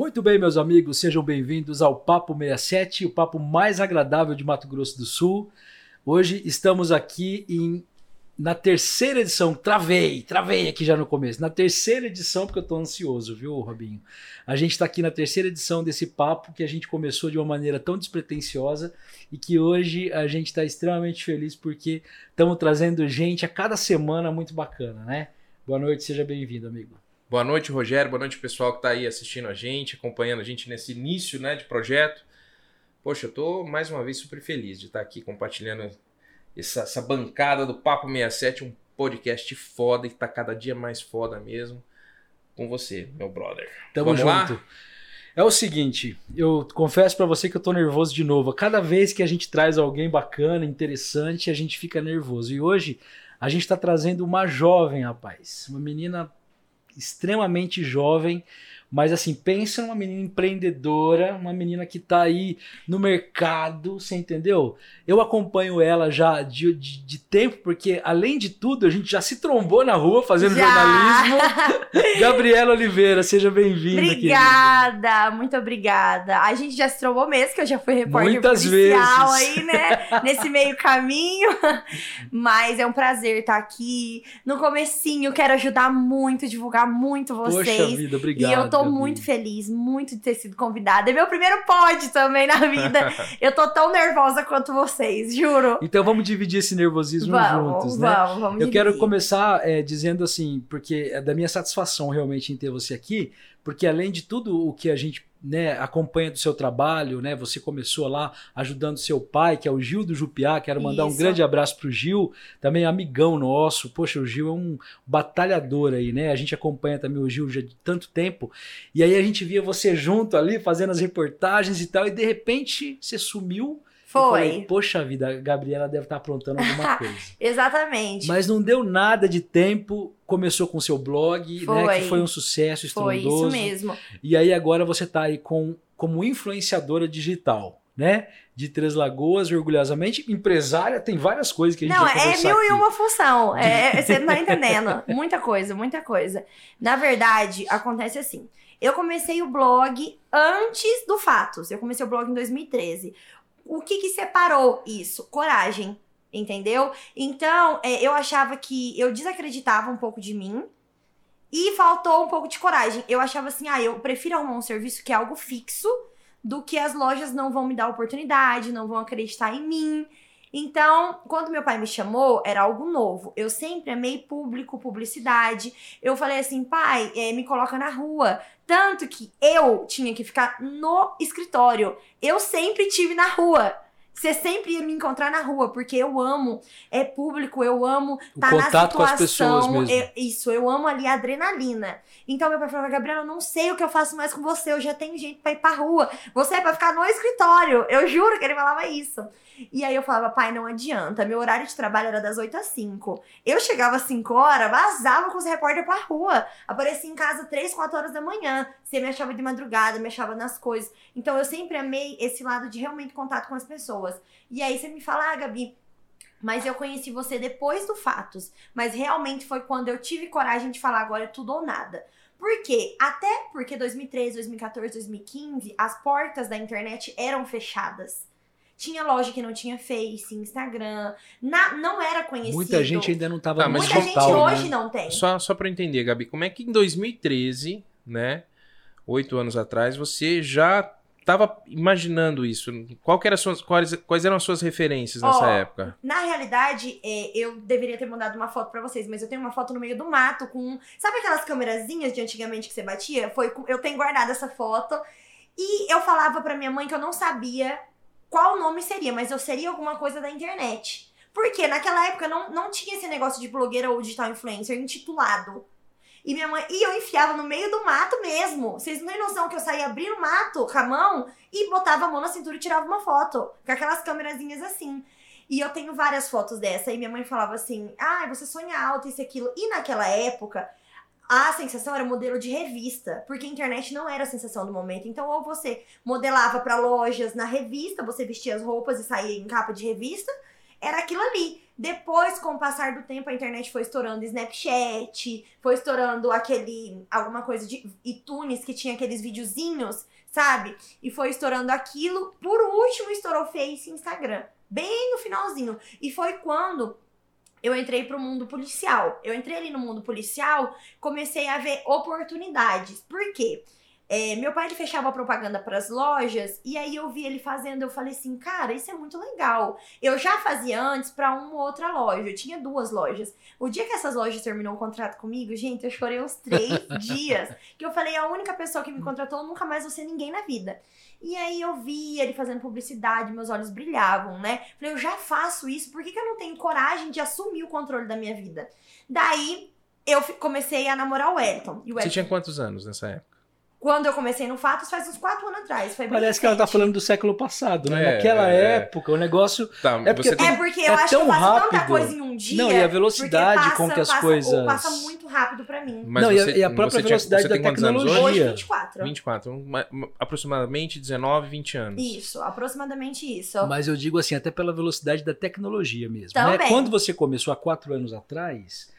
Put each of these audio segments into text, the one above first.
Muito bem, meus amigos, sejam bem-vindos ao Papo 67, o papo mais agradável de Mato Grosso do Sul. Hoje estamos aqui em, na terceira edição. Travei, travei aqui já no começo. Na terceira edição, porque eu estou ansioso, viu, Robinho? A gente está aqui na terceira edição desse papo que a gente começou de uma maneira tão despretensiosa e que hoje a gente está extremamente feliz porque estamos trazendo gente a cada semana muito bacana, né? Boa noite, seja bem-vindo, amigo. Boa noite, Rogério. Boa noite, pessoal que está aí assistindo a gente, acompanhando a gente nesse início né, de projeto. Poxa, eu tô mais uma vez super feliz de estar aqui compartilhando essa, essa bancada do Papo 67, um podcast foda e tá cada dia mais foda mesmo com você, meu brother. Tamo Vamos junto. lá? É o seguinte, eu confesso pra você que eu tô nervoso de novo. Cada vez que a gente traz alguém bacana, interessante, a gente fica nervoso. E hoje a gente tá trazendo uma jovem, rapaz. Uma menina extremamente jovem, mas assim, pensa numa menina empreendedora, uma menina que tá aí no mercado, você entendeu? Eu acompanho ela já de, de, de tempo, porque além de tudo, a gente já se trombou na rua fazendo Já. jornalismo. Gabriela Oliveira, seja bem-vinda. querida. Obrigada, muito obrigada. A gente já se trombou mesmo, que eu já fui repórter Muitas policial vezes. aí, né? Nesse meio caminho. Mas é um prazer estar aqui. No comecinho, quero ajudar muito, divulgar muito vocês. Poxa vida, obrigado. e eu tô Gabi. muito feliz, muito de ter sido convidada. É meu primeiro pod também na vida. eu tô tão nervosa quanto vocês, juro. Então vamos dividir esse nervosismo vamos, juntos, né? vamos, vamos. Eu quero dividir. começar é, dizendo assim, porque é da minha satisfação realmente em ter você aqui, porque além de tudo o que a gente né, acompanha do seu trabalho, né? Você começou lá ajudando seu pai, que é o Gil do Jupiá. Quero mandar um Isso. grande abraço pro Gil, também amigão nosso. Poxa, o Gil é um batalhador aí, né? A gente acompanha também o Gil já de tanto tempo. E aí a gente via você junto ali fazendo as reportagens e tal, e de repente você sumiu. Eu Foi. falei, Poxa vida, a Gabriela deve estar aprontando alguma coisa. Exatamente. Mas não deu nada de tempo. Começou com seu blog, né? Foi. Que foi um sucesso Foi estrondoso. isso mesmo. E aí agora você tá aí com, como influenciadora digital, né? De Três Lagoas, orgulhosamente. Empresária, tem várias coisas que a gente Não, é mil e aqui. uma função. É, você não tá entendendo. Muita coisa, muita coisa. Na verdade, acontece assim. Eu comecei o blog antes do Fatos. Eu comecei o blog em 2013. O que que separou isso? Coragem, entendeu? Então, é, eu achava que eu desacreditava um pouco de mim e faltou um pouco de coragem. Eu achava assim, ah, eu prefiro arrumar um serviço que é algo fixo do que as lojas não vão me dar oportunidade, não vão acreditar em mim. Então, quando meu pai me chamou, era algo novo. Eu sempre amei público, publicidade. Eu falei assim, pai, eh, me coloca na rua. Tanto que eu tinha que ficar no escritório. Eu sempre tive na rua. Você sempre ia me encontrar na rua, porque eu amo é público, eu amo O tá na contato com as situação. pessoas mesmo. eu- isso, eu amo ali a adrenalina. Então meu pai falava, Gabriela, eu não sei o que eu faço mais com você, eu já tenho gente pra ir pra rua. Você é pra ficar no escritório. Eu juro que ele falava isso. E aí eu falava, pai, não adianta. Meu horário de trabalho era das 8 às 5. Eu chegava às 5 horas, vazava com os repórteres pra rua. Aparecia em casa 3, 4 horas da manhã. Você me achava de madrugada, me achava nas coisas. Então eu sempre amei esse lado de realmente contato com as pessoas. E aí você me fala, ah, Gabi, mas eu conheci você depois do Fatos. Mas realmente foi quando eu tive coragem de falar agora é tudo ou nada. Por quê? Até porque 2013, 2014, 2015, as portas da internet eram fechadas. Tinha loja que não tinha Face, Instagram, na- não era conhecido. Muita gente ainda não estava Tá, Muita digital, gente né? hoje não tem. Só, só pra eu entender, Gabi, como é que em 2013, né? Oito anos atrás, você já tava imaginando isso? Qual era as suas, quais, quais eram as suas referências nessa Ó, época? Na realidade, é, eu deveria ter mandado uma foto pra vocês, mas eu tenho uma foto no meio do mato com. Sabe aquelas câmerazinhas de antigamente que você batia? Foi, eu tenho guardado essa foto. E eu falava pra minha mãe que eu não sabia qual nome seria, mas eu seria alguma coisa da internet. Porque naquela época não, não tinha esse negócio de blogueira ou digital influencer intitulado. E minha mãe. E eu enfiava no meio do mato mesmo. Vocês não têm noção que eu saía abrindo o mato com a mão e botava a mão na cintura e tirava uma foto. Com aquelas câmerazinhas assim. E eu tenho várias fotos dessa. E minha mãe falava assim: ah, você sonha alto, isso e aquilo. E naquela época, a sensação era modelo de revista. Porque a internet não era a sensação do momento. Então, ou você modelava pra lojas na revista, você vestia as roupas e saía em capa de revista. Era aquilo ali. Depois, com o passar do tempo, a internet foi estourando Snapchat, foi estourando aquele. alguma coisa de iTunes que tinha aqueles videozinhos, sabe? E foi estourando aquilo. Por último, estourou Face e Instagram. Bem no finalzinho. E foi quando eu entrei pro mundo policial. Eu entrei ali no mundo policial, comecei a ver oportunidades. Por quê? É, meu pai ele fechava propaganda para as lojas e aí eu vi ele fazendo, eu falei assim, cara, isso é muito legal. Eu já fazia antes para uma outra loja, eu tinha duas lojas. O dia que essas lojas terminou um contrato comigo, gente, eu chorei uns três dias. Que eu falei, a única pessoa que me contratou nunca mais vou ser ninguém na vida. E aí eu vi ele fazendo publicidade, meus olhos brilhavam, né? Falei, eu já faço isso, por que, que eu não tenho coragem de assumir o controle da minha vida? Daí eu comecei a namorar o Elton. O Você tinha quantos anos nessa época? Quando eu comecei no Fatos, faz uns quatro anos atrás. Foi Parece que ela tá falando do século passado, né? É, Naquela é. época, o negócio. Tá, É porque você tem- É porque eu É acho que eu tão faço tanta rápido. coisa em um dia. Não, e a velocidade passa, com que as passa, coisas- Passa muito rápido pra mim. Mas Não, e a- você- e a própria você tinha- velocidade você da tem quantos anos hoje? tecnologia. Hoje, 24. 24, uma- uma- aproximadamente 19, 20 anos. Isso, aproximadamente isso. Mas eu digo assim, até pela velocidade da tecnologia mesmo. Também. Né? Quando você começou há quatro anos atrás,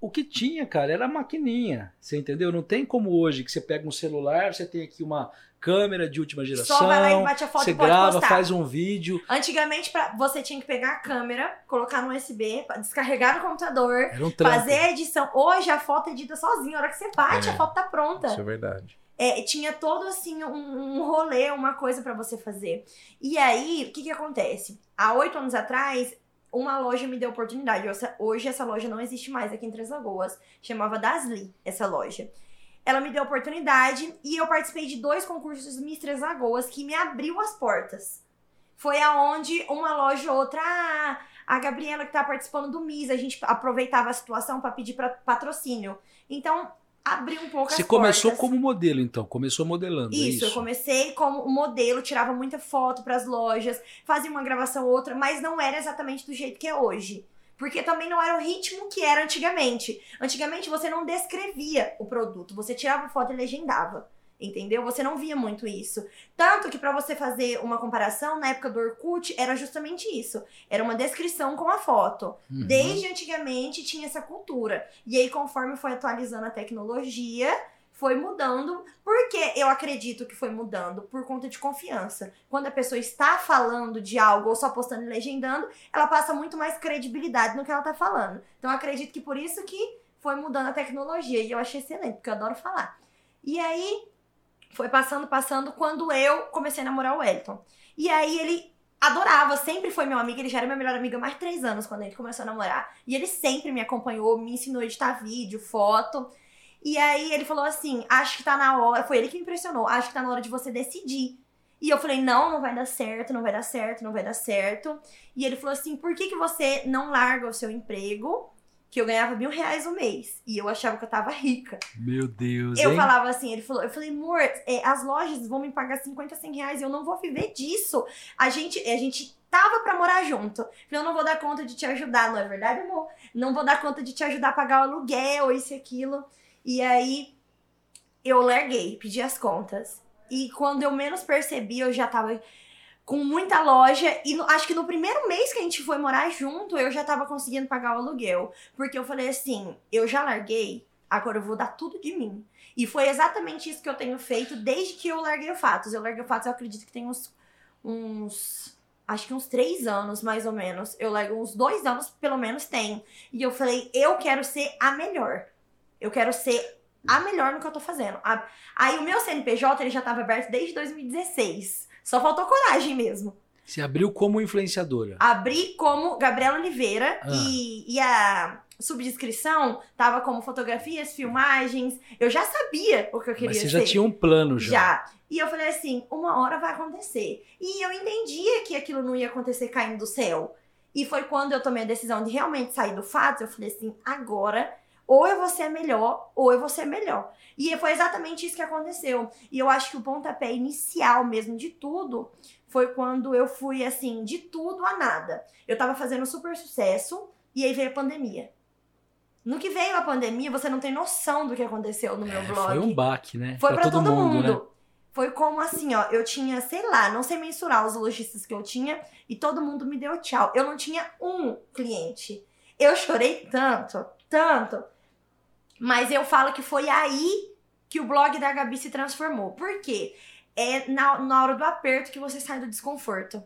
o que tinha, cara, era a maquininha. Você entendeu? Não tem como hoje que você pega um celular, você tem aqui uma câmera de última geração. Só vai lá e bate a foto você e pode grava, postar. faz um vídeo. Antigamente, pra, você tinha que pegar a câmera, colocar no USB, descarregar no computador, um fazer a edição. Hoje a foto é edita sozinha. A hora que você bate, É. a foto tá pronta. Isso é verdade. É, tinha todo assim um, um rolê, uma coisa pra você fazer. E aí, o que que acontece? Há oito anos atrás, uma loja me deu oportunidade. Hoje essa loja não existe mais aqui em Três Lagoas. Chamava Dasli, essa loja. Ela me deu oportunidade e eu participei de dois concursos Miss Três Lagoas que me abriu as portas. Foi aonde uma loja ou outra, ah, a Gabriela que tá participando do Miss, a gente aproveitava a situação pra pedir pra patrocínio. Então, abriu um pouco Você as começou portas. como modelo, então. Começou modelando. é Isso, eu comecei como modelo, tirava muita foto pras lojas, fazia uma gravação ou outra, mas não era exatamente do jeito que é hoje. Porque também não era o ritmo que era antigamente. Antigamente você não descrevia o produto, você tirava foto e legendava. Entendeu? Você não via muito isso. Tanto que pra você fazer uma comparação, na época do Orkut, era justamente isso. Era uma descrição com a foto. Uhum. Desde antigamente tinha essa cultura. E aí, conforme foi atualizando a tecnologia, foi mudando. Porque eu acredito que foi mudando por conta de confiança. Quando a pessoa está falando de algo ou só postando e legendando, ela passa muito mais credibilidade no que ela tá falando. Então, eu acredito que por isso que foi mudando a tecnologia. E eu achei excelente, porque eu adoro falar. E aí, foi passando, passando, quando eu comecei a namorar o Elton. E aí, ele adorava, sempre foi meu amigo, ele já era meu melhor amigo há mais de três anos quando gente começou a namorar. E ele sempre me acompanhou, me ensinou a editar vídeo, foto. E aí ele falou assim: acho que tá na hora. Foi ele que me impressionou, acho que tá na hora de você decidir. E eu falei, não, não vai dar certo, não vai dar certo, não vai dar certo. E ele falou assim: por que, que você não larga o seu emprego? Que eu ganhava mil reais o mês. E eu achava que eu tava rica. Meu Deus, Eu hein? falava assim, ele falou, eu falei, amor, é, as lojas vão me pagar 50, 100 reais e eu não vou viver disso. A gente, a gente tava pra morar junto. Eu não vou dar conta de te ajudar, não é verdade, amor? Não vou dar conta de te ajudar a pagar o aluguel, isso e aquilo. E aí, eu larguei, pedi as contas. E quando eu menos percebi, eu já tava com muita loja. E no- acho que no primeiro mês que a gente foi morar junto, eu já tava conseguindo pagar o aluguel. Porque eu falei assim, eu já larguei, agora eu vou dar tudo de mim. E foi exatamente isso que eu tenho feito desde que eu larguei o Fatos. Eu larguei o Fatos, eu acredito que tem uns. uns acho que uns três anos, mais ou menos. Eu largo uns dois anos, pelo menos tem. E eu falei, eu quero ser a melhor. Eu quero ser a melhor no que eu tô fazendo. A- Aí o meu CNPJ ele já tava aberto desde 2016. Só faltou coragem mesmo. Você abriu como influenciadora. Abri como Gabriela Oliveira Ah. e, e a subdescrição tava como fotografias, filmagens. Eu já sabia o que eu queria Mas você ser. já tinha um plano já. Já. E eu falei assim, uma hora vai acontecer. E eu entendia que aquilo não ia acontecer caindo do céu. E foi quando eu tomei a decisão de realmente sair do fato, eu falei assim, agora ou eu vou ser melhor, ou eu vou ser melhor. E foi exatamente isso que aconteceu. E eu acho que o pontapé inicial mesmo de tudo foi quando eu fui assim, de tudo a nada. Eu tava fazendo super sucesso e aí veio a pandemia. No que veio a pandemia, você não tem noção do que aconteceu no meu É, blog. foi um baque, né? Foi pra, todo, mundo. né? Foi como assim, ó, eu tinha, sei lá, não sei mensurar os lojistas que eu tinha e todo mundo me deu tchau. Eu não tinha um cliente. Eu chorei tanto, tanto. Mas eu falo que foi aí que o blog da Gabi se transformou. Por quê? É na, na hora do aperto que você sai do desconforto.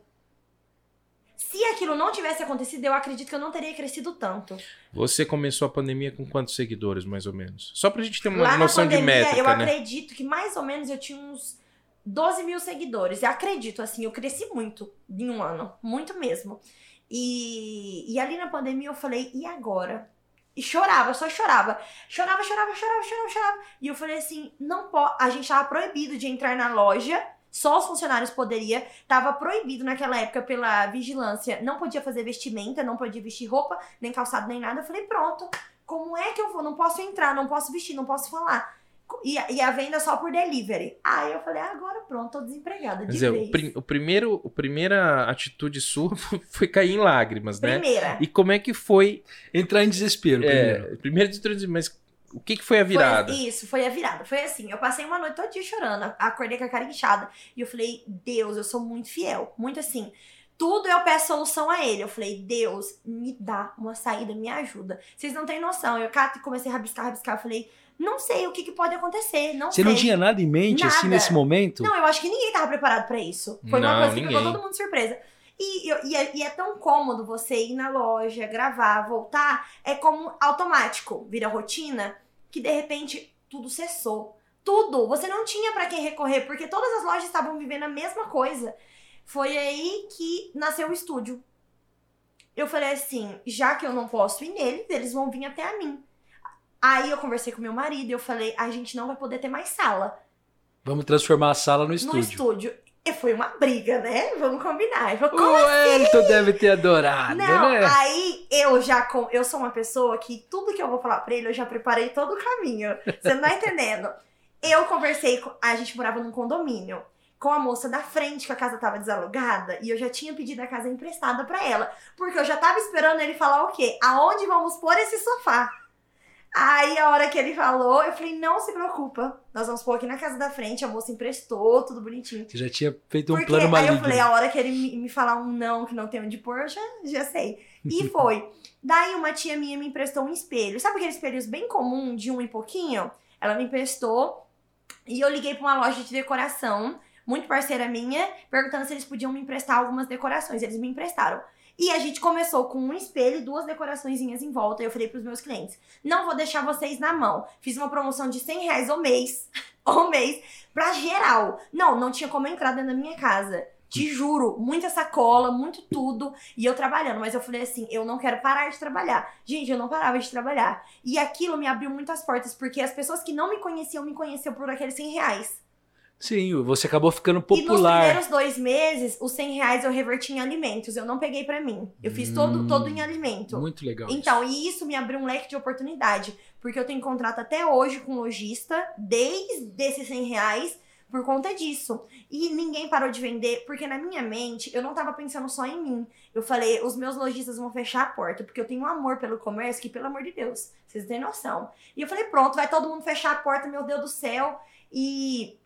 Se aquilo não tivesse acontecido, eu acredito que eu não teria crescido tanto. Você começou a pandemia com quantos seguidores, mais ou menos? Só pra gente ter uma Lá noção na pandemia, de métrica, eu né? acredito que mais ou menos eu tinha uns 12 mil seguidores. Eu acredito, assim, eu cresci muito em um ano. Muito mesmo. E, e ali na pandemia eu falei, e agora? E chorava, só chorava. Chorava, chorava, chorava, chorava, chorava. E eu falei assim, não pode. A gente tava proibido de entrar na loja. Só os funcionários poderiam. Tava proibido naquela época pela vigilância. Não podia fazer vestimenta, não podia vestir roupa, nem calçado, nem nada. Eu falei, pronto. Como é que eu vou? Não posso entrar, não posso vestir, não posso falar. E, a- e a venda só por delivery. Aí eu falei, ah, agora pronto, tô desempregada. Quer De dizer, vez. o, prim- o primeiro, a primeira atitude sua foi cair em lágrimas, né? Primeira. E como é que foi. Entrar em desespero primeiro. É, primeiro de tudo, mas o que, que foi a Foi- virada? isso, foi a virada. Foi assim, eu passei uma noite todo dia chorando, acordei com a cara inchada. E eu falei, Deus, eu sou muito fiel. Muito assim. Tudo eu peço solução a ele. Eu falei, Deus, me dá uma saída, me ajuda. Vocês não têm noção. Eu cato e comecei a rabiscar, rabiscar. Eu falei, não sei o que, que pode acontecer. Não Você sei. não tinha nada em mente, assim, Nada. nesse momento? Não, eu acho que ninguém tava preparado pra isso. Foi uma Não, coisa que ninguém. pegou todo mundo de surpresa. E, e é, e é tão cômodo você ir na loja, gravar, voltar. É como automático, vira rotina, que de repente tudo cessou. Tudo. Você não tinha pra quem recorrer, porque todas as lojas estavam vivendo a mesma coisa. Foi aí que nasceu o estúdio. Eu falei assim, já que eu não posso ir neles, eles vão vir até a mim. Aí eu conversei com meu marido e eu falei, a gente não vai poder ter mais sala Vamos transformar a sala no no estúdio. estúdio. E foi uma briga, né? Vamos combinar. Falou, O como Wellington deve ter adorado, não, né? aí eu já com, eu sou uma pessoa que tudo que eu vou falar pra ele, eu já preparei todo o caminho. Você não tá entendendo? Eu conversei com, a gente morava num condomínio com a moça da frente que a casa tava desalugada e eu já tinha pedido a casa emprestada pra ela, porque eu já tava esperando ele falar o quê? Aonde vamos pôr esse sofá? Aí a hora que ele falou, eu falei: "Não se preocupa, nós vamos pôr aqui na casa da frente". A moça emprestou, tudo bonitinho. Você já tinha feito um Porque plano aí maligno. eu falei, a hora que ele me, falar um não, que não tem onde pôr, eu já, já sei. E foi. Daí uma tia minha me emprestou um espelho. Sabe aqueles espelhos bem comum, de um e pouquinho? Ela me emprestou. E eu liguei pra uma loja de decoração, muito parceira minha, perguntando se eles podiam me emprestar algumas decorações. Eles me emprestaram. E a gente começou com um espelho e duas decoraçõezinhas em volta. E eu falei pros meus clientes: não vou deixar vocês na mão. Fiz uma promoção de 100 reais ao mês. ao mês. Pra geral. Não, não tinha como entrar dentro da minha casa. Te juro, muita sacola, muito tudo. E eu trabalhando. Mas eu falei assim: eu não quero parar de trabalhar. Gente, eu não parava de trabalhar. E aquilo me abriu muitas portas, porque as pessoas que não me conheciam me conheciam por aqueles 100 reais. Sim, você acabou ficando E nos popular. primeiros dois meses, os 100 reais eu reverti em alimentos. Eu não peguei pra mim. Eu fiz todo, Hum, todo em alimento. Muito legal. Então, e isso me abriu um leque de oportunidade. Porque eu tenho contrato até hoje com lojista, desde esses 100 reais, por conta disso. E ninguém parou de vender, porque na minha mente, eu não tava pensando só em mim. Eu falei, os meus lojistas vão fechar a porta, porque eu tenho um amor pelo comércio, que pelo amor de Deus, vocês têm noção. E eu falei, pronto, vai todo mundo fechar a porta, meu Deus do céu. E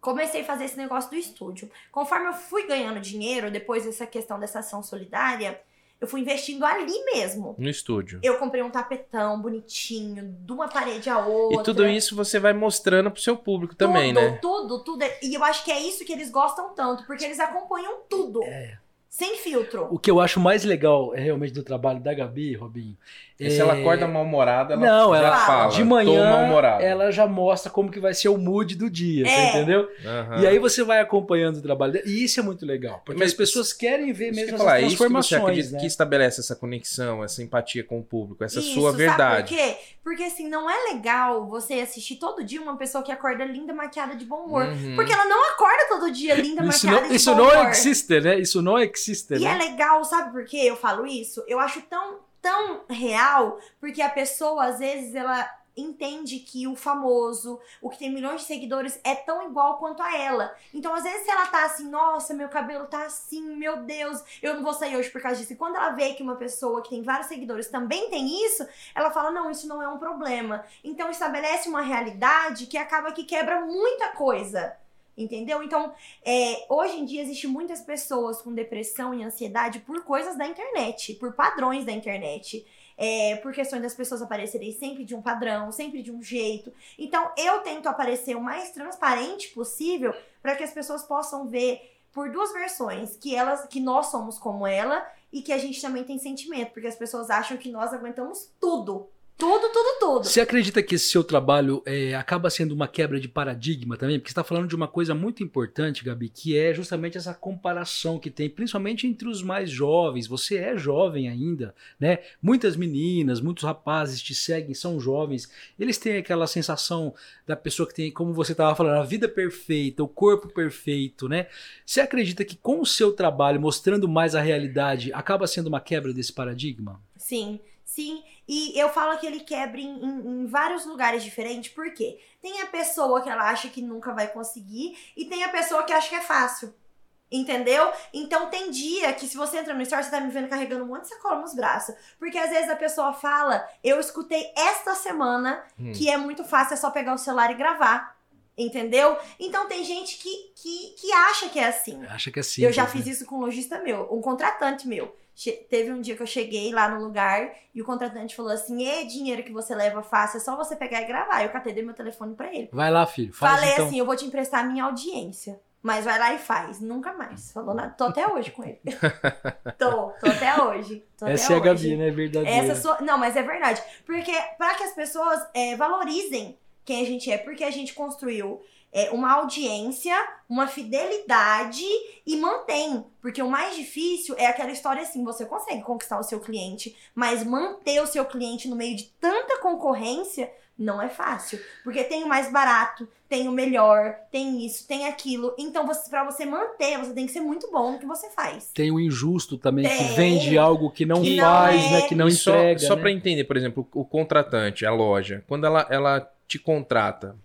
comecei a fazer esse negócio do estúdio. Conforme eu fui ganhando dinheiro, depois dessa questão dessa ação solidária, eu fui investindo ali mesmo. No estúdio. Eu comprei um tapetão bonitinho, de uma parede a outra. E tudo isso você vai mostrando pro seu público também, tudo, né? Tudo, tudo. E eu acho que é isso que eles gostam tanto, porque eles acompanham tudo. É. Sem filtro. O que eu acho mais legal é realmente do trabalho da Gabi, Robinho. E se ela acorda mal-humorada, ela Não, já ela- fala. de "Tô manhã mal-humorada." ela já mostra como que vai ser o mood do dia, você É. entendeu? Aham. E aí você vai acompanhando o trabalho dela. E isso é muito legal, porque Mas as pessoas querem ver Isso que mesmo ia essas falar, é isso que você transformações, acredita né? que estabelece essa conexão, essa empatia com o público, essa Isso, sua verdade. Sabe por quê? Porque assim, não é legal você assistir todo dia uma pessoa que acorda linda, maquiada de bom humor. Uhum. Porque ela não acorda todo dia linda, Isso maquiada não, de isso bom não humor. existe, né? Isso não existe, E é né? legal, sabe por que eu falo isso? Eu acho tão, tão real, porque a pessoa, às vezes, ela entende que o famoso, o que tem milhões de seguidores, é tão igual quanto a ela. Então, às vezes, se ela tá assim, nossa, meu cabelo tá assim, meu Deus, eu não vou sair hoje por causa disso. E quando ela vê que uma pessoa que tem vários seguidores também tem isso, ela fala, não, isso não é um problema. Então, estabelece uma realidade que acaba que quebra muita coisa. Entendeu? Então, é, hoje em dia existe muitas pessoas com depressão e ansiedade por coisas da internet, por padrões da internet. É, por questões das pessoas aparecerem sempre de um padrão, sempre de um jeito. Então, eu tento aparecer o mais transparente possível para que as pessoas possam ver por duas versões, que elas, que nós somos como ela e que a gente também tem sentimento, porque as pessoas acham que nós aguentamos tudo. Tudo, tudo, tudo. Você acredita que esse seu trabalho é, acaba sendo uma quebra de paradigma também? Porque você está falando de uma coisa muito importante, Gabi, que é justamente essa comparação que tem, principalmente entre os mais jovens. Você é jovem ainda, né? Muitas meninas, muitos rapazes te seguem, são jovens. Eles têm aquela sensação da pessoa que tem, como você estava falando, a vida perfeita, o corpo perfeito, né? Você acredita que com o seu trabalho, mostrando mais a realidade, acaba sendo uma quebra desse paradigma? Sim. Sim, e eu falo que ele quebra em, em, em, vários lugares diferentes, porque tem a pessoa que ela acha que nunca vai conseguir e tem a pessoa que acha que é fácil. Entendeu? Então tem dia que se você entra no story, você tá me vendo carregando um monte de sacola nos braços. Porque às vezes a pessoa fala, eu escutei esta semana hum. que é muito fácil, é só pegar o celular e gravar. Entendeu? Então tem gente que, que, que acha que é assim. Acha que é assim. Eu já fiz isso com um lojista meu, um contratante meu. Teve um dia que eu cheguei lá no lugar e o contratante falou assim: é dinheiro que você leva fácil, é só você pegar e gravar. Eu catei dei meu telefone para ele. Vai lá, filho. Faz Falei então. assim: eu vou te emprestar a minha audiência. Mas vai lá e faz. Nunca mais. Falou nada. Tô até hoje com ele. tô, tô até hoje. Tô Essa até é a. Gabi, né? É verdade. Essa sua... Não, mas é verdade. Porque para que as pessoas é, valorizem quem a gente é, porque a gente construiu é, uma audiência, uma fidelidade e mantém. Porque o mais difícil é aquela história assim: você consegue conquistar o seu cliente, mas manter o seu cliente no meio de tanta concorrência não é fácil. Porque tem o mais barato, tem o melhor, tem isso, tem aquilo. Então, você, para você manter, você tem que ser muito bom no que você faz. Tem o injusto também, Tem. que vende algo que não Que faz, não né? é. Que não E só, entrega. Só né? para entender, por exemplo, o contratante, a loja, quando ela, ela te contrata,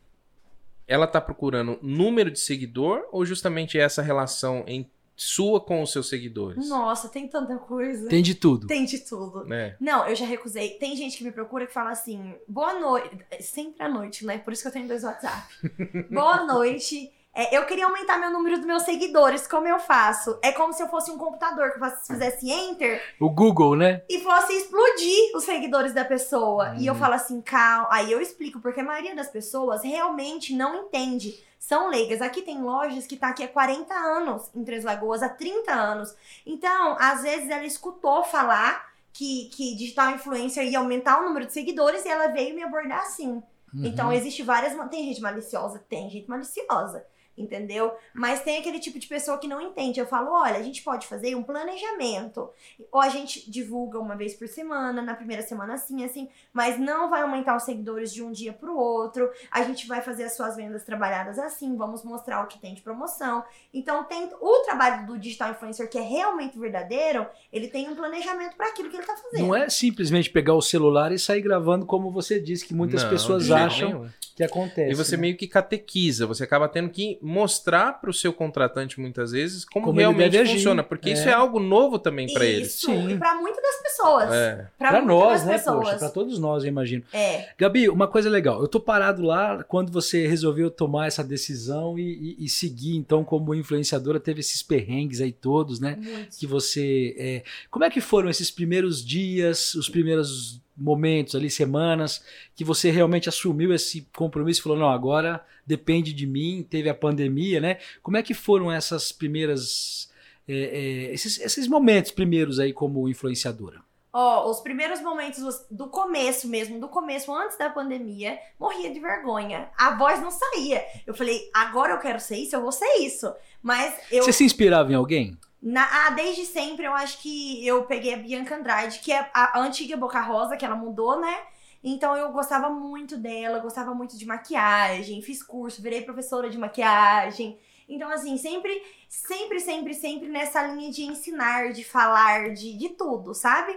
ela tá procurando número de seguidor ou justamente essa relação em sua com os seus seguidores? Nossa, tem tanta coisa. Tem de tudo. Tem de tudo. Né? Não, eu já recusei. Tem gente que me procura que fala assim: boa noite. Sempre à noite, né? Por isso que eu tenho dois WhatsApp. boa noite. É, eu queria aumentar meu número dos meus seguidores. Como eu faço? É como se eu fosse um computador que fizesse enter O Google, né? e fosse explodir os seguidores da pessoa. E eu Hum. falo assim, calma. Aí eu explico, porque a maioria das pessoas realmente não entende. São leigas. Aqui tem lojas que tá aqui há 40 anos, em Três Lagoas, há 30 anos. Então, às vezes ela escutou falar que, que digital influencer ia aumentar o número de seguidores e ela veio me abordar assim. Uhum. Então, existe várias. Tem gente maliciosa? Tem gente maliciosa. Entendeu? Mas tem aquele tipo de pessoa que não entende. Eu falo, olha, a gente pode fazer um planejamento. Ou a gente divulga uma vez por semana, na primeira semana assim, assim, mas não vai aumentar os seguidores de um dia pro outro. A gente vai fazer as suas vendas trabalhadas assim, vamos mostrar o que tem de promoção. Então, tem o trabalho do digital influencer que é realmente verdadeiro, ele tem um planejamento para aquilo que ele tá fazendo. Não é simplesmente pegar o celular e sair gravando, como você disse, que muitas Não, pessoas acham nenhum. que acontece. E você né? meio que catequiza, você acaba tendo que mostrar para o seu contratante muitas vezes como, Como realmente funciona, porque É. isso é algo novo também para eles. Isso, Sim. e pra muitas das pessoas. É. Muitas nós, né, pessoas. poxa? Pra todos nós, eu imagino. É. Gabi, uma coisa legal. Eu tô parado lá quando você resolveu tomar essa decisão e, e- e seguir, então, como influenciadora, teve esses perrengues aí todos, né? Muito. Que você. é, Como é que foram esses primeiros dias, os primeiros momentos ali, semanas, que você realmente assumiu esse compromisso e falou: não, agora depende de mim, teve a pandemia, né? Como é que foram essas primeiras. é, é, esses, esses momentos primeiros aí como influenciadora? Ó, os primeiros momentos os- do começo mesmo, do começo, antes da pandemia, morria de vergonha. A voz não saía. Eu falei, agora eu quero ser isso, eu vou ser isso. Mas eu. Você se inspirava em alguém? Na, ah, desde sempre eu acho que eu peguei a Bianca Andrade, que é a, antiga Boca Rosa, que ela mudou, né? Então eu gostava muito dela, gostava muito de maquiagem, fiz curso, virei professora de maquiagem. Então, assim, sempre, sempre, sempre, sempre nessa linha de ensinar, de falar, de, de tudo, sabe?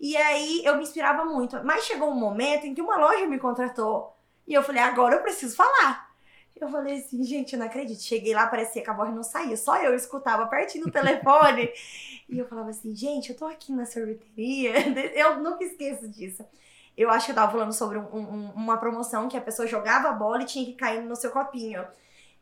E aí eu me inspirava muito. Mas chegou um momento em que uma loja me contratou. E eu falei, agora eu preciso falar. Eu falei assim, gente, eu não acredito. Cheguei lá, parecia que a voz não saía. Só eu escutava pertinho no telefone. e eu falava assim, gente, eu tô aqui na sorveteria. Eu nunca esqueço disso. Eu acho que eu tava falando sobre um- um- uma promoção que a pessoa jogava a bola e tinha que cair no seu copinho.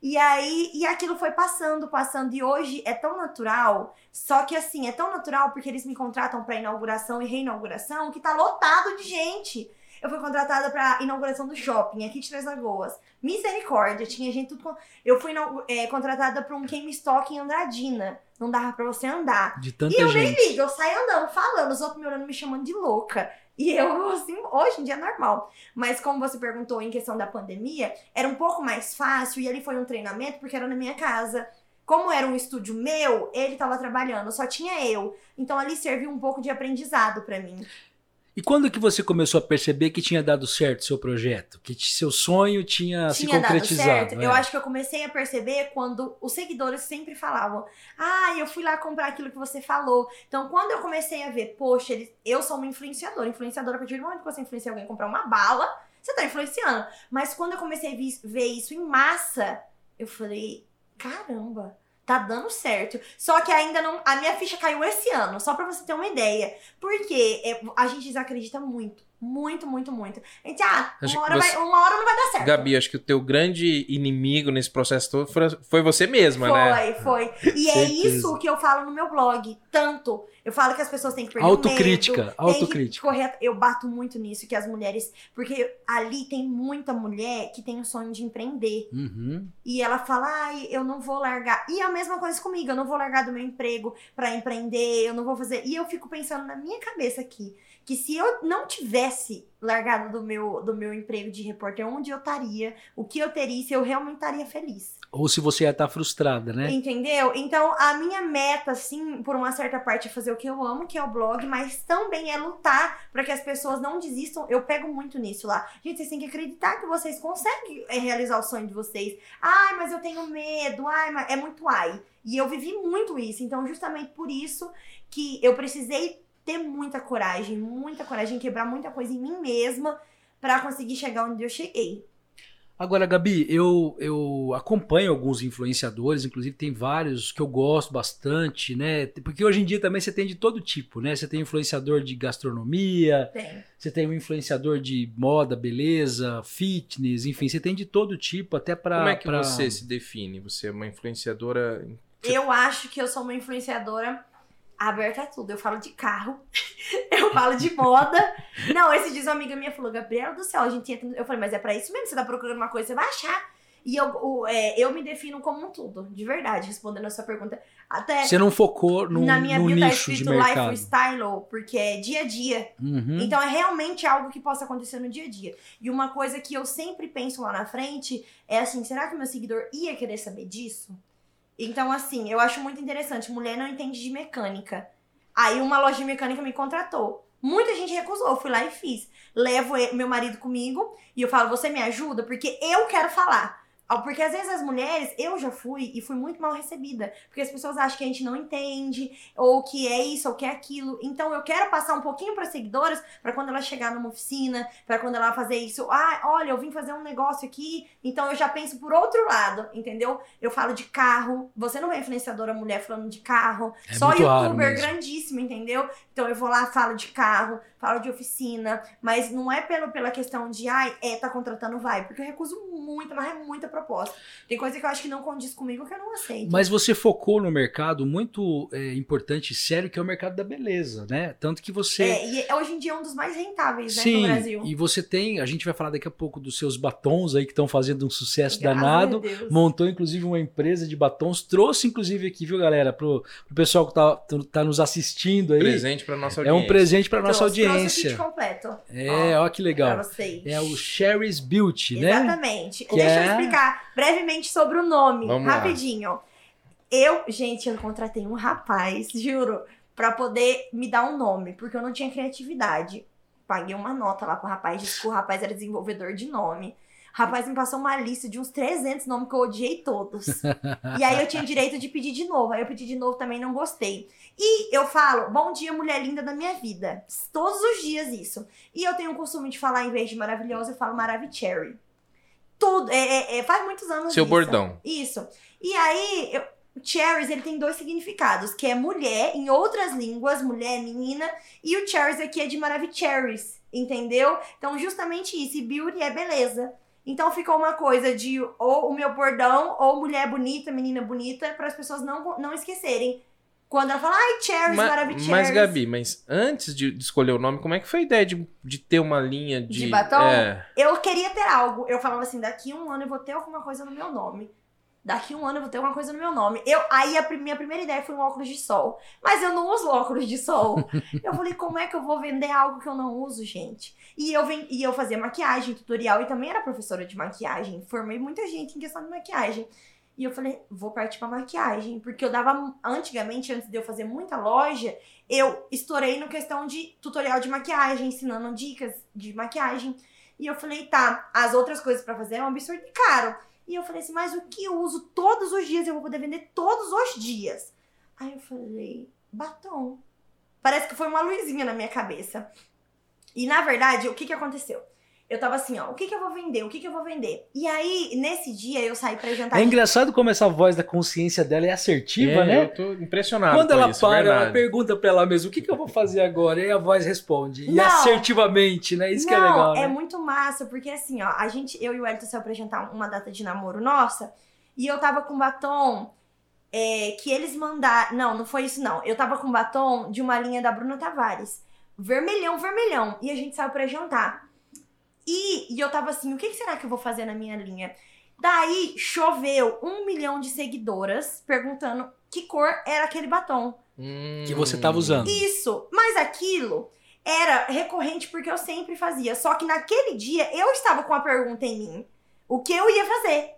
E aí, e aquilo foi passando, passando. E hoje é tão natural. Só que assim, é tão natural porque eles me contratam pra inauguração e reinauguração que tá lotado de gente. Eu fui contratada pra inauguração do shopping aqui de Três Lagoas. Misericórdia, tinha gente tudo. com- Eu fui é, contratada pra um Game Stock em Andradina. Não dava pra você andar. De E tanta eu nem gente. ligo, eu saio andando, falando, os outros me olhando, me chamando de louca. E eu, assim, hoje em dia é normal. Mas como você perguntou em questão da pandemia, era um pouco mais fácil e ali foi um treinamento porque era na minha casa. Como era um estúdio meu, ele tava trabalhando, só tinha eu. Então ali serviu um pouco de aprendizado pra mim. E quando que você começou a perceber que tinha dado certo o seu projeto? Que seu sonho tinha, se tinha dado concretizado? certo. é. Eu acho que eu comecei a perceber quando os seguidores sempre falavam: Ah, eu fui lá comprar aquilo que você falou. Então, quando eu comecei a ver, poxa, eles- eu sou uma influenciadora. Influenciadora, a partir do momento que você influencia alguém a comprar uma bala, você tá influenciando. Mas quando eu comecei a ver isso em massa, eu falei: caramba. Tá dando certo. Só que ainda não. A minha ficha caiu esse ano, só pra você ter uma ideia. Porque é, a gente desacredita muito. Muito, muito, muito. A gente, ah, uma hora, você- vai, uma hora não vai dar certo. Gabi, acho que o teu grande inimigo nesse processo todo foi- foi você mesma, né? Foi, foi. E é isso que eu falo no meu blog. Tanto. Eu falo que as pessoas têm que perder Autocrítica, medo, autocrítica. Correr, eu bato muito nisso, que as mulheres... Porque ali tem muita mulher que tem o sonho de empreender. Uhum. E ela fala, ai, eu não vou largar. E a mesma coisa comigo, eu não vou largar do meu emprego pra empreender, eu não vou fazer. E eu fico pensando na minha cabeça aqui, que se eu não tivesse largado do meu, do meu emprego de repórter, onde eu estaria, o que eu teria, se eu realmente estaria feliz. Ou se você ia estar frustrada, né? Entendeu? Então, a minha meta, assim, por uma certa parte, é fazer o que eu amo, que é o blog, mas também é lutar para que as pessoas não desistam. Eu pego muito nisso lá. Gente, vocês têm que acreditar que vocês conseguem é, realizar o sonho de vocês. Ai, mas eu tenho medo. Ai, mas é muito ai. E eu vivi muito isso. Então, justamente por isso que eu precisei ter muita coragem, muita coragem, quebrar muita coisa em mim mesma para conseguir chegar onde eu cheguei. Agora, Gabi, eu, eu acompanho alguns influenciadores, inclusive tem vários que eu gosto bastante, né? Porque hoje em dia também você tem de todo tipo, né? Você tem influenciador de gastronomia, Tem. você tem um influenciador de moda, beleza, fitness, enfim, você tem de todo tipo, até pra. Como é que pra- você se define? Você é uma influenciadora. Eu acho que eu sou uma influenciadora aberta a tudo. Eu falo de carro, eu falo de moda. Não, esse dias uma amiga minha falou, Gabriela do céu, a gente entra... Eu falei, mas é pra isso mesmo, você tá procurando uma coisa, você vai achar. E eu, o- é, eu me defino como um tudo, de verdade, respondendo a sua pergunta. Até Você não focou num, na minha num bio tá escrito lifestyle, porque é dia a dia. Uhum. Então é realmente algo que possa acontecer no dia a dia. E uma coisa que eu sempre penso lá na frente é assim: será que meu seguidor ia querer saber disso? Então, assim, eu acho muito interessante. Mulher não entende de mecânica. Aí uma loja de mecânica me contratou. Muita gente recusou, eu fui lá e fiz. Levo meu marido comigo e eu falo, você me ajuda? Porque eu quero falar. Porque às vezes as mulheres, eu já fui e fui muito mal recebida. Porque as pessoas acham que a gente não entende, ou que é isso, ou que é aquilo. Então eu quero passar um pouquinho para seguidoras, para quando ela chegar numa oficina, para quando ela fazer isso. Ah, olha, eu vim fazer um negócio aqui, então eu já penso por outro lado, entendeu? Eu falo de carro. Você não é influenciadora mulher falando de carro. É Só youtuber grandíssimo, entendeu? Então eu vou lá, falo de carro, falo de oficina, mas não é pelo, pela questão de, ai, é, tá contratando, vai. Porque eu recuso muito, mas é muita proposta. Tem coisa que eu acho que não condiz comigo que eu não aceito. Mas você focou no mercado muito é, importante e sério, que é o mercado da beleza, né? Tanto que você. É, e hoje em dia é um dos mais rentáveis, né, Sim, no Brasil. e você tem, a gente vai falar daqui a pouco dos seus batons aí que estão fazendo um sucesso Graças danado. Montou inclusive uma empresa de batons, trouxe inclusive aqui, viu, galera, pro, pro pessoal que tá, tá nos assistindo aí. Presente pra nossa É audiência. um presente para nossa Trouxe- trouxe o audiência. kit completo É, ó que pra legal. vocês. É o Sherry's Beauty, né? Exatamente. Que Deixa é- eu explicar brevemente sobre o nome, Vamos lá. rapidinho. Eu, gente, eu contratei um rapaz, juro, pra poder me dar um nome, porque eu não tinha criatividade. Paguei uma nota lá pro rapaz, disse que o rapaz era desenvolvedor de nome. Rapaz me passou uma lista de uns 300 nomes que eu odiei todos. e aí eu tinha direito de pedir de novo. Aí eu pedi de novo também não gostei. E eu falo, bom dia, mulher linda da minha vida. Todos os dias isso. E eu tenho o costume de falar, em vez de maravilhosa, eu falo maravicherry. Tudo. É, é- é- faz muitos anos Seu isso. bordão. Isso. E aí, eu, cherries, ele tem dois significados, que é mulher, em outras línguas, mulher, menina, e o cherries aqui é de maravicherries, entendeu? Então, justamente isso. E beauty é beleza. Então ficou uma coisa de ou o meu bordão, ou mulher bonita, menina bonita, para as pessoas não, não esquecerem. Quando ela fala, ai, Cherries, Ma- Maravilha mas, Gabi, mas antes de, de escolher o nome, como é que foi a ideia de, de ter uma linha de. De batom? É. Eu queria ter algo. Eu falava assim, daqui um ano eu vou ter alguma coisa no meu nome. Daqui um ano eu vou ter alguma coisa no meu nome. Eu, aí a minha primeira ideia foi um óculos de sol. Mas eu não uso óculos de sol. eu falei, como é que eu vou vender algo que eu não uso, gente? E eu, ven- e eu fazia maquiagem, tutorial, e também era professora de maquiagem. Formei muita gente em questão de maquiagem. E eu falei, vou partir pra maquiagem. Porque eu dava, antigamente, antes de eu fazer muita loja, eu estourei no questão de tutorial de maquiagem, ensinando dicas de maquiagem. E eu falei, tá, as outras coisas pra fazer é um absurdo de caro. E eu falei assim, mas o que eu uso todos os dias, eu vou poder vender todos os dias. Aí eu falei, batom. Parece que foi uma luzinha na minha cabeça. E na verdade, o que que aconteceu? Eu tava assim, ó, o que que eu vou vender? O que que eu vou vender? E aí, nesse dia, eu saí pra jantar. É engraçado como essa voz da consciência dela é assertiva, É, né? Eu tô impressionado. Quando com ela isso, para, ela verdade. pergunta pra ela mesma, o que, que eu vou fazer agora? E a voz responde. E Não. assertivamente, né? Isso que é Não, legal, né? muito massa, porque assim, ó, a gente, eu e o Elton saiu pra jantar uma data de namoro nossa, e eu tava com batom é, que eles mandaram. Não, não foi isso, não. Eu tava com batom de uma linha da Bruna Tavares. Vermelhão, vermelhão. E a gente saiu pra jantar. E, e eu tava assim, o que que será que eu vou fazer na minha linha? Daí choveu um milhão de seguidoras perguntando que cor era aquele batom. Hum. Que você tava usando. Isso, mas aquilo era recorrente porque eu sempre fazia. Só que naquele dia eu estava com a pergunta em mim: o que eu ia fazer?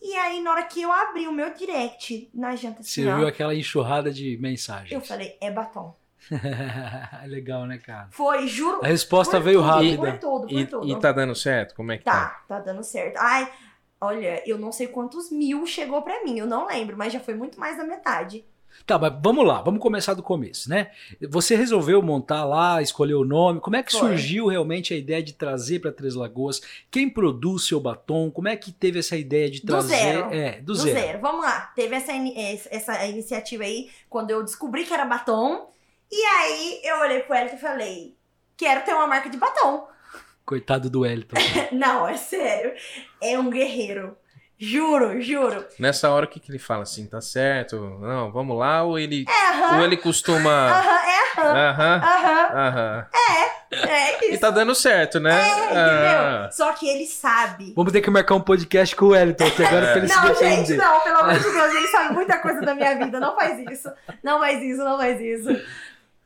E aí, na hora que eu abri o meu direct na janta Você assim, ó, viu aquela enxurrada de mensagens. eu falei: é batom. legal, né, cara? Foi, juro. A resposta veio tudo, rápida. Por tudo, por E, tudo. e tá dando certo? Como é que tá? Tá, tá dando certo. Ai, olha, eu não sei quantos mil chegou pra mim, eu não lembro, mas já foi muito mais da metade. Tá, mas vamos lá, vamos começar do começo, né? Você resolveu montar lá, escolher o nome. Como é que Foi. surgiu realmente a ideia de trazer para Três Lagoas? Quem produz seu batom? Como é que teve essa ideia de Do trazer? zero. É, do, Do zero. zero. Vamos lá. Teve essa essa iniciativa aí quando eu descobri que era batom. E aí eu olhei pro Elton e falei: quero ter uma marca de batom. Coitado do Wellington. Não, é sério. É um guerreiro. Juro, juro. Nessa hora, o que, que ele fala assim? Tá certo? Não, vamos lá? Ou ele, É aham. ou ele costuma. Aham, é aham. Aham. Aham. Aham. É isso. E tá dando certo, né? É, entendeu? Ah. Só que ele sabe. Vamos ter que marcar um podcast com o Wellington aqui agora pra ele se Não, defender. gente, não, pelo amor de Deus, ele sabe muita coisa da minha vida. Não faz isso. Não faz isso, não faz isso.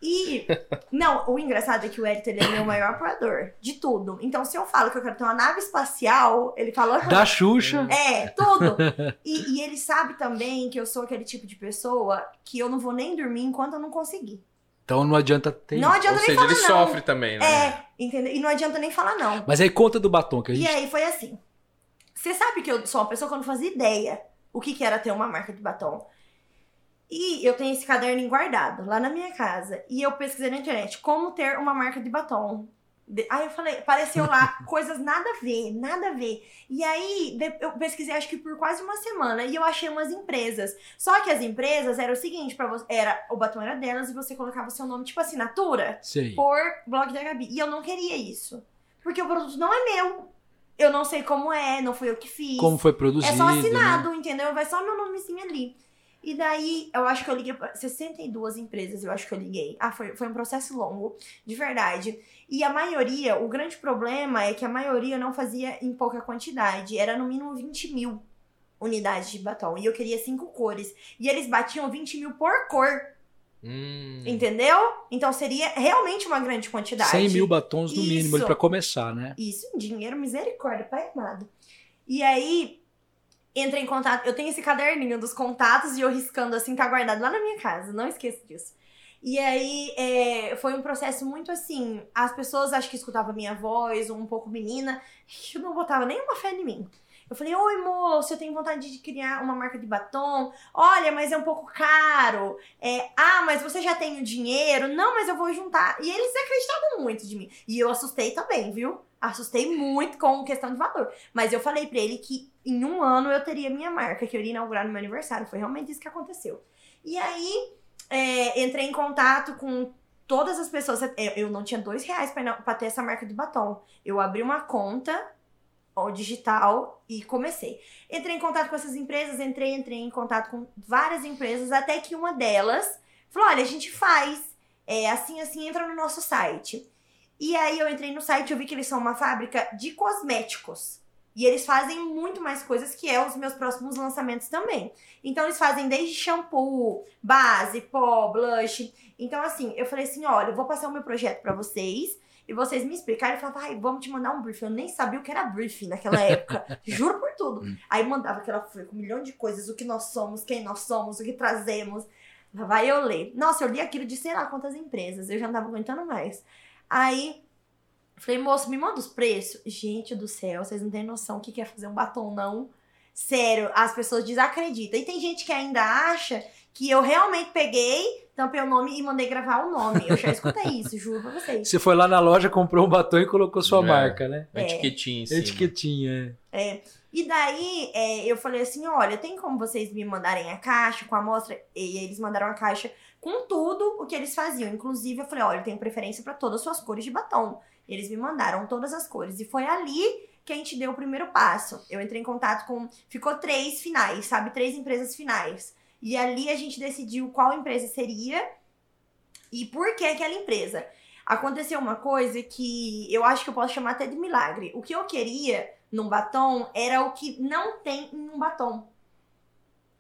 E, não, o engraçado é que o Elton ele é meu maior apoiador de tudo. Então, se eu falo que eu quero ter uma nave espacial, ele fala. Da Xuxa. É, tudo. E, e ele sabe também que eu sou aquele tipo de pessoa que eu não vou nem dormir enquanto eu não conseguir. Então não adianta ter. Não adianta Ou nem seja, falar ele não. sofre também, né? É, entendeu? E não adianta nem falar não. Mas aí conta do batom que a E gente. aí foi assim. Você sabe que eu sou uma pessoa que eu não fazia ideia o que, que era ter uma marca de batom. E eu tenho esse caderno guardado lá na minha casa. E eu pesquisei na internet como ter uma marca de batom. Aí eu falei, apareceu lá coisas nada a ver, nada a ver. E aí eu pesquisei acho que por quase uma semana e eu achei umas empresas. Só que as empresas era o seguinte, para você, era o batom era delas e você colocava seu nome tipo assinatura Sei. por blog da Gabi. E eu não queria isso. Porque o produto não é meu. Eu não sei como é, não fui eu que fiz. Como foi produzido. é só né? assinado, entendeu? Vai só meu nomezinho ali. E daí, eu acho que eu liguei pra 62 empresas, eu acho que eu liguei. Ah, foi, foi um processo longo, de verdade. E a maioria, o grande problema é que a maioria não fazia em pouca quantidade. Era no mínimo 20 mil unidades de batom. E eu queria cinco cores. E eles batiam 20 mil por cor. Hum. Entendeu? Então seria realmente uma grande quantidade. 100 mil batons no mínimo Isso. para começar, né? Isso, dinheiro, misericórdia, pai amado. E aí, entrei em contato. Eu tenho esse caderninho dos contatos e eu riscando assim, tá guardado lá na minha casa, não esqueça disso. E aí, é, foi um processo muito assim. As pessoas acho que escutavam minha voz, um pouco menina, eu não botava nenhuma fé em mim. Eu falei, oi moço, eu tenho vontade de criar uma marca de batom. Olha, mas é um pouco caro. É, ah, mas você já tem o dinheiro? Não, mas eu vou juntar. E eles acreditavam muito de mim. E eu assustei também, viu? Assustei muito com questão de valor. Mas eu falei pra ele que em um ano eu teria minha marca, que eu iria inaugurar no meu aniversário. Foi realmente isso que aconteceu. E aí, é, entrei em contato com todas as pessoas. Eu, não tinha dois reais pra ter essa marca de batom. Eu abri uma conta ao digital e comecei. Entrei em contato com essas empresas, entrei, entrei em contato com várias empresas, até que uma delas falou: olha, a gente faz é, assim, assim, entra no nosso site. E aí eu entrei no site e eu vi que eles são uma fábrica de cosméticos. E eles fazem muito mais coisas que é os meus próximos lançamentos também. Então eles fazem desde shampoo, base, pó, blush. Então assim, eu falei assim, olha, eu vou passar o meu projeto para vocês e vocês me explicarem. Eu falava, ai, vamos te mandar um briefing. Eu nem sabia o que era briefing naquela época. Juro por tudo. Hum. Aí mandava aquela folha com um milhão de coisas, o que nós somos, quem nós somos, o que trazemos. Lá Vai eu ler. Nossa, eu li aquilo de sei lá quantas empresas. Eu já não tava aguentando mais. Aí, falei, moço, me manda os preços. Gente do céu, vocês não têm noção o que é fazer um batom, não. Sério, as pessoas desacreditam. E tem gente que ainda acha que eu realmente peguei, tampei o nome e mandei gravar o nome. Eu já escutei isso, juro pra vocês. Você foi lá na loja, comprou um batom e colocou sua É. marca, né? É. etiquetinha em cima. Etiquetinha. é. E daí, é, eu falei assim, olha, tem como vocês me mandarem a caixa com a amostra? E eles mandaram a caixa com tudo o que eles faziam. Inclusive, eu falei, olha, eu tenho preferência pra todas as suas cores de batom. Eles me mandaram todas as cores. E foi ali que a gente deu o primeiro passo. Eu entrei em contato com... Ficou três finais, sabe? Três empresas finais. E ali a gente decidiu qual empresa seria e por que aquela empresa. Aconteceu uma coisa que eu acho que eu posso chamar até de milagre. O que eu queria num batom era o que não tem em um batom.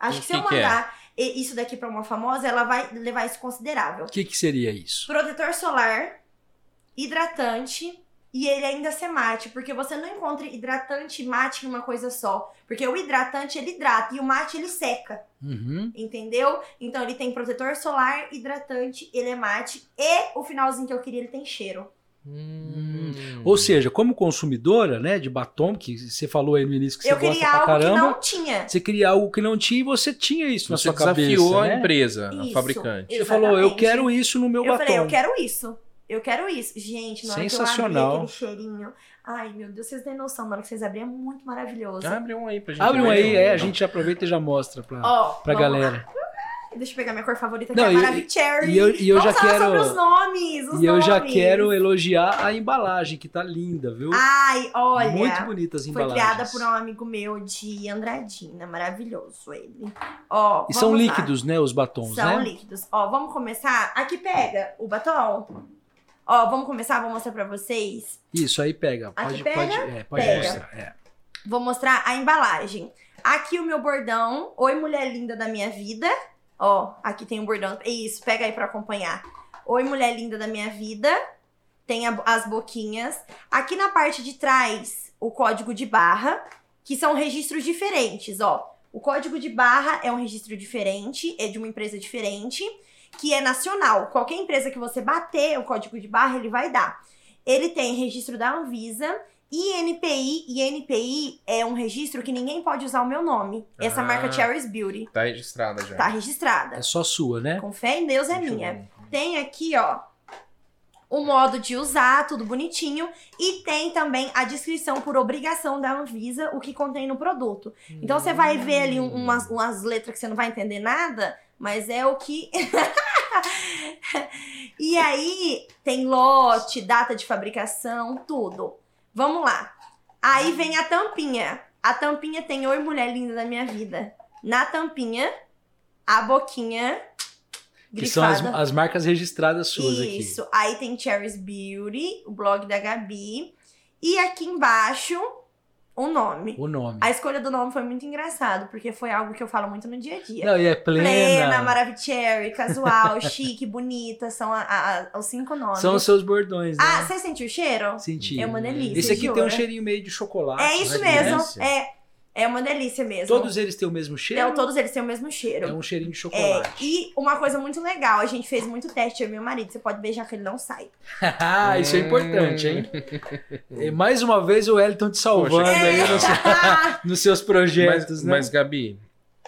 Acho O que se eu que que é? mandar e- isso daqui pra uma famosa, ela vai levar isso considerável. O que, que seria isso? Protetor solar, hidratante e ele ainda ser mate, porque você não encontra hidratante e mate em uma coisa só, porque o hidratante ele hidrata e o mate ele seca, Uhum. entendeu? Então ele tem protetor solar, hidratante, ele é mate e o finalzinho que eu queria ele tem cheiro. Hum. Ou seja, como consumidora, né, de batom, que você falou aí no início que você eu gosta queria pra algo caramba, que não tinha. você queria algo que não tinha e você tinha isso na Você sua cabeça, desafiou a né? empresa, a Isso. fabricante. Você falou, eu Exatamente. quero isso no meu Eu batom. falei, eu quero isso. Eu quero isso. Gente, na hora que eu Sensacional. abri aquele cheirinho. Ai, meu Deus, vocês têm noção, na hora que vocês abrirem é muito maravilhoso. Abre um aí pra gente Abre um aí, é, a gente aproveita e já mostra pra, Ó, pra galera. lá. Deixa eu pegar minha cor favorita, que Não, é e- a Maravicherry. E eu, e eu já Vamos falar sobre os quero. nomes, os E eu já nomes. quero elogiar a embalagem, que tá linda, viu? Ai, olha. Muito bonitas as Foi embalagens. criada por um amigo meu de Andradina. Maravilhoso ele. Ó, E são lá. líquidos, né, os batons, São né? líquidos. Ó, vamos começar. Aqui pega o batom. Ó, vamos começar, vou mostrar pra vocês. Isso aí pega. Aqui Pode, pega? pode, é, pode Pega. mostrar. é. Vou mostrar a embalagem. Aqui o meu bordão. Oi, mulher linda da minha vida. Ó, aqui tem o bordão. Isso, pega aí pra acompanhar. Oi, mulher linda da minha vida. Tem a- as boquinhas. Aqui na parte de trás, o código de barra, que são registros diferentes, ó. O código de barra é um registro diferente, é de uma empresa diferente, que é nacional. Qualquer empresa que você bater o código de barra, ele vai dar. Ele tem registro da Anvisa, INPI, e NPI é um registro que ninguém pode usar o meu nome. Essa Ah. marca Cherry's Beauty Tá registrada já. tá registrada. É só sua, né? Com fé em Deus é Deixa minha. Tem aqui, ó, o modo de usar, tudo bonitinho. E tem também a descrição por obrigação da Anvisa, o que contém no produto. Então você vai ver ali um- umas, umas letras que você não vai entender nada, mas é o que. e aí tem lote, data de fabricação, tudo. Vamos lá. Aí vem a tampinha. A tampinha tem Oi Mulher Linda da Minha Vida. Na tampinha, a boquinha Que são as, grifada. as marcas registradas suas aqui. Isso. Aí tem Cherry's Beauty, o blog da Gabi. E aqui embaixo, o nome. O nome. A escolha do nome foi muito engraçado, porque foi algo que eu falo muito no dia a dia. Não, e é plena. Plena, Maravicherry, casual, chique, bonita, são a- a- a- os cinco nomes. São os seus bordões, né? Ah, você sentiu o cheiro? Senti. É uma delícia. Esse aqui tem um jura? cheirinho meio de chocolate. É isso mesmo. É, é uma delícia mesmo. Todos eles têm o mesmo cheiro? Não, todos eles têm o mesmo cheiro. É um cheirinho de É, chocolate. e uma coisa muito legal, a gente fez muito teste, eu e meu marido. Você pode beijar que ele não sai. Ah, isso é importante, hein? E mais uma vez o Wellington te salvando Poxa, aí nos, nos seus projetos, Mas, né? mas, Gabi,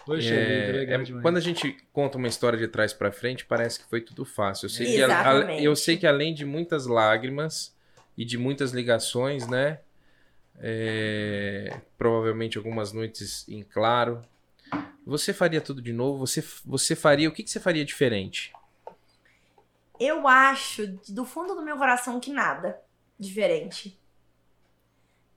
Poxa é, legal é- quando a gente conta uma história de trás pra frente, parece que foi tudo fácil. Eu sei, que, a- a- Exatamente. eu sei que além de muitas lágrimas e de muitas ligações, né? É, provavelmente algumas noites em claro. Você faria tudo de novo? Você, você faria. O que, que você faria diferente? Eu acho, do fundo do meu coração, que nada diferente.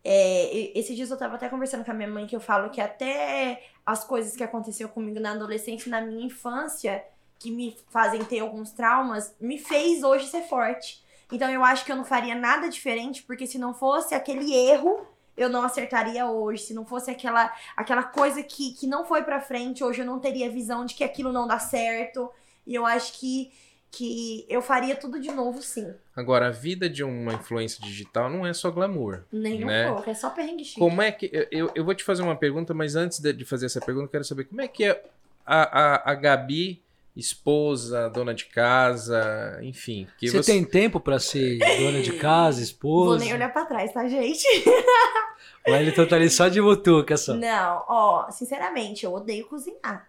É, esses dias eu tava até conversando com a minha mãe que eu falo que até as coisas que aconteceu comigo na adolescência na minha infância, que me fazem ter alguns traumas, me fez hoje ser forte. Então eu acho que eu não faria nada diferente, porque se não fosse aquele erro, eu não acertaria hoje. Se não fosse aquela, aquela coisa que, que não foi pra frente, hoje eu não teria visão de que aquilo não dá certo. E eu acho que, que eu faria tudo de novo, sim. Agora, a vida de uma influência digital não é só glamour. Nem um Né? pouco, é só perrengue chique. Como é que. eu- Eu, vou te fazer uma pergunta, mas antes de, de fazer essa pergunta, eu quero saber como é que é a, a, a Gabi, esposa, dona de casa, enfim. Que Você, tem tempo pra ser dona de casa, Vou esposa? nem olhar pra trás, tá, gente? O Wellington tá ali só de mutuca só. Não, ó, sinceramente, eu odeio cozinhar.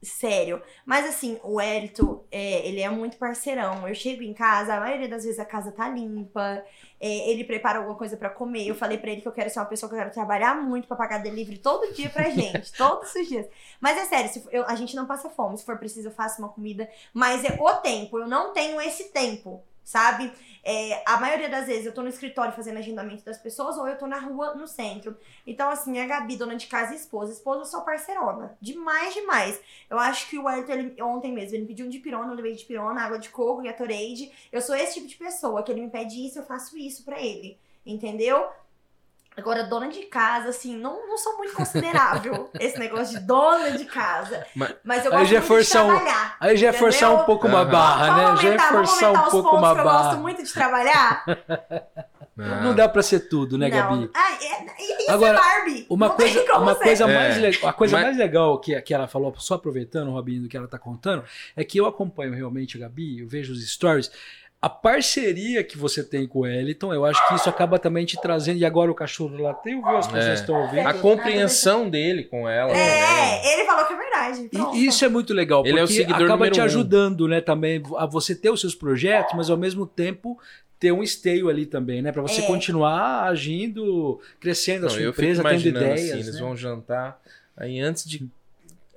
Sério. Mas assim, o Hélito, é, ele é muito parceirão. Eu chego em casa, a maioria das vezes a casa tá limpa. é, ele prepara alguma coisa pra comer. Eu falei pra ele que eu quero ser uma pessoa que eu quero trabalhar muito pra pagar delivery todo dia pra gente. todos os dias. Mas é sério, se eu- a gente não passa fome. Se for preciso, eu faço uma comida. Mas é o tempo. Eu não tenho esse tempo, sabe? É, a maioria das vezes eu tô no escritório fazendo agendamento das pessoas ou eu tô na rua, no centro. Então, assim, a Gabi, dona de casa e esposa. Esposa, eu sou parceirona. Demais, demais. Eu acho que o Ayrton, ele, ontem mesmo, ele me pediu um de pirona, eu levei de pirona, água de coco, Gatorade. Eu sou esse tipo de pessoa, que ele me pede isso, eu faço isso pra ele. Entendeu? Agora, dona de casa, assim, não, não sou muito considerável esse negócio de dona de casa. Mas- Mas, eu Aí gosto já é muito de forçar um- trabalhar. Aí já é forçar um pouco uma barra, Vamos né? Já é aumentar, forçar aumentar um pouco uma que eu gosto barra. muito de trabalhar. Não dá pra ser tudo, né, não. Gabi? Ah, é, isso Agora, é Barbie. Uma Não coisa, tem como uma ser. coisa, É. mais, le- a coisa Mas- mais legal que, que ela falou, só aproveitando, Robinho, do que ela tá contando, é que eu acompanho realmente a Gabi, eu vejo os stories. A parceria que você tem com o Wellington, eu acho que isso acaba também te trazendo. E agora o cachorro lá tem, viu? As pessoas É. estão ouvindo. A compreensão dele com ela. também. É, ele falou que é verdade. Pronto. E isso é muito legal, Ele é o porque seguidor acaba te um. ajudando, né, também, a você ter os seus projetos, mas ao mesmo tempo ter um esteio ali também, né, Pra você É. continuar agindo, crescendo a Não, sua eu fico empresa, tendo imaginando ideias, assim, eles né? vão jantar, aí antes de...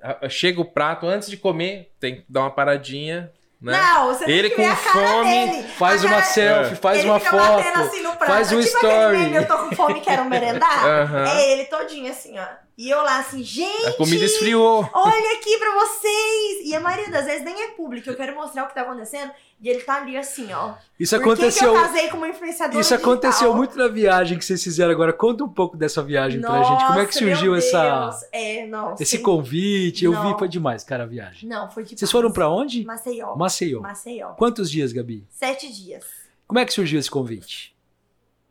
a- a- Chega o prato, antes de comer, tem que dar uma paradinha, né? Não, você Ele tem que com cara fome, dele. Faz A uma cara- selfie, faz ele uma foto. assim faz um story. meme, eu tô com fome, quero merendar. Aham. É ele todinho assim, ó. E eu lá assim, gente, A comida esfriou. olha aqui pra vocês. E a maioria das vezes nem é público, eu quero mostrar o que tá acontecendo. E ele tá ali assim, ó. Isso Por que que aconteceu. eu casei com uma influenciadora Isso digital? aconteceu muito na viagem que vocês fizeram agora. Conta um pouco dessa viagem pra gente. Como é que Nossa, surgiu essa. É, não, esse convite? Eu vi, Não. foi demais, cara, a viagem. Não, foi de Vocês foram pra onde? Maceió. Maceió. Maceió. Quantos dias, Gabi? Sete dias. Como é que surgiu esse convite?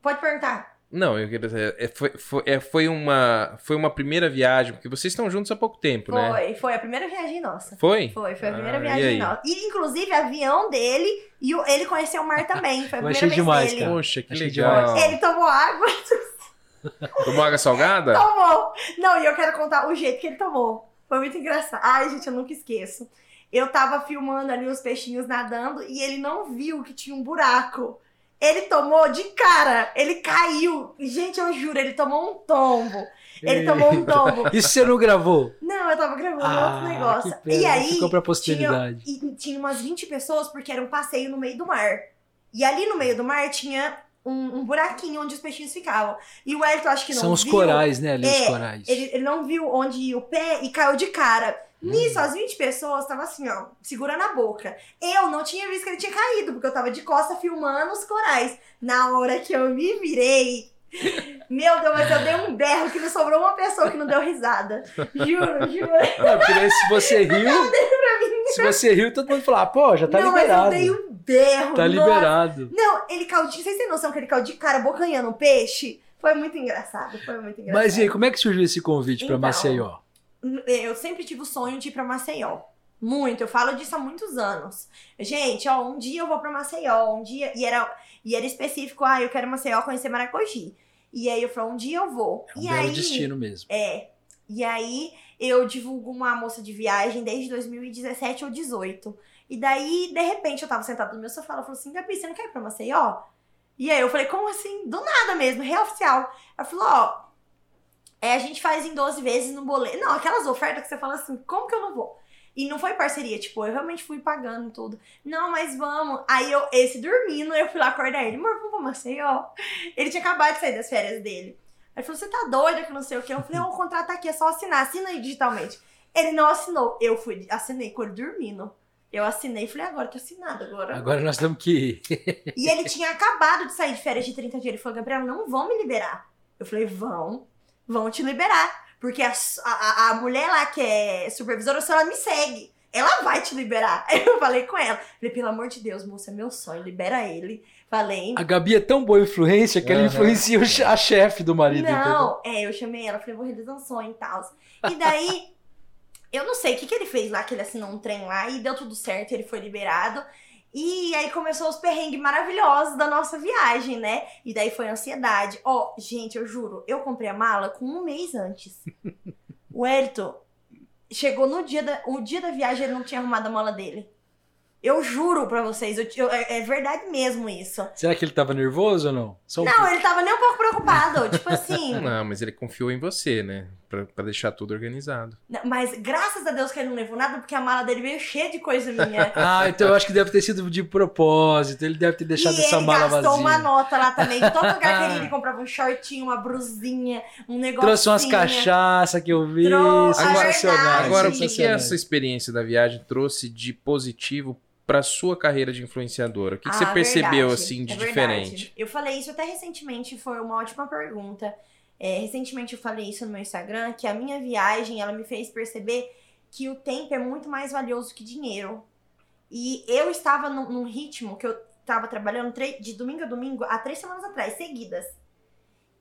Pode perguntar. Não, eu queria dizer, é, foi, foi, é, foi, uma, foi uma primeira viagem, porque vocês estão juntos há pouco tempo, né? Foi, foi a primeira viagem nossa. Foi? Foi, foi a Ah, primeira e viagem aí? nossa. E, inclusive, avião dele e o- ele conheceu o mar também. Foi a Eu primeira achei vez demais, dele. cara. Poxa, que Achei legal. Ele tomou água, Tomou água salgada? tomou. Não, e eu quero contar o jeito que ele tomou. Foi muito engraçado. Ai, gente, eu nunca esqueço. Eu tava filmando ali os peixinhos nadando e ele não viu que tinha um buraco. Ele tomou de cara, ele caiu. Gente, eu juro, ele tomou um tombo. Ele tomou um tombo. Isso você não gravou? Não, eu tava gravando Ah, outro negócio. pena, e aí, ficou pra tinha, posteridade. e tinha umas 20 pessoas porque era um passeio no meio do mar. E ali no meio do mar tinha um, um buraquinho onde os peixinhos ficavam. E o Elton acho que não São os viu. corais, né, ali, os É, corais. Ele, ele não viu onde ia o pé e caiu de cara. Hum. Nisso, as 20 pessoas estavam assim, ó, segurando a boca. Eu não tinha visto que ele tinha caído, porque eu tava de costa filmando os corais. Na hora que eu me virei, meu Deus, mas eu dei um berro que não sobrou uma pessoa que não deu risada. Juro, juro. Porque daí se você riu, se você riu, todo mundo fala, ah, pô, já tá não, liberado. mas eu dei um berro. Tá nossa. liberado. Não, ele caiu de. Vocês têm noção que ele caiu de cara bocanhando um peixe? Foi muito engraçado, foi muito engraçado. Mas e aí, como é que surgiu esse convite pra Então, Maceió? Eu sempre tive o sonho de ir pra Maceió. Muito, eu falo disso há muitos anos. Gente, ó, um dia eu vou pra Maceió, um dia. E era, e era específico, ah, eu quero Maceió conhecer Maragogi. E aí eu falei, um dia eu vou. É um e belo aí, destino mesmo. É. E aí eu divulgo uma moça de viagem desde 2017 ou 18. E daí, de repente, eu tava sentada no meu sofá, ela falou assim, Gabi, você não quer ir pra Maceió? E aí eu falei, como assim? Do nada mesmo, real oficial. Ela falou, ó, é, a gente faz em 12 vezes no boleto. Não, aquelas ofertas que você fala assim, como que eu não vou? E não foi parceria, tipo, eu realmente fui pagando tudo. Não, mas vamos. Aí eu, esse dormindo, eu fui lá acordar ele, amor, vamos pra Maceió? Ele tinha acabado de sair das férias dele. Ele falou, você tá doida que não sei o que. Eu falei, o contrato tá aqui, é só assinar. Assina aí digitalmente. Ele não assinou. Eu fui, assinei com ele dormindo. Eu assinei e falei, agora tá assinado agora. Agora nós temos que. E ele tinha acabado de sair de férias de 30 dias. Ele falou, Gabriela, não vão me liberar. Eu falei, vão, vão te liberar. Porque a, a, a mulher lá que é supervisora, se ela me segue, ela vai te liberar. Aí eu falei com ela. Falei, pelo amor de Deus, moça, é meu sonho, libera ele. Falei. A Gabi é tão boa influência que ela Aham. influencia a chefe do marido, entendeu? Não, é, eu chamei ela, falei, vou realizar um sonho e tal. E daí, eu não sei o que, que ele fez lá, que ele assinou um trem lá e deu tudo certo, ele foi liberado. E aí começou os perrengues maravilhosos da nossa viagem, né? E daí foi ansiedade. Ó, gente, eu juro, eu comprei a mala com um mês antes. O Elton chegou no dia da, o dia da viagem, ele não tinha arrumado a mala dele. Eu juro pra vocês, eu- eu- é, é verdade mesmo isso. Será que ele tava nervoso ou não? Só um Não, ele tava nem um pouco preocupado. tipo assim. Não, mas ele confiou em você, né? Pra, pra deixar tudo organizado. Não, Mas graças a Deus que ele não levou nada, porque a mala dele veio cheia de coisa minha. Ah, então eu acho que deve ter sido de propósito. Ele deve ter deixado e essa ele mala gastou vazia. uma nota lá também. Todo lugar que ele ele comprava um shortinho, uma brusinha, um negócio. Trouxe umas cachaça que eu vi. Trouxe, é sensacional. Agora, o que, essa experiência da viagem trouxe de positivo pra sua carreira de influenciadora? O que, que você Ah, percebeu, verdade, assim, de é diferente? Eu falei isso até recentemente, foi uma ótima pergunta. É, recentemente eu falei isso no meu Instagram, que a minha viagem, ela me fez perceber que o tempo é muito mais valioso que dinheiro. E eu estava num, num ritmo que eu estava trabalhando de domingo a domingo há três semanas atrás, seguidas.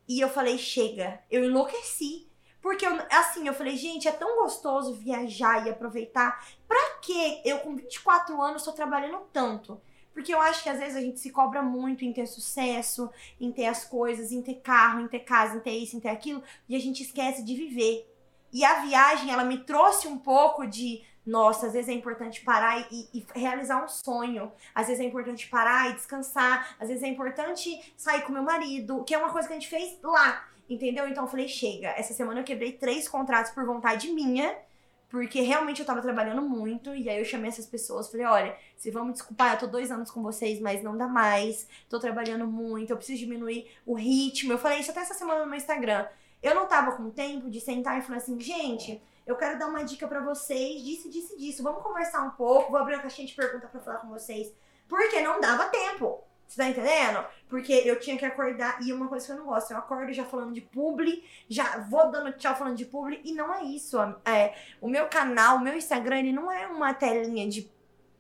E eu falei, chega. Eu enlouqueci. Porque, eu, assim, eu falei, gente, é tão gostoso viajar e aproveitar. Pra que eu, com 24 anos, tô trabalhando tanto? Porque eu acho que às vezes a gente se cobra muito em ter sucesso, em ter as coisas, em ter carro, em ter casa, em ter isso, em ter aquilo, e a gente esquece de viver. E a viagem, ela me trouxe um pouco de, nossa, às vezes é importante parar e, e realizar um sonho. Às vezes é importante parar e descansar. Às vezes é importante sair com meu marido, que é uma coisa que a gente fez lá. Entendeu? Então eu falei, chega. Essa semana eu quebrei três contratos por vontade minha, porque realmente eu tava trabalhando muito. E aí eu chamei essas pessoas, falei, olha, se vão me desculpar, eu tô dois anos com vocês, mas não dá mais. Tô trabalhando muito, eu preciso diminuir o ritmo. Eu falei isso até essa semana no meu Instagram. Eu não tava com tempo de sentar e falar assim, gente, eu quero dar uma dica pra vocês, disso, disso, disso. Vamos conversar um pouco, vou abrir uma caixinha de pergunta pra falar com vocês. Porque não dava tempo. Você tá entendendo? Porque eu tinha que acordar. E uma coisa que eu não gosto, eu acordo já falando de publi, já vou dando tchau falando de publi. E não é isso. É, o meu canal, o meu Instagram, ele não é uma telinha de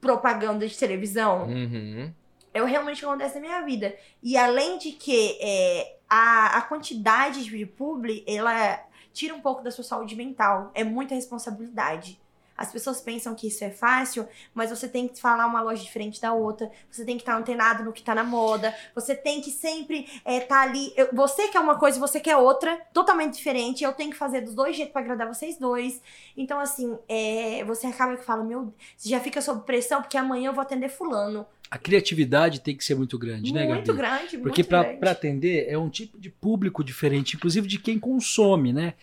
propaganda de televisão. Uhum. É o realmente que acontece na minha vida. E além de que é, a, a quantidade de publi, ela tira um pouco da sua saúde mental. É muita responsabilidade. As pessoas pensam que isso é fácil, mas você tem que falar uma loja diferente da outra. Você tem que estar antenado no que tá na moda. Você tem que sempre estar ali. eu- você quer uma coisa, você quer outra, totalmente diferente. Eu tenho que fazer dos dois jeitos pra agradar vocês dois. Então, assim, é, você acaba que fala, meu, você já fica sob pressão, porque amanhã eu vou atender fulano. A criatividade tem que ser muito grande, né, Gabi? Muito grande, Porque muito para atender é um tipo de público diferente, inclusive de quem consome, né?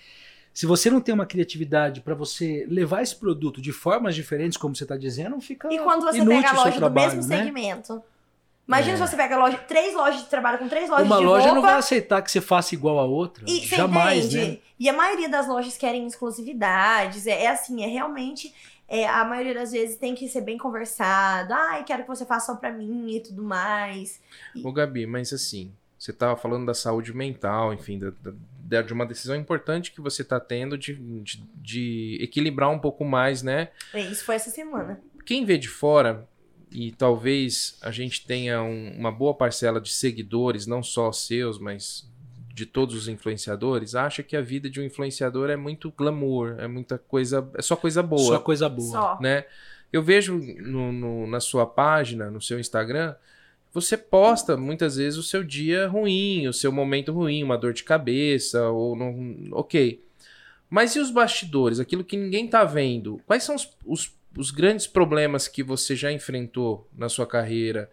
Se você não tem uma criatividade para você levar esse produto de formas diferentes, como você está dizendo, fica E quando você pega a loja do trabalho, mesmo né? segmento. Imagina É. se você pega a loja, três lojas de trabalho com três lojas Uma de loja roupa. não vai aceitar que você faça igual a outra, E jamais, entende? né? E a maioria das lojas querem exclusividades. É, é assim, é realmente. é, a maioria das vezes tem que ser bem conversado. Ai, quero que você faça só pra mim e tudo mais. Ô, Gabi, mas assim, você tava falando da saúde mental, enfim, da- da- de uma decisão importante que você tá tendo de, de, de equilibrar um pouco mais, né? É, Isso foi essa semana. Quem vê de fora, e talvez a gente tenha um- uma boa parcela de seguidores, não só seus, mas de todos os influenciadores, acha que a vida de um influenciador é muito glamour, é muita coisa, é só coisa boa Só coisa boa. Só. né? Eu vejo no, no- na sua página, no seu Instagram, você posta muitas vezes o seu dia ruim, o seu momento ruim, uma dor de cabeça, ou não. Ok. Mas e os bastidores, aquilo que ninguém tá vendo? Quais são os, os, os grandes problemas que você já enfrentou na sua carreira?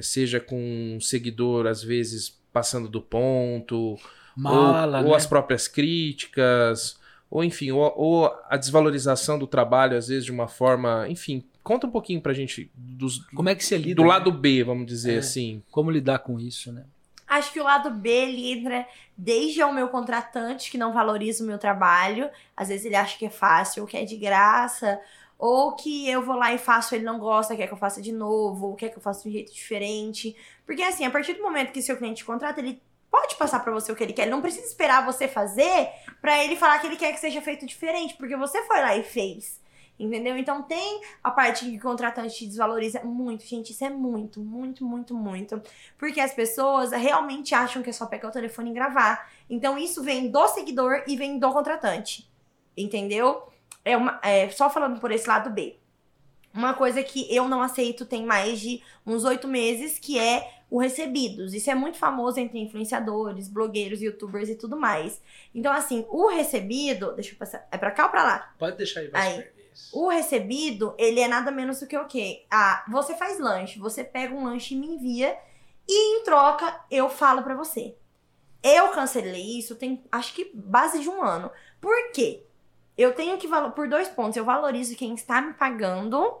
Seja com um seguidor, às vezes, passando do ponto, Mala, ou, né? ou as próprias críticas, ou enfim, ou, ou a desvalorização do trabalho, às vezes, de uma forma. Enfim, conta um pouquinho pra gente dos, Como é que você lida? do né? lado B, vamos dizer É. assim. Como lidar com isso, né? Acho que o lado B ele entra desde o meu contratante que não valoriza o meu trabalho. Às vezes ele acha que é fácil, ou que é de graça, ou que eu vou lá e faço, ele não gosta, quer que eu faça de novo, ou quer que eu faça de um jeito diferente. Porque assim, a partir do momento que seu cliente te contrata, ele pode passar para você o que ele quer. Ele não precisa esperar você fazer para ele falar que ele quer que seja feito diferente, porque você foi lá e fez. Entendeu? Então tem a parte que o contratante te desvaloriza muito, gente. Isso é muito, muito, muito, muito. Porque as pessoas realmente acham que é só pegar o telefone e gravar. Então isso vem do seguidor e vem do contratante. Entendeu? é, uma, é só falando por esse lado B. Uma coisa que eu não aceito tem mais de uns oito meses, que é o recebidos. Isso é muito famoso entre influenciadores, blogueiros, youtubers e tudo mais. Então, assim, o recebido. Deixa eu passar. É pra cá ou pra lá? Pode deixar aí, vai Aí. O recebido, ele é nada menos do que o quê? Ah, você faz lanche, você pega um lanche e me envia, e em troca eu falo pra você. Eu cancelei isso tem, acho que, base de um ano. Por quê? Eu tenho que por dois pontos. Eu valorizo quem está me pagando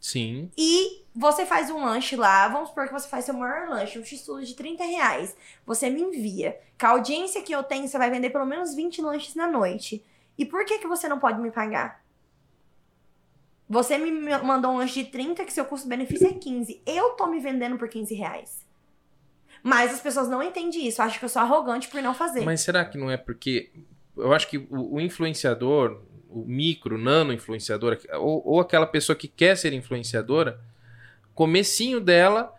Sim. e você faz um lanche lá. Vamos supor que você faz seu maior lanche, um x-tudo de 30 reais. Você me envia. Com a audiência que eu tenho, você vai vender pelo menos 20 lanches na noite. E por que, que você não pode me pagar? Você me mandou um lanche de 30 que seu custo-benefício é 15. Eu tô me vendendo por 15 reais. Mas as pessoas não entendem isso. Acham que eu sou arrogante por não fazer. Mas será que não é porque. Eu acho que o, influenciador, o micro, nano influenciador, ou, ou aquela pessoa que quer ser influenciadora, comecinho dela,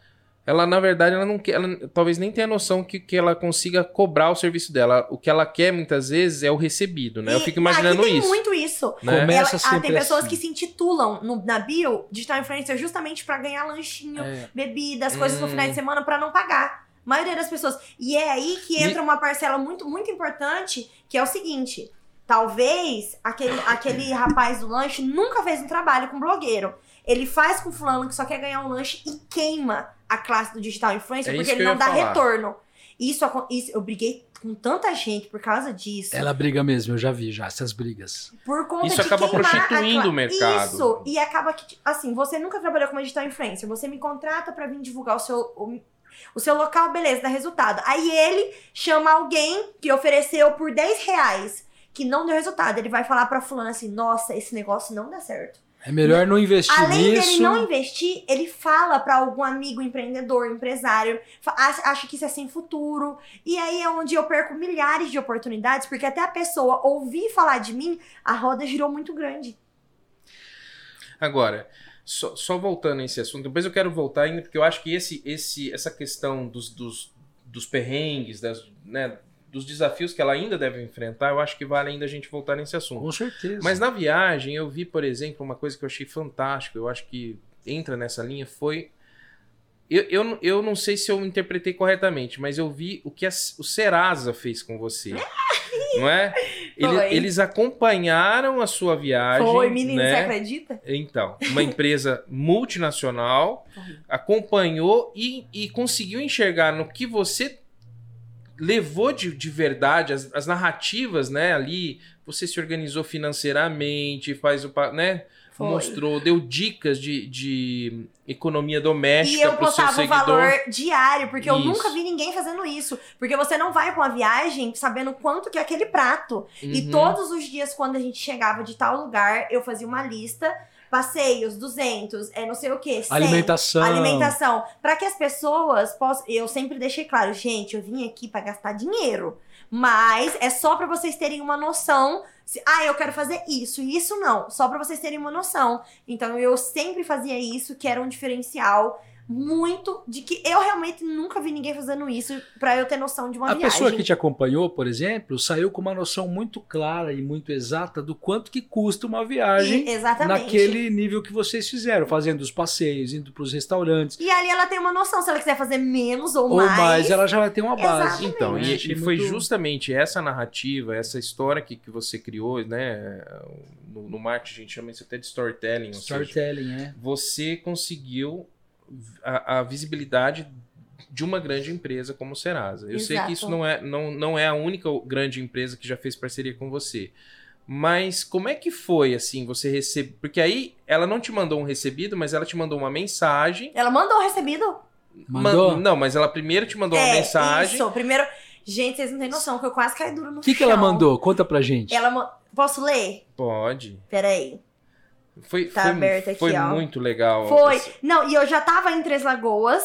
ela na verdade ela não quer, ela talvez nem tenha noção que, que ela consiga cobrar o serviço dela. O que ela quer muitas vezes é o recebido, né? Eu E fico imaginando isso. muito isso. Né? Começa Ela- ah, sempre tem pessoas assim. que se intitulam no- na bio digital influencer justamente pra ganhar lanchinho, É. bebidas, coisas no Hum. final de semana pra não pagar. A maioria das pessoas. E é aí que E- entra uma parcela muito, muito importante, que é o seguinte. Talvez aquele, aquele rapaz do lanche nunca fez um trabalho com blogueiro. Ele faz com fulano que só quer ganhar um lanche e queima a classe do digital influencer É porque ele não dá falar. retorno. Isso, isso, eu briguei com tanta gente por causa disso. Ela briga mesmo, eu já vi já essas brigas. Por conta Isso de acaba a prostituindo cla- o mercado. Isso, e acaba que, assim, você nunca trabalhou como digital influencer, você me contrata pra vir divulgar o seu, o, o seu local, beleza, dá resultado. Aí ele chama alguém que ofereceu por 10 reais, que não deu resultado. Ele vai falar pra fulano assim, nossa, esse negócio não dá certo. É melhor não investir Além nisso. dele não investir, ele fala pra algum amigo empreendedor, empresário, acha, que isso é sem futuro. E aí é onde eu perco milhares de oportunidades, porque até a pessoa ouvir falar de mim, a roda girou muito grande. Agora, só, só voltando a esse assunto, depois eu quero voltar ainda, porque eu acho que esse, esse, essa questão dos, dos, dos perrengues, das, né, dos desafios que ela ainda deve enfrentar, eu acho que vale ainda a gente voltar nesse assunto. Com certeza. Mas na viagem eu vi, por exemplo, uma coisa que eu achei fantástica, eu acho que entra nessa linha, foi. Eu, eu, não- eu não sei se eu interpretei corretamente, mas eu vi o que a- o Serasa fez com você. não é? Ele- eles acompanharam a sua viagem. Foi, menino, né? você acredita? Então, uma empresa multinacional acompanhou e, e conseguiu enxergar no que você levou de, de verdade, as, as narrativas, né, ali, você se organizou financeiramente, faz o, né, Foi. mostrou, deu dicas de, de economia E doméstica eu para o postava valor diário, porque eu Isso. nunca vi ninguém fazendo isso. Porque você não vai pra uma viagem sabendo quanto que é aquele prato. E Uhum. todos os dias, quando a gente chegava de tal lugar, eu fazia uma lista. Passeios, 200, é não sei o que, 100. Alimentação. Alimentação. Pra que as pessoas possam. Eu sempre deixei claro, gente, eu vim aqui pra gastar dinheiro. Mas é só pra vocês terem uma noção. Se, ah, eu quero fazer isso e isso não. Só pra vocês terem uma noção. Então eu sempre fazia isso, que era um diferencial muito de que eu realmente nunca vi ninguém fazendo isso pra eu ter noção de uma A viagem. pessoa que te acompanhou, por exemplo, saiu com uma noção muito clara e muito exata do quanto que custa uma viagem E- exatamente. naquele nível que vocês fizeram, fazendo os passeios, indo para os restaurantes. E ali ela tem uma noção, se ela quiser fazer menos ou, Ou mais, ela já vai ter uma base. Exatamente. Então, e, e foi muito- justamente essa narrativa, essa história que, que você criou, né? No, no marketing a gente chama isso até de storytelling. ou seja, Storytelling, né? você conseguiu a, a visibilidade de uma grande empresa como o Serasa. Eu sei Exato. que isso não é, não, não é a única grande empresa que já fez parceria com você. Mas como é que foi, assim, você recebe... Porque aí ela não te mandou um recebido, mas ela te mandou uma mensagem. Ela mandou o recebido? Mandou? Man- Não, mas ela primeiro te mandou uma é, mensagem. Isso, primeiro. Gente, vocês não têm noção que eu quase caí duro no O que, que ela mandou? Conta pra gente. Ela ma- Posso ler? Pode. Peraí. Foi, Tá foi, aberto aqui, foi ó. muito legal. Foi. Não, e eu já tava em Três Lagoas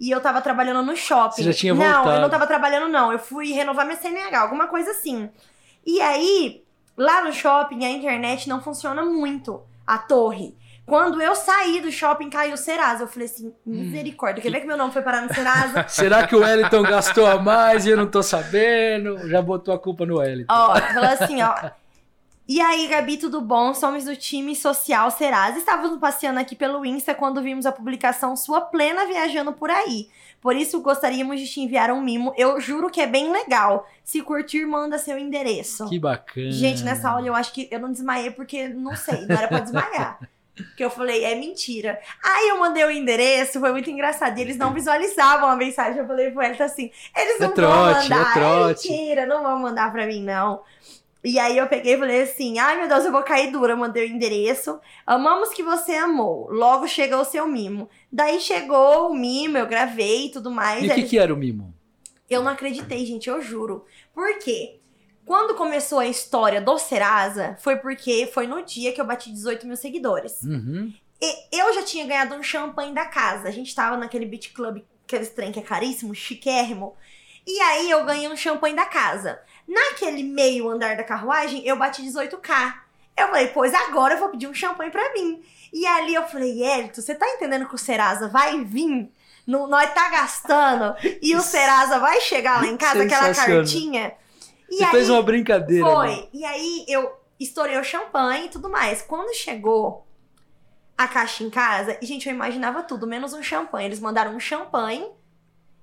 e eu tava trabalhando no shopping. Você já tinha Não, voltado. eu não tava trabalhando, não. Eu fui renovar minha CNH, alguma coisa assim. E aí, lá no shopping, a internet não funciona muito. A torre. Quando eu saí do shopping, caiu o Serasa. Eu falei assim, misericórdia. Quer ver que meu nome foi parar no Serasa? Será que o Wellington gastou a mais e eu não tô sabendo? Já botou a culpa no Wellington. Ó, falou assim, ó. E aí, Gabi, tudo bom? Somos do time social Serasa. Estávamos passeando aqui pelo Insta quando vimos a publicação sua plena viajando por aí. Por isso, gostaríamos de te enviar um mimo. Eu juro que é bem legal. Se curtir, manda seu endereço. Que bacana. Gente, nessa aula eu acho que eu não desmaiei porque não sei, não era pra desmaiar. Que eu falei, é mentira. Aí eu mandei o endereço, foi muito engraçado. E eles não visualizavam a mensagem. Eu falei pro ele assim: eles É não trote, vão é mandar. trote. mentira, não vão mandar pra mim, não. E aí eu peguei e falei assim: ai meu Deus, eu vou cair dura. Eu mandei o endereço. Amamos que você amou. Logo chega o seu mimo. Daí chegou o mimo, eu gravei e tudo mais. E o que, que era o mimo? eu não acreditei, gente, eu juro. Por quê? Quando começou a história do Serasa, foi porque foi no dia que eu bati 18 mil seguidores. Uhum. E eu já tinha ganhado um champanhe da casa. A gente tava naquele beach club, aqueles trem que é caríssimo, chiquérrimo. E aí eu ganhei um champanhe da casa. Naquele meio andar da carruagem, eu bati 18k. Eu falei, pois agora eu vou pedir um champanhe pra mim. E ali eu falei, Elito, você tá entendendo que o Serasa vai vir? No, nós tá gastando e o Serasa vai chegar lá em casa, aquela cartinha. E Você fez uma brincadeira. foi. né? E aí eu estourei o champanhe e tudo mais. Quando chegou a caixa em casa, e gente, eu imaginava tudo, menos um champanhe. Eles mandaram um champanhe,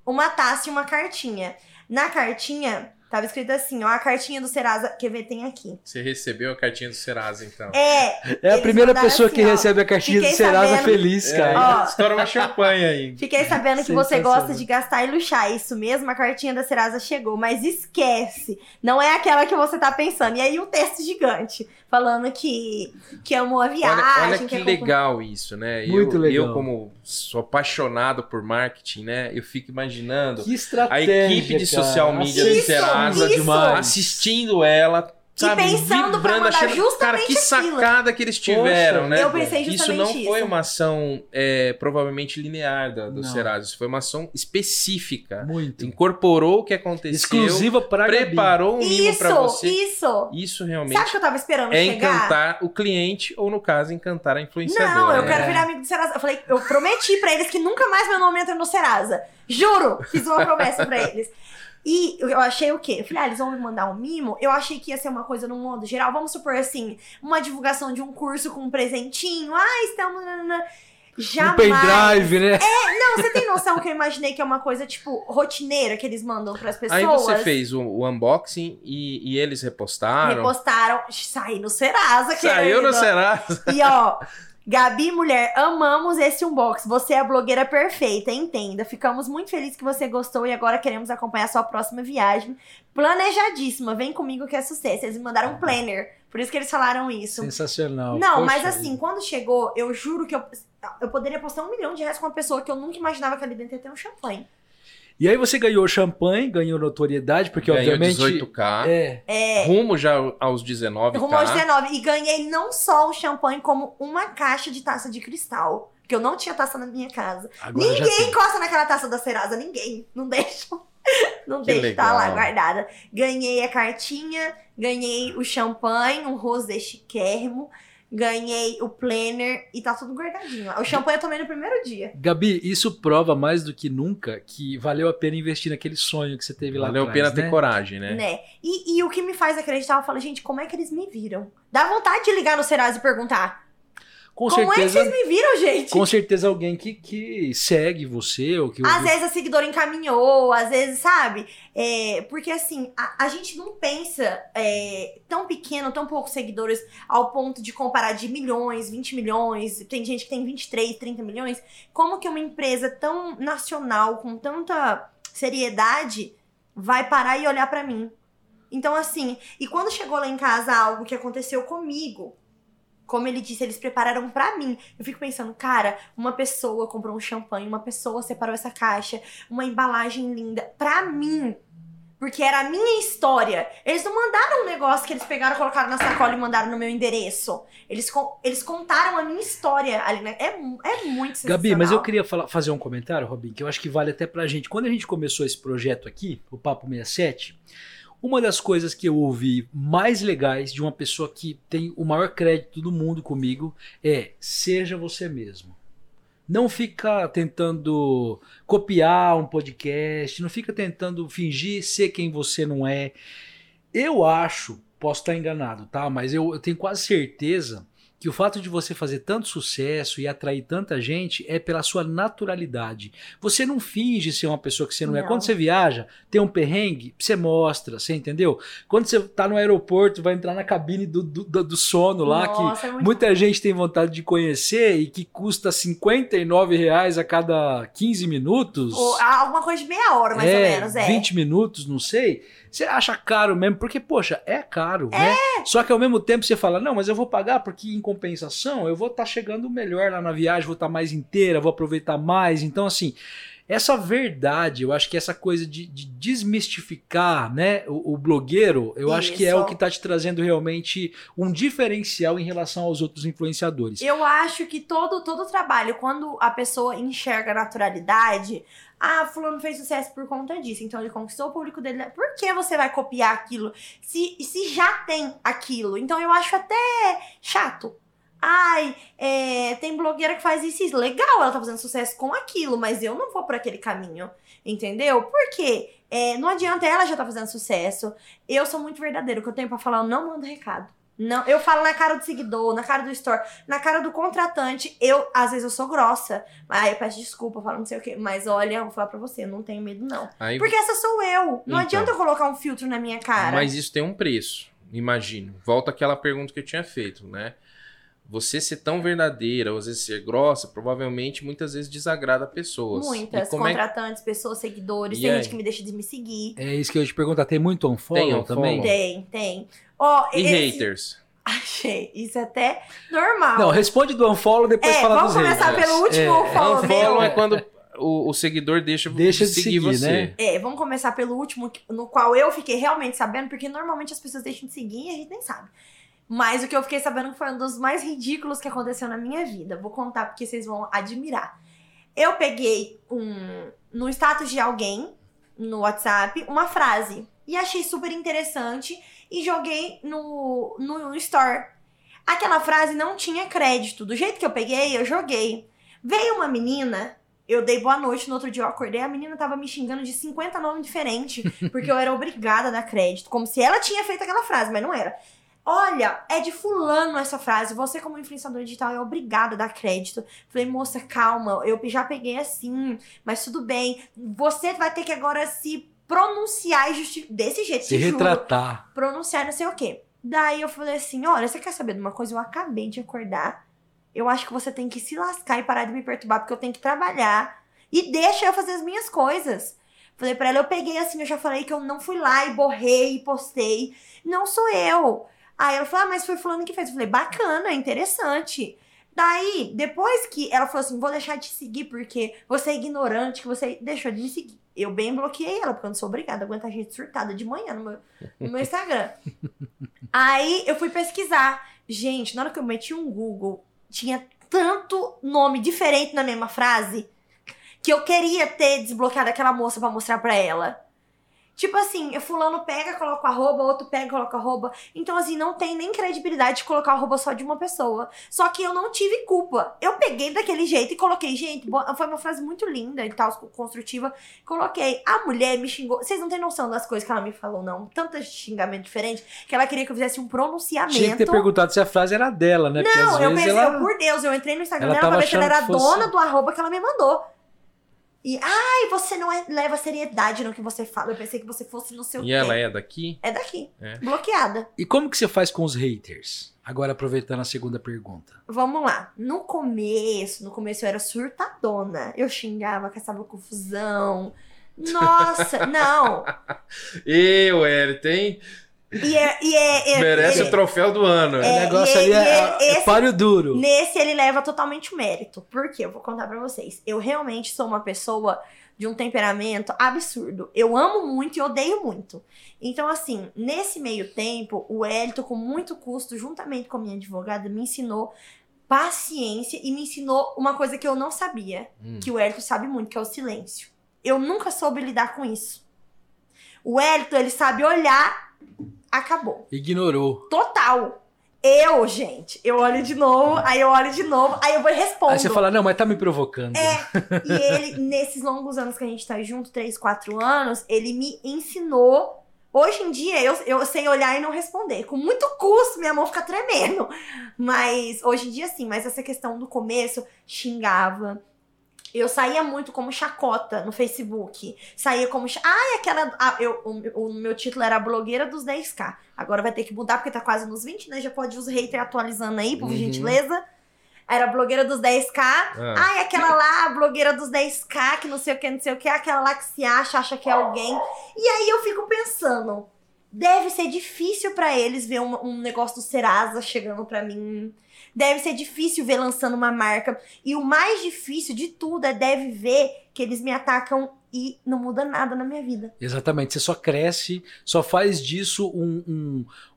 uma taça e uma cartinha. Na cartinha, tava escrito assim, ó, a cartinha do Serasa, quer ver, tem aqui. Você recebeu a cartinha do Serasa, então. É, É a primeira pessoa assim, que ó, recebe a cartinha do fiquei Serasa sabendo- feliz, É, cara. Ó. estoura uma champanhe aí. fiquei sabendo que você gosta de gastar e luxar. Isso mesmo, a cartinha da Serasa chegou, mas esquece. Não é aquela que você tá pensando. E aí um texto gigante, falando que, que amou a viagem. Olha, olha que é compro- legal isso, né? Muito eu, legal. eu, como sou apaixonado por marketing, né? Eu fico imaginando Que a equipe de cara. social media do Isso, Serasa isso. assistindo ela, sabe? pensando pra mandar achando, cara, justamente que aquilo. sacada que eles tiveram, Poxa, né? Eu pensei Isso justamente não foi isso. uma ação é, provavelmente linear da, do Não. Serasa, isso foi uma ação específica. Muito. Incorporou o que aconteceu, Exclusiva para preparou um mimo Isso, pra você. isso. Isso realmente Sabe o que eu tava esperando é chegar? encantar o cliente, ou no caso, encantar a influenciadora. Não, eu né? quero virar amigo do Serasa. Eu falei, eu prometi pra eles que nunca mais meu nome entra no Serasa. Juro! Fiz uma promessa pra eles. E eu achei o quê? Eu falei, ah, eles vão me mandar um mimo? Eu achei que ia ser uma coisa no modo geral. Vamos supor assim, uma divulgação de um curso com um presentinho. Ah, estamos. nananã. Um Jamais. pendrive, né? Não, você tem noção que eu imaginei que é uma coisa, tipo, rotineira que eles mandam pras pessoas? Aí você fez o, o unboxing e, e eles repostaram. Repostaram, saí no Serasa, Saiu querido. no Serasa. E ó, Gabi, mulher, amamos esse unbox. Você é a blogueira perfeita, entenda. Ficamos muito felizes que você gostou e agora queremos acompanhar sua próxima viagem. Planejadíssima, vem comigo que é sucesso. Eles me mandaram um planner, por isso que eles falaram isso. Sensacional. Não, Poxa mas assim, quando chegou, eu juro que eu, eu poderia postar um milhão de reais com uma pessoa que eu nunca imaginava que ali dentro ia ter um champanhe. E aí você ganhou champanhe, ganhou notoriedade, porque Ganhou obviamente. 18k. É. É. Rumo já aos 19k. Rumo aos 19. E ganhei não só o champanhe, como uma caixa de taça de cristal. Porque eu não tinha taça na minha casa. Agora Ninguém encosta naquela taça da Serasa, ninguém. Não deixa. Não Que deixa, tá lá guardada. Ganhei a cartinha, ganhei o champanhe, um rosé chiquérrimo, ganhei o planner e tá tudo guardadinho. O champanhe eu tomei no primeiro dia. Gabi, isso prova mais do que nunca que valeu a pena investir naquele sonho que você teve lá Valeu a pena ter né? coragem, né? Né? E, e o que me faz acreditar, eu falo, gente, como é que eles me viram? Dá vontade de ligar no Serasa e perguntar: Com como certeza, é que vocês me viram, gente? com certeza alguém que, que segue você ou que Às vezes a seguidora encaminhou, às vezes, sabe? É, porque assim, a, a gente não pensa é, tão pequeno, tão poucos seguidores, ao ponto de comparar de milhões, 20 milhões, tem gente que tem 23, 30 milhões. Como que uma empresa tão nacional, com tanta seriedade, vai parar e olhar pra mim? Então, assim, e quando chegou lá em casa algo que aconteceu comigo, como ele disse, eles prepararam pra mim. Eu fico pensando, cara, uma pessoa comprou um champanhe, uma pessoa separou essa caixa, uma embalagem linda pra mim. Porque era a minha história. Eles não mandaram um negócio que eles pegaram, colocaram na sacola e mandaram no meu endereço. Eles, eles contaram a minha história ali, né? É, é muito sensacional. Gabi, mas eu queria falar- fazer um comentário, Robin, que eu acho que vale até pra gente. Quando a gente começou esse projeto aqui, o Papo 67, uma das coisas que eu ouvi mais legais de uma pessoa que tem o maior crédito do mundo comigo é seja você mesmo. Não fica tentando copiar um podcast, não fica tentando fingir ser quem você não é. Eu acho, posso estar enganado, tá? Mas eu, eu tenho quase certeza que o fato de você fazer tanto sucesso e atrair tanta gente é pela sua naturalidade. Você não finge ser uma pessoa que você não, é. Não. Quando você viaja, tem um perrengue, você mostra, você entendeu? Quando você tá no aeroporto, vai entrar na cabine do, do, do- sono lá, que Nossa, é muito muita gente tem vontade de conhecer e que custa 59 reais a cada 15 minutos. Ou, alguma coisa de meia hora, mais ou menos, é. 20 minutos, não sei. Você acha caro mesmo, porque, poxa, é caro, né? Só que ao mesmo tempo você fala, não, mas eu vou pagar porque em compensação eu vou estar chegando melhor lá na viagem, vou estar mais inteira, vou aproveitar mais. Então, assim, essa verdade, eu acho que essa coisa de, de desmistificar né, o, o blogueiro, eu acho que é Isso. o que está te trazendo realmente um diferencial em relação aos outros influenciadores. Eu acho que todo todo trabalho, quando a pessoa enxerga a naturalidade, ah, fulano fez sucesso por conta disso, então ele conquistou o público dele. Por que você vai copiar aquilo se, se já tem aquilo? Então eu acho até chato. Ai, é, tem blogueira que faz isso, isso. Legal, ela tá fazendo sucesso com aquilo, mas eu não vou por aquele caminho. Entendeu? Por quê? É, não adianta, ela já tá fazendo sucesso. Eu sou muito verdadeiro. O que eu tenho pra falar, eu não mando recado. Não, eu falo na cara do seguidor, na cara do store, na cara do contratante. Eu, às vezes, eu sou grossa. Aí eu peço desculpa, eu falo não sei o quê. Mas olha, eu vou falar pra você, não tenho medo, não. Aí, Porque essa sou eu. Não Então. adianta eu colocar um filtro na minha cara. Mas isso tem um preço, imagino. Volta àquela pergunta que eu tinha feito, né? Você ser tão verdadeira, ou às vezes ser grossa, provavelmente muitas vezes desagrada pessoas. Muitas, é contratantes, pessoas, seguidores. E tem aí? gente que me deixa de me seguir. É isso que eu ia te perguntar, tem muito unfollow Tem unfollow? também? Tem, tem. Ó, E esse- haters? Achei. Isso é até normal. Não, responde do unfollow, depois é, fala vamos dos começar haters. pelo último É. unfollow Unfollow meu. é quando o, o seguidor deixa, Deixa de seguir, seguir, você. né? É, vamos começar pelo último, no qual eu fiquei realmente sabendo, porque normalmente as pessoas deixam de seguir e a gente nem sabe. Mas o que eu fiquei sabendo foi um dos mais ridículos que aconteceu na minha vida. Vou contar porque vocês vão admirar. Eu peguei um no status de alguém no WhatsApp uma frase e achei super interessante e joguei no, no store. Aquela frase não tinha crédito. Do jeito que eu peguei, eu joguei. Veio uma menina eu dei boa noite, no outro dia eu acordei, a menina tava me xingando de 50 nomes diferentes, porque eu era obrigada a dar crédito, como se ela tinha feito aquela frase, mas não era. Olha, é de fulano essa frase, você como influenciador digital é obrigada a dar crédito. Falei, moça, calma, eu já peguei assim, mas tudo bem. Você vai ter que agora se pronunciar e desse jeito, Se te juro retratar. pronunciar não sei o quê. Daí eu falei assim: olha, você quer saber de uma coisa? Eu acabei de acordar. Eu acho que você tem que se lascar e parar de me perturbar, porque eu tenho que trabalhar. E deixa eu fazer as minhas coisas. Falei pra ela, eu peguei assim, eu já falei que eu não fui lá e borrei e postei. Não sou eu. Aí ela falou, ah, mas foi fulano que fez. Eu falei, bacana, interessante. Daí, depois que ela falou assim, vou deixar de te seguir porque você é ignorante, que você deixou de me seguir. Eu bem bloqueei ela, porque eu não sou obrigada a aguentar gente surtada de manhã no meu, no meu Instagram. Aí eu fui pesquisar. Gente, na hora que eu meti um Google, tinha tanto nome diferente na mesma frase que eu queria ter desbloqueado aquela moça pra mostrar pra ela. Tipo assim, fulano pega, coloca o arroba, outro pega, coloca o arroba. Então, assim, não tem nem credibilidade de colocar o arroba só de uma pessoa. Só que eu não tive culpa. Eu peguei daquele jeito e coloquei, gente, foi uma frase muito linda e tal, construtiva. Coloquei. A mulher me xingou. Vocês não têm noção das coisas que ela me falou, não. Tanto xingamento diferente que ela queria que eu fizesse um pronunciamento. Tinha que ter perguntado se a frase era dela, né? Não, eu pensei, ela... eu, por Deus, eu entrei no Instagram ela dela pra ver se ela era fosse- dona do arroba que ela me mandou. E, ai, você não é- leva seriedade no que você fala. Eu pensei que você fosse no seu E ela é daqui? É daqui. É. Bloqueada. E como que você faz com os haters? Agora aproveitando a segunda pergunta. Vamos lá. No começo, no começo eu era surtadona. Eu xingava, caçava confusão. Nossa, não. Eu, Hélio, tem. E é. E é, é Merece ele- o troféu do ano. O É, negócio e- ali é, é, páreo duro. Nesse ele leva totalmente o mérito. Por quê? Eu vou contar pra vocês. Eu realmente sou uma pessoa de um temperamento absurdo. Eu amo muito e odeio muito. Então, assim, nesse meio tempo, o Hélito, com muito custo, juntamente com a minha advogada, me ensinou paciência e me ensinou uma coisa que eu não sabia, Hum. que o Hélito sabe muito, que é o silêncio. Eu nunca soube lidar com isso. O Hélito, ele sabe olhar, acabou. Ignorou. Total. Eu, gente, eu olho de novo, aí eu olho de novo, aí eu vou e respondo. Aí você fala, não, mas tá me provocando. É. E ele, nesses longos anos que a gente tá junto, três, quatro anos, ele me ensinou. Hoje em dia, eu, eu sei olhar e não responder. Com muito custo, minha mão fica tremendo. Mas hoje em dia, sim. Mas essa questão do começo, xingava. Eu saía muito como chacota no Facebook. Saía como. Ai, aquela. ah, eu, o, o meu título era blogueira dos 10k. Agora vai ter que mudar porque tá quase nos 20, né? Já pode os haters atualizando aí, por Uhum. gentileza. Era blogueira dos 10k. Ah. Ai, aquela lá, blogueira dos 10k, que não sei o que, não sei o que, aquela lá que se acha, acha que é alguém. E aí eu fico pensando, deve ser difícil pra eles ver um, um negócio do Serasa chegando pra mim. Deve ser difícil ver lançando uma marca. E o mais difícil de tudo é deve ver que eles me atacam e não muda nada na minha vida. Exatamente, você só cresce, só faz disso um,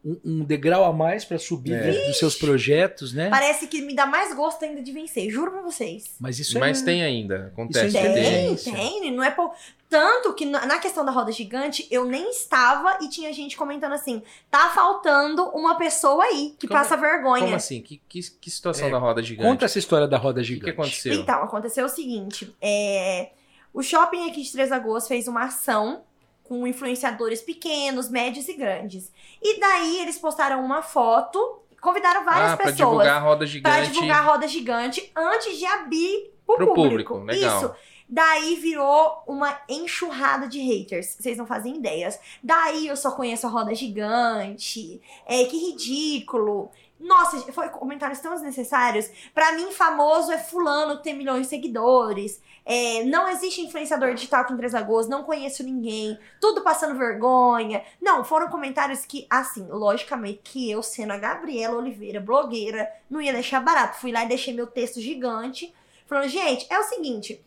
um, um- degrau a mais pra subir É. dos seus projetos, né? Parece que me dá mais gosto ainda de vencer, juro pra vocês. Mas isso Mas é. tem ainda. Acontece. Isso é Tem, tem, não é pou... Tanto que na questão da roda gigante, eu nem estava e tinha gente comentando assim: tá faltando uma pessoa aí que Como- passa vergonha. Como assim? Que, que, que situação É, da roda gigante? Conta essa história da roda O que, gigante. que aconteceu? Então, aconteceu o seguinte: é, o shopping aqui de Três Lagoas fez uma ação com influenciadores pequenos, médios e grandes. E daí eles postaram uma foto, convidaram várias ah, pra pessoas divulgar a roda pra gigante. divulgar a roda gigante antes de abrir pro, Pro público. público, legal. Isso. Daí virou uma enxurrada de haters. Vocês não fazem ideias. Daí eu só conheço a roda gigante. É, que ridículo. Nossa, foi comentários tão desnecessários. Pra mim, famoso é fulano que tem milhões de seguidores. É, não existe influenciador digital em Três Lagoas, não conheço ninguém. Tudo passando vergonha. Não, foram comentários que, assim, logicamente, que eu, sendo a Gabriela Oliveira, blogueira, não ia deixar barato. Fui lá e deixei meu texto gigante. Falando, gente, é o seguinte.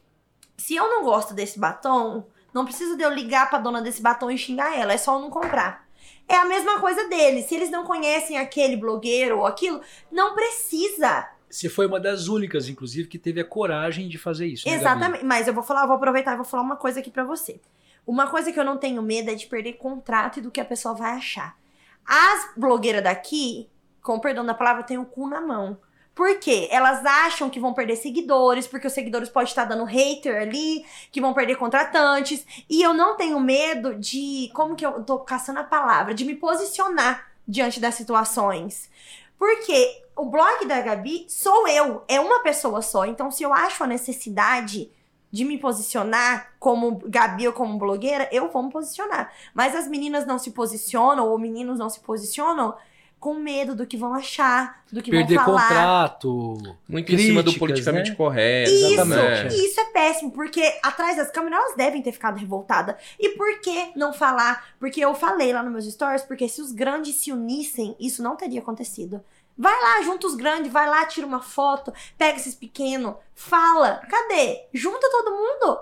Se eu não gosto desse batom, não precisa de eu ligar pra dona desse batom e xingar ela. É só eu não comprar. É a mesma coisa deles. Se eles não conhecem aquele blogueiro ou aquilo, não precisa. Você foi uma das únicas, inclusive, que teve a coragem de fazer isso. né? Exatamente. Mas eu vou falar, eu vou aproveitar e vou falar uma coisa aqui pra você. Uma coisa que eu não tenho medo é de perder contrato e do que a pessoa vai achar. As blogueiras daqui, com perdão da palavra, têm o cu na mão. Por quê? Elas acham que vão perder seguidores, porque os seguidores podem estar dando hater ali, que vão perder contratantes. E eu não tenho medo de. Como que eu tô caçando a palavra? De me posicionar diante das situações. Porque o blog da Gabi sou eu, é uma pessoa só. Então, se eu acho a necessidade de me posicionar como Gabi ou como blogueira, eu vou me posicionar. Mas as meninas não se posicionam, ou meninos não se posicionam, com medo do que vão achar, do que Perder vão falar. contrato. Muito em cima do Críticas, politicamente né? correto. Isso, né? e isso é péssimo, porque atrás das câmeras elas devem ter ficado revoltadas. E por que não falar? Porque eu falei lá nos meus stories, porque se os grandes se unissem, isso não teria acontecido. Vai lá, junta os grandes, vai lá, tira uma foto, pega esses pequenos, fala. Cadê? Junta todo mundo.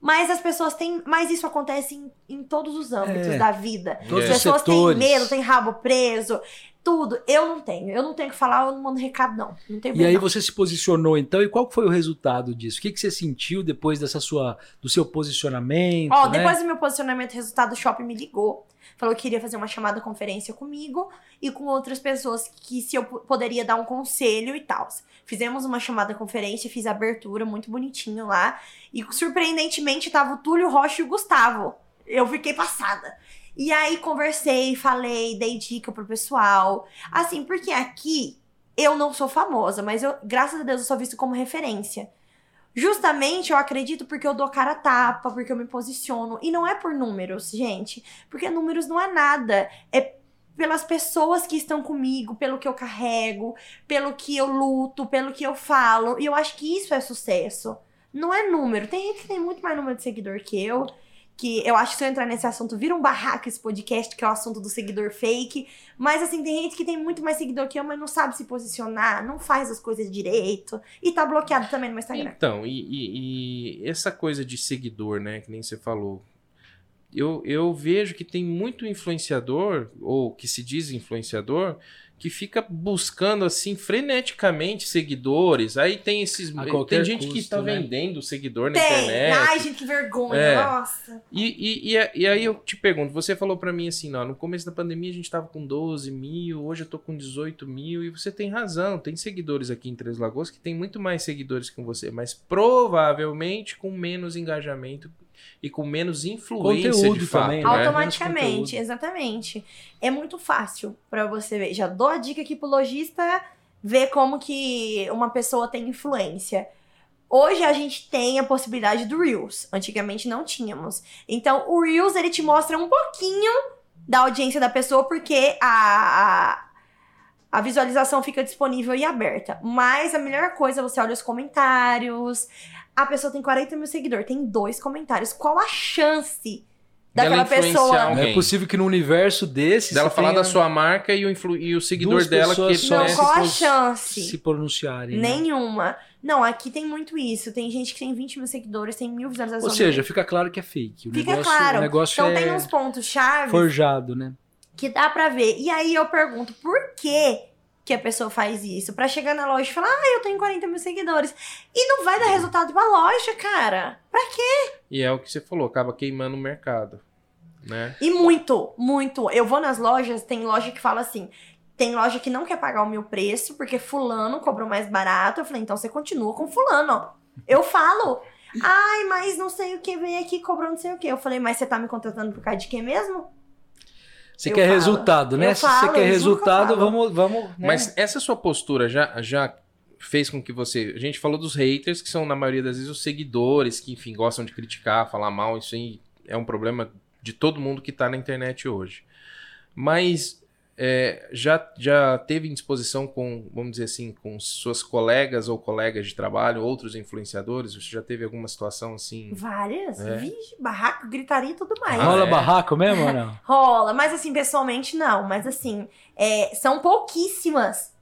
Mas as pessoas têm. Mas isso acontece em, em todos os âmbitos É. da vida. Todos As pessoas têm setores. medo, têm rabo preso, tudo. Eu não tenho. Eu não tenho que falar, eu não mando recado, não. Não tenho E aí não. você se posicionou então, e qual foi o resultado disso? O que, que você sentiu depois dessa sua, do seu posicionamento? Ó, né? depois do meu posicionamento, o resultado do shopping me ligou. Falou que queria fazer uma chamada conferência comigo e com outras pessoas que se eu poderia dar um conselho e tal. Fizemos uma chamada conferência, fiz a abertura muito bonitinho lá. E surpreendentemente tava o Túlio Rocha e o Gustavo. Eu fiquei passada. E aí conversei, falei, dei dica pro pessoal. Assim, porque aqui eu não sou famosa, mas eu, graças a Deus, eu sou visto como referência. Justamente eu acredito porque eu dou cara a tapa, porque eu me posiciono. E não é por números, gente. Porque números não é nada. É pelas pessoas que estão comigo, pelo que eu carrego, pelo que eu luto, pelo que eu falo. E eu acho que isso é sucesso. Não é número. Tem gente que tem muito mais número de seguidor que eu. Que eu acho que se eu entrar nesse assunto, vira um barraco esse podcast, que é o assunto do seguidor fake. Mas assim, tem gente que tem muito mais seguidor que eu, mas não sabe se posicionar, não faz as coisas direito. E tá bloqueado também no Instagram. Então, e, e- e essa coisa de seguidor, né, que nem você falou. Eu, eu vejo que tem muito influenciador, ou que se diz influenciador, que fica buscando assim freneticamente seguidores. Aí tem esses. Tem gente que custo, tá né? vendendo seguidor na Tem! internet. Ai, gente, que vergonha. É. Nossa. E, e, e, e aí eu te pergunto, você falou pra mim assim, ó, no começo da pandemia a gente tava com 12 mil, hoje eu tô com 18 mil, e você tem razão, tem seguidores aqui em Três Lagoas que tem muito mais seguidores que você, mas provavelmente com menos engajamento e com menos influência Conteúdo de fato, também, né? né? Automaticamente, exatamente. É muito fácil pra você ver. Já dou a dica aqui pro lojista ver como que uma pessoa tem influência. Hoje a gente tem a possibilidade do Reels. Antigamente não tínhamos. Então, o Reels ele te mostra um pouquinho da audiência da pessoa, porque a, a, a visualização fica disponível e aberta. Mas a melhor coisa, você olha os comentários. A pessoa tem 40 mil seguidores, tem dois comentários. Qual a chance daquela pessoa? Alguém. é possível que no universo desse Dela falar tenha da sua marca e o, influ- e o seguidor duas dela que só Não, se qual a chance? se pronunciarem. né? Nenhuma. Não, aqui tem muito isso. Tem gente que tem 20 mil seguidores, tem mil visualizações. Ou seja, fica claro que é fake. O Fica negócio, claro. O negócio então é tem uns pontos chave forjado, né? que dá pra ver. E aí eu pergunto, por que que a pessoa faz isso? Pra chegar na loja e falar, ah, eu tenho 40 mil seguidores. E não vai dar resultado pra loja, cara. Pra quê? E é o que você falou, acaba queimando o mercado, né? E muito, muito. Eu vou nas lojas, tem loja que fala assim. Tem loja que não quer pagar o meu preço porque fulano cobrou mais barato. Eu falei, então você continua com fulano. Eu falo. Ai, mas não sei o que, vem aqui cobrou não sei o que. Eu falei, mas você tá me contratando por causa de quê mesmo? Você Eu quer falo. resultado, né? Eu Se falo, você quer resultado, vamos, vamos. né? Mas essa sua postura já, já fez com que você. A gente falou dos haters, que são, na maioria das vezes, os seguidores, que, enfim, gostam de criticar, falar mal. Isso aí é um problema de todo mundo que tá na internet hoje. Mas é, já, já teve indisposição com, vamos dizer assim, com suas colegas ou colegas de trabalho, outros influenciadores? Você já teve alguma situação assim? Várias. É. Vixe, barraco, gritaria e tudo mais. Ah, Rola é? barraco mesmo ou não? Rola, mas assim, pessoalmente não. Mas assim, é, são pouquíssimas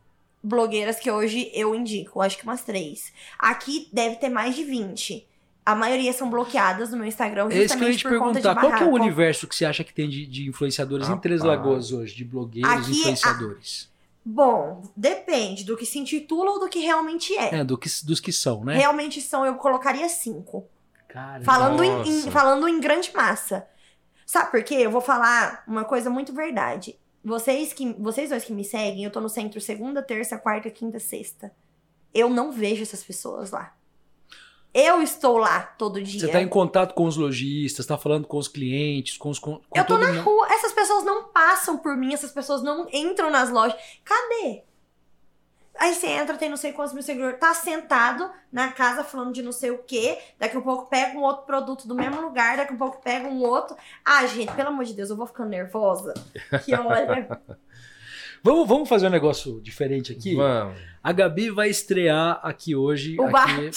blogueiras que hoje eu indico. Acho que umas três. Aqui deve ter mais de 20. A maioria são bloqueadas no meu Instagram É isso que eu ia justamente te por perguntar. Qual que é o universo que você acha que tem de, de influenciadores em Três. Lagoas hoje? De blogueiros, Aqui, influenciadores? Bom, depende do que se intitula ou do que realmente é. É, do que, dos que são, né? Realmente são, eu colocaria cinco. Cara, Falando Nossa. em- falando em grande massa. Sabe por quê? Eu vou falar uma coisa muito verdade. Vocês, que, vocês dois que me seguem, eu tô no centro segunda, terça, quarta, quinta, sexta. Eu não vejo essas pessoas lá. Eu estou lá todo dia. Você tá em contato com os lojistas, tá falando com os clientes, com os. Com, com Eu tô todo na mundo. rua, essas pessoas não passam por mim, essas pessoas não entram nas lojas. Cadê? Aí você entra, tem não sei quantos mil seguidores, tá sentado na casa falando de não sei o quê, daqui a pouco pega um outro produto do mesmo lugar, daqui a pouco pega um outro. Ah, gente, pelo amor de Deus, eu vou ficando nervosa. Que olha. Vamos, vamos fazer um negócio diferente aqui? Vamos. A Gabi vai estrear aqui hoje. O aqui-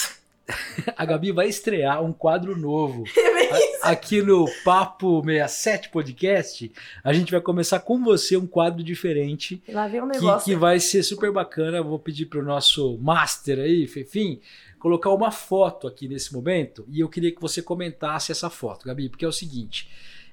A Gabi vai estrear um quadro novo. É A- Aqui no Papo 67 Podcast, a gente vai começar com você um quadro diferente Lá vem um que, negócio. que vai ser super bacana. Vou pedir pro nosso master aí, Fefim, colocar uma foto aqui nesse momento e eu queria que você comentasse essa foto, Gabi, porque é o seguinte.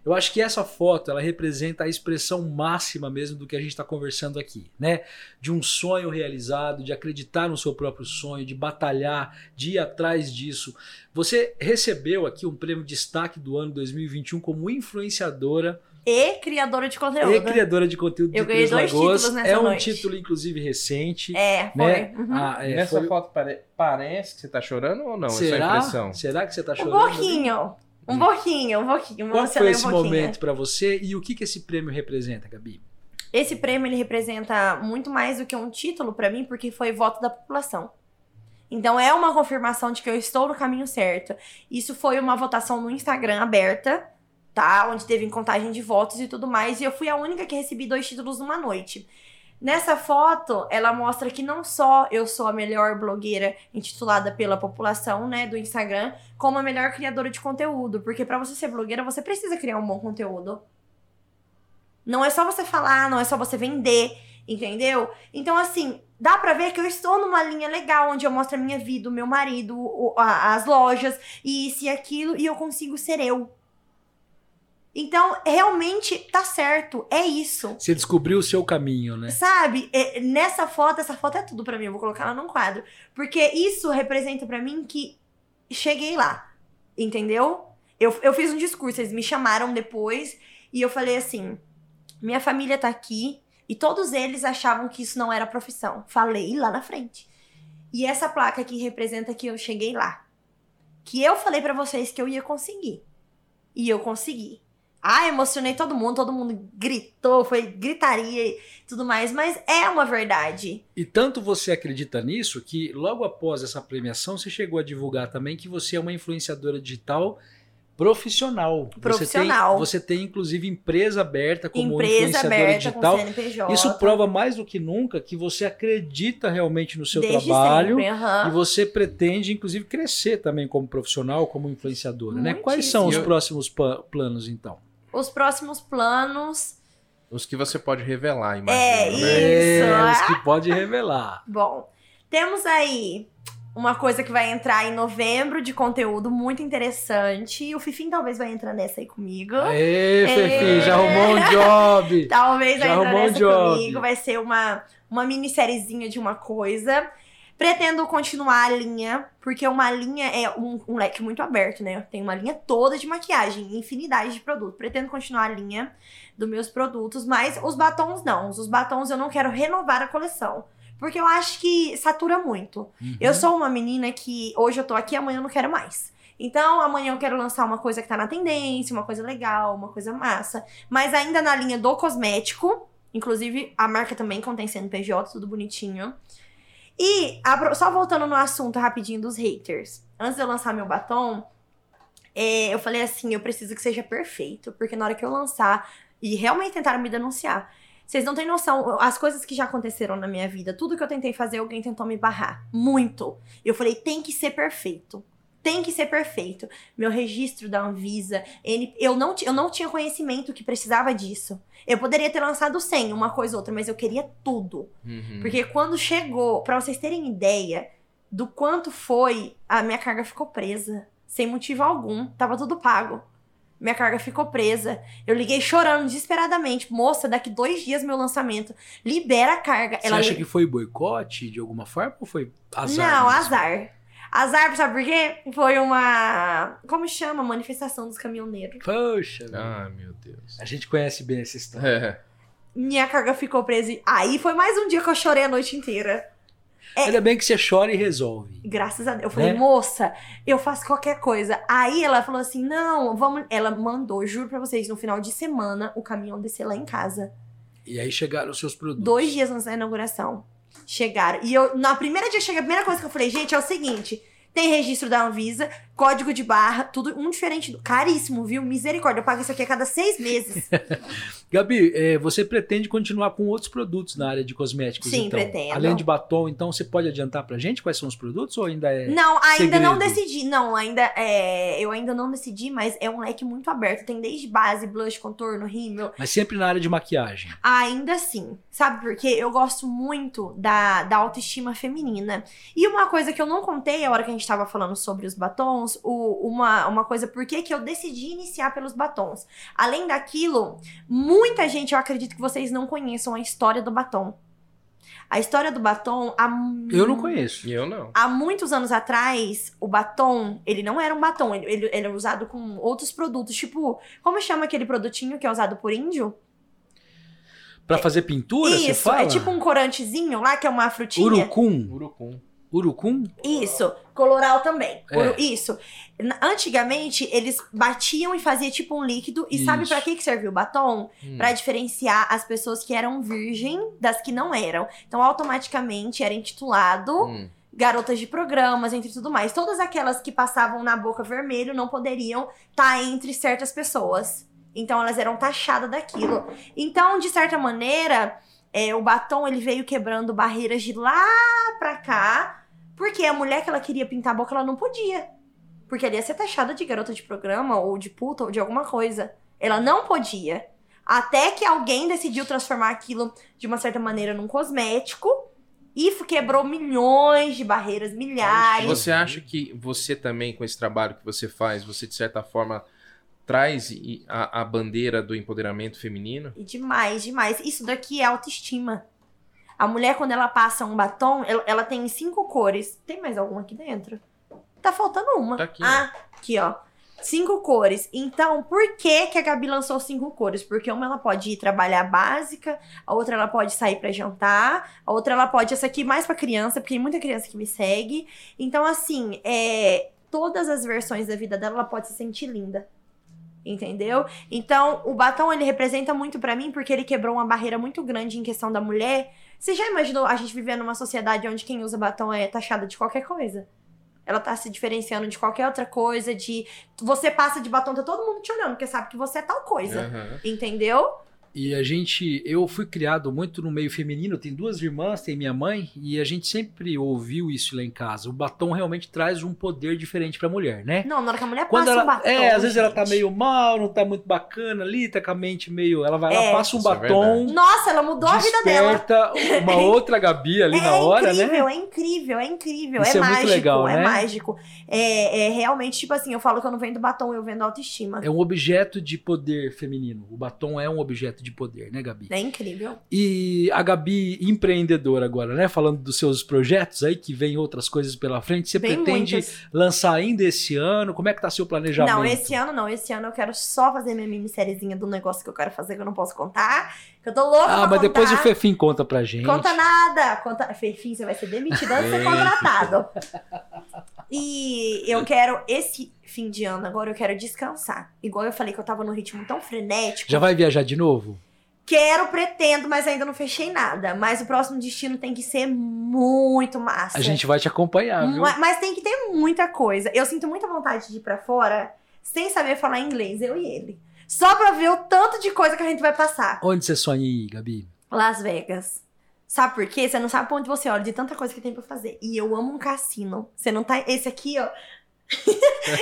Eu acho que essa foto ela representa a expressão máxima mesmo do que a gente está conversando aqui, né? De um sonho realizado, de acreditar no seu próprio sonho, de batalhar, de ir atrás disso. Você recebeu aqui um prêmio destaque do ano 2021 como influenciadora E criadora de conteúdo. e criadora de conteúdo Eu de ganhei Três dois Lagoas. títulos nessa É um noite. título, inclusive, recente. É, foi. né? Uhum. Ah, é, Nessa foi- foto pare- parece que você tá chorando ou não? É só Será? impressão. Será que você tá Um chorando? pouquinho. Um pouquinho, um pouquinho. Qual foi um esse pouquinho. momento pra você e o que, que esse prêmio representa, Gabi? Esse prêmio ele representa muito mais do que um título pra mim, porque foi voto da população. Então é uma confirmação de que eu estou no caminho certo. Isso foi uma votação no Instagram aberta, tá? Onde teve contagem de votos e tudo mais. E eu fui a única que recebi dois títulos numa noite. Nessa foto, ela mostra que não só eu sou a melhor blogueira intitulada pela população, né, do Instagram, como a melhor criadora de conteúdo, porque para você ser blogueira, você precisa criar um bom conteúdo. Não é só você falar, não é só você vender, entendeu? Então assim, dá pra ver que eu estou numa linha legal onde eu mostro a minha vida, o meu marido, as lojas, e isso e aquilo, e eu consigo ser eu. Então, realmente tá certo, é isso. Você descobriu o seu caminho, né? Sabe? É, nessa foto, essa foto é tudo pra mim, eu vou colocar ela num quadro. Porque isso representa pra mim que cheguei lá. Entendeu? Eu, eu fiz um discurso, eles me chamaram depois e eu falei assim: minha família tá aqui e todos eles achavam que isso não era profissão. Falei lá na frente. E essa placa aqui representa que eu cheguei lá. Que eu falei pra vocês que eu ia conseguir. E eu consegui. Ah, emocionei todo mundo, todo mundo gritou, foi gritaria e tudo mais, mas é uma verdade. E tanto você acredita nisso que logo após essa premiação você chegou a divulgar também que você é uma influenciadora digital profissional. Profissional. Você tem, você tem inclusive empresa aberta como Empresa influenciadora aberta digital. com CNPJ. Isso prova mais do que nunca que você acredita realmente no seu desde trabalho sempre, aham. e você pretende inclusive crescer também como profissional, como influenciadora, né? Quais são os próximos planos então? Os próximos planos. Os que você pode revelar, imagina. É, né? Isso, É, os que pode revelar. Bom, temos aí uma coisa que vai entrar em novembro de conteúdo muito interessante. O Fifim talvez vai entrar nessa aí comigo. Aê, É. Fefi, já arrumou um job. Talvez vai Já entrar arrumou um nessa job. comigo. Vai ser uma, uma minissériezinha de uma coisa. Pretendo continuar a linha, porque uma linha é um, um leque muito aberto, né? Tem uma linha toda de maquiagem, infinidade de produtos. Pretendo continuar a linha dos meus produtos, mas os batons não. Os batons eu não quero renovar a coleção. Porque eu acho que satura muito. Uhum. Eu sou uma menina que hoje eu tô aqui, amanhã eu não quero mais. Então, amanhã eu quero lançar uma coisa que tá na tendência, uma coisa legal, uma coisa massa. Mas ainda na linha do cosmético. Inclusive, a marca também contém CNPJ, tudo bonitinho. E, a- só voltando no assunto rapidinho dos haters. Antes de eu lançar meu batom, é, eu falei assim, eu preciso que seja perfeito. Porque na hora que eu lançar, e realmente tentaram me denunciar. Vocês não têm noção, as coisas que já aconteceram na minha vida, tudo que eu tentei fazer, alguém tentou me barrar. Muito. Eu falei, tem que ser perfeito. Tem que ser perfeito. Meu registro da Anvisa, ele, eu, não, eu não tinha conhecimento que precisava disso. Eu poderia ter lançado 100, uma coisa ou outra, mas eu queria tudo. Uhum. Porque quando chegou, pra vocês terem ideia do quanto foi, a minha carga ficou presa. Sem motivo algum. Tava tudo pago. Minha carga ficou presa. Eu liguei chorando desesperadamente. Moça, daqui dois dias meu lançamento. Libera a carga. Você Ela acha li- que foi boicote de alguma forma ou foi azar? Não, mesmo? azar. Azar, sabe por quê? Foi uma. Como chama? Manifestação dos caminhoneiros. Poxa. Ah, meu Deus. a gente conhece bem essa história. É. Minha carga ficou presa. e Aí foi mais um dia que eu chorei a noite inteira. É. Ainda bem que você chora e resolve. Graças a Deus. Eu falei, Né? moça, eu faço qualquer coisa. Aí ela falou assim: não, vamos. Ela mandou, juro pra vocês, no final de semana, o caminhão descer lá em casa. E aí chegaram os seus produtos. Dois dias antes da inauguração. Chegaram. E eu, na primeira dia cheguei, a primeira coisa que eu falei, gente, é o seguinte: tem registro da Anvisa, código de barra, tudo um diferente do. Caríssimo, viu? Misericórdia. Eu pago isso aqui a cada seis meses. Gabi, é, você pretende continuar com outros produtos na área de cosméticos? Sim, então? pretendo. Além de batom, então você pode adiantar pra gente quais são os produtos ou ainda é. Não, ainda não segredo. decidi. Não, ainda é, eu ainda não decidi, mas é um leque muito aberto. Tem desde base, blush, contorno, rímel. Mas sempre na área de maquiagem. Ainda assim, sabe por quê? Eu gosto muito da, da autoestima feminina. E uma coisa que eu não contei a hora que a gente tava falando sobre os batons, o- uma, uma coisa, por que que eu decidi iniciar pelos batons? Além daquilo, muita gente, eu acredito que vocês não conheçam a história do batom. A história do batom, há, Eu não conheço. Eu não. há muitos anos atrás, o batom, ele não era um batom, ele, ele, ele era usado com outros produtos, tipo, como chama aquele produtinho que é usado por índio? Pra fazer pintura, você Isso, fala? é tipo um corantezinho lá, que é uma frutinha. Urucum. Urucum. Urucum? Isso, coloral também. É. Uru- Isso. Antigamente, eles batiam e faziam tipo um líquido. E sabe Isso. pra que que serviu o batom? Hum. Pra diferenciar as pessoas que eram virgem das que não eram. Então, automaticamente, era intitulado Hum. garotas de programas, entre tudo mais. Todas aquelas que passavam na boca vermelho não poderiam estar entre certas pessoas. Então elas eram taxadas daquilo. Então, de certa maneira, é, o batom ele veio quebrando barreiras de lá pra cá, porque a mulher que ela queria pintar a boca, ela não podia. Porque ela ia ser taxada de garota de programa, ou de puta, ou de alguma coisa. Ela não podia. Até que alguém decidiu transformar aquilo de uma certa maneira num cosmético e quebrou milhões de barreiras, milhares. Você acha que você também, com esse trabalho que você faz, você de certa forma traz a, a bandeira do empoderamento feminino? E demais, demais. Isso daqui é autoestima. A mulher, quando ela passa um batom, ela, ela tem cinco cores. Tem mais alguma aqui dentro? Tá faltando uma. Tá aqui, ah, aqui, ó. Cinco cores. Então, por que, que a Gabi lançou cinco cores? Porque uma ela pode ir trabalhar básica, a outra ela pode sair pra jantar, a outra ela pode, essa aqui mais pra criança, porque tem muita criança que me segue. Então, assim, é, todas as versões da vida dela, ela pode se sentir linda. Entendeu? Então, o batom ele representa muito pra mim porque ele quebrou uma barreira muito grande em questão da mulher. Você já imaginou a gente viver numa sociedade onde quem usa batom é taxada de qualquer coisa? Ela tá se diferenciando de qualquer outra coisa, de você passa de batom, tá todo mundo te olhando, porque sabe que você é tal coisa. Aham. Entendeu? E a gente, eu fui criado muito no meio feminino, tem duas irmãs, tem minha mãe, e a gente sempre ouviu isso lá em casa. O batom realmente traz um poder diferente pra mulher, né? Não, na hora que a mulher Quando passa ela, um batom. é, às vezes ela tá meio mal, não tá muito bacana ali, tá com a mente meio, ela vai lá, É. passa um é batom, Nossa, ela mudou a vida dela. uma outra Gabi ali é na hora, incrível, né? é incrível, é incrível. Isso é, é muito mágico, legal, é né? mágico. É, é realmente, tipo assim, eu falo que eu não vendo batom, eu vendo autoestima. É um objeto de poder feminino. O batom é um objeto de poder, né, Gabi? É incrível. E a Gabi, empreendedora agora, né? Falando dos seus projetos aí, que vem outras coisas pela frente. Você Bem pretende muitos. lançar ainda esse ano? Como é que tá seu planejamento? Não, esse ano não. Esse ano eu quero só fazer minha minissériezinha do negócio que eu quero fazer, que eu não posso contar. Que eu tô louca Ah, mas depois o contar. Fefim conta pra gente. Conta nada. Conta... Fefim, você vai ser demitido antes de ser contratado. E eu quero, esse fim de ano agora, eu quero descansar. Igual eu falei que eu tava num ritmo tão frenético. Já vai viajar de novo? Quero, pretendo, mas ainda não fechei nada. Mas o próximo destino tem que ser muito massa. A gente vai te acompanhar, viu? Ma- Mas tem que ter muita coisa. Eu sinto muita vontade de ir pra fora sem saber falar inglês, eu e ele. Só pra ver o tanto de coisa que a gente vai passar. Onde você sonha ir, Gabi? Las Vegas. Sabe por quê? Você não sabe pra onde você olha de tanta coisa que tem pra fazer. E eu amo um cassino. Você não tá. Esse aqui, ó.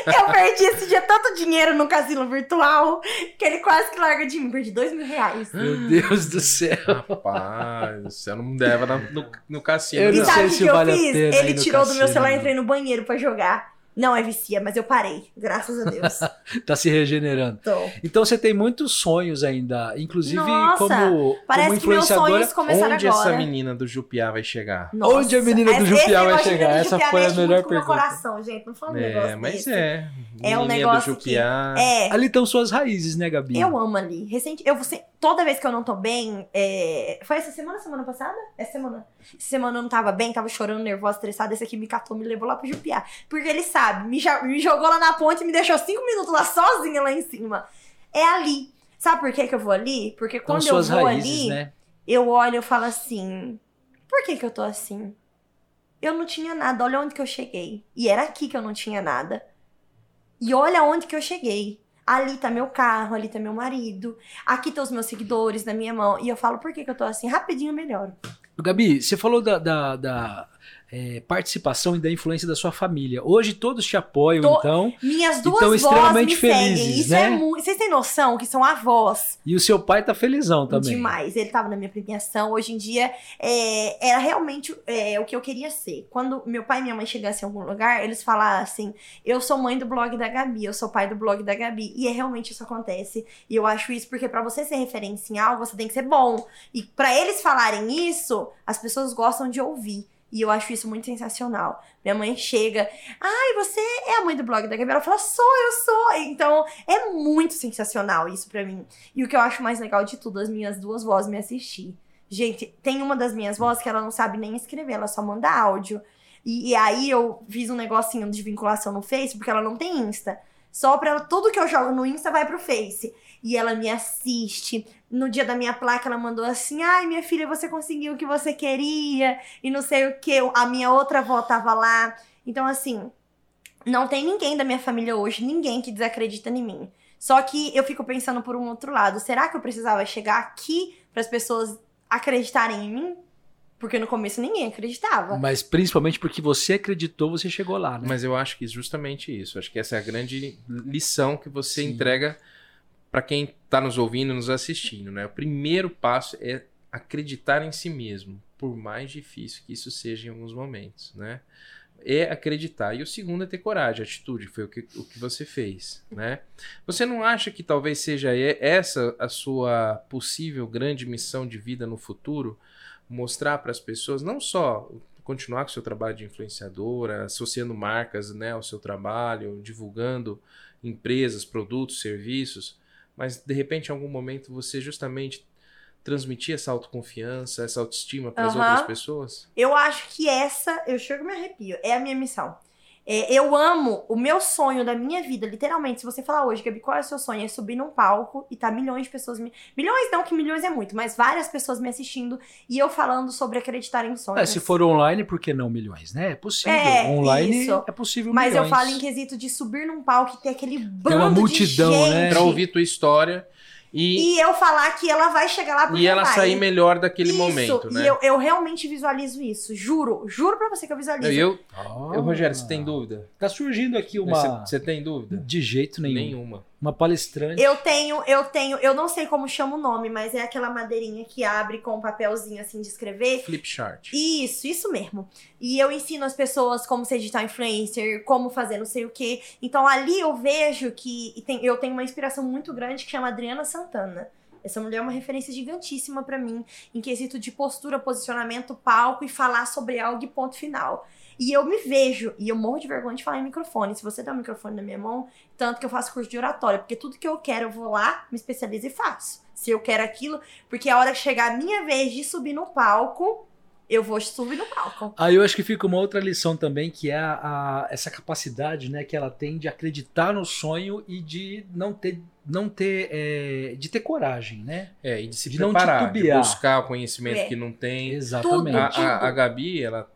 eu perdi esse dia tanto dinheiro no cassino virtual que ele quase que larga de mim. Perdi dois mil reais. Meu Deus do céu. Rapaz, você não deve na- no, no cassino. Eu E não não. sei sabe o se que, que eu vale a pena Ele tirou do meu celular e entrei no banheiro pra jogar. Não é vicia, mas eu parei. Graças a Deus. Tá se regenerando. Tô. Então você tem muitos sonhos ainda, inclusive Nossa, como, Parece como que meus influenciadora. sonhos começaram Onde agora. essa menina do Jupiá vai chegar? Onde a menina do Jupiá vai chegar? menina do Essa Jupiá foi a melhor muito com meu pergunta. coração, gente. Não fala um É, negócio mas desse. é. É um negócio do Jupiá. É, Ali estão suas raízes, né, Gabi? eu amo ali. Recente, eu você, toda vez que eu não tô bem, é, foi essa semana, semana passada? Essa semana. Semana eu não tava bem, tava chorando, nervosa, estressada. Esse aqui me catou, me levou lá pro Jupiá. Porque ele sabe, me, me jogou lá na ponte e me deixou cinco minutos lá sozinha lá em cima. É ali. Sabe por que, que eu vou ali? Porque Estão quando eu vou raízes, ali, né? eu olho e falo assim: por que, que eu tô assim? Eu não tinha nada, olha onde que eu cheguei. E era aqui que eu não tinha nada. E olha onde que eu cheguei. Ali tá meu carro, ali tá meu marido. Aqui tá os meus seguidores na minha mão. E eu falo, por que, que eu tô assim? Rapidinho eu melhoro. Gabi, você falou da, da- da, é, participação e da influência da sua família. Hoje todos te apoiam, Tô- então. Minhas duas Então, vozes extremamente me seguem. felizes, Isso né? é muito. Vocês têm noção que são avós? E o seu pai tá felizão também. Demais. Ele tava na minha premiação. Hoje em dia, é, era realmente é, o que eu queria ser. Quando meu pai e minha mãe chegassem em algum lugar, eles falassem: Eu sou mãe do blog da Gabi, eu sou pai do blog da Gabi. E é realmente isso acontece. E eu acho isso porque pra você ser referência em algo, você tem que ser bom. E pra eles falarem isso, as pessoas gostam de ouvir. E eu acho isso muito sensacional. Minha mãe chega, ai, você é a mãe do blog da Gabi? Ela fala, sou, eu sou. Então, é muito sensacional isso pra mim. E o que eu acho mais legal de tudo, as minhas duas vozes me assistir. Gente, tem uma das minhas vozes que ela não sabe nem escrever, ela só manda áudio. E, e aí eu fiz um negocinho de vinculação no Face, porque ela não tem Insta. Só pra ela, tudo que eu jogo no Insta vai pro Face. E ela me assiste. No dia da minha placa, ela mandou assim: ai, minha filha, você conseguiu o que você queria. E não sei o que. A minha outra avó tava lá. Então, assim, não tem ninguém da minha família hoje, ninguém que desacredita em mim. Só que eu fico pensando por um outro lado, será que eu precisava chegar aqui para as pessoas acreditarem em mim, porque no começo ninguém acreditava. Mas principalmente porque você acreditou, você chegou lá, né? Mas eu acho que justamente isso. Acho que essa é a grande lição que você Sim. entrega para quem está nos ouvindo, nos assistindo, né? O primeiro passo é acreditar em si mesmo, por mais difícil que isso seja em alguns momentos, né? É acreditar. E o segundo é ter coragem, atitude, foi o que, o que você fez, né? Você não acha que talvez seja essa a sua possível grande missão de vida no futuro? Mostrar para as pessoas, não só continuar com o seu trabalho de influenciadora, associando marcas né, ao seu trabalho, divulgando empresas, produtos, serviços, mas de repente em algum momento você justamente transmitir essa autoconfiança, essa autoestima para as Aham. outras pessoas? Eu acho que essa, eu chego e me arrepio, é a minha missão. É, eu amo o meu sonho da minha vida, literalmente. Se você falar hoje, Gabi, qual é o seu sonho? É subir num palco e tá milhões de pessoas me. Milhões não, que milhões é muito, mas várias pessoas me assistindo e eu falando sobre acreditar em sonhos. É, se for online, por que não milhões, né? É possível. É, online isso. é possível Mas milhões. eu falo em quesito de subir num palco e ter aquele bando uma multidão, de gente. né? Para ouvir tua história e, E eu falar que ela vai chegar lá porque e ela vai. sair melhor daquele Isso, momento, e né? eu, eu realmente visualizo isso. Juro, juro pra você que eu visualizo. Eu, Ah, eu, Rogério, você tem dúvida? Tá surgindo aqui Você, uma. você tem dúvida? De jeito nenhum. Nenhuma. Uma palestrante. Eu tenho, eu tenho, eu não sei como chama o nome, mas é aquela madeirinha que abre com um papelzinho assim de escrever. Flip chart. Isso, isso mesmo. E eu ensino as pessoas como ser digital influencer, como fazer não sei o quê. Então ali eu vejo que tem- eu tenho uma inspiração muito grande que chama Adriana Santana. Essa mulher é uma referência gigantíssima pra mim em quesito de postura, posicionamento, palco e falar sobre algo e ponto final. E eu me vejo, e eu morro de vergonha de falar em microfone. Se você der um microfone na minha mão, tanto que eu faço curso de oratória, porque tudo que eu quero eu vou lá, me especializo e faço. Se eu quero aquilo, porque a hora que chegar a minha vez de subir no palco, eu vou subir no palco. Aí eu acho que fica uma outra lição também, que é a, a- essa capacidade né, que ela tem de acreditar no sonho e de não ter, não ter, é, de ter coragem, né? É, e de se De não preparar, de titubear. buscar o conhecimento É. que não tem. Exatamente. A, Tudo. a, a Gabi, ela,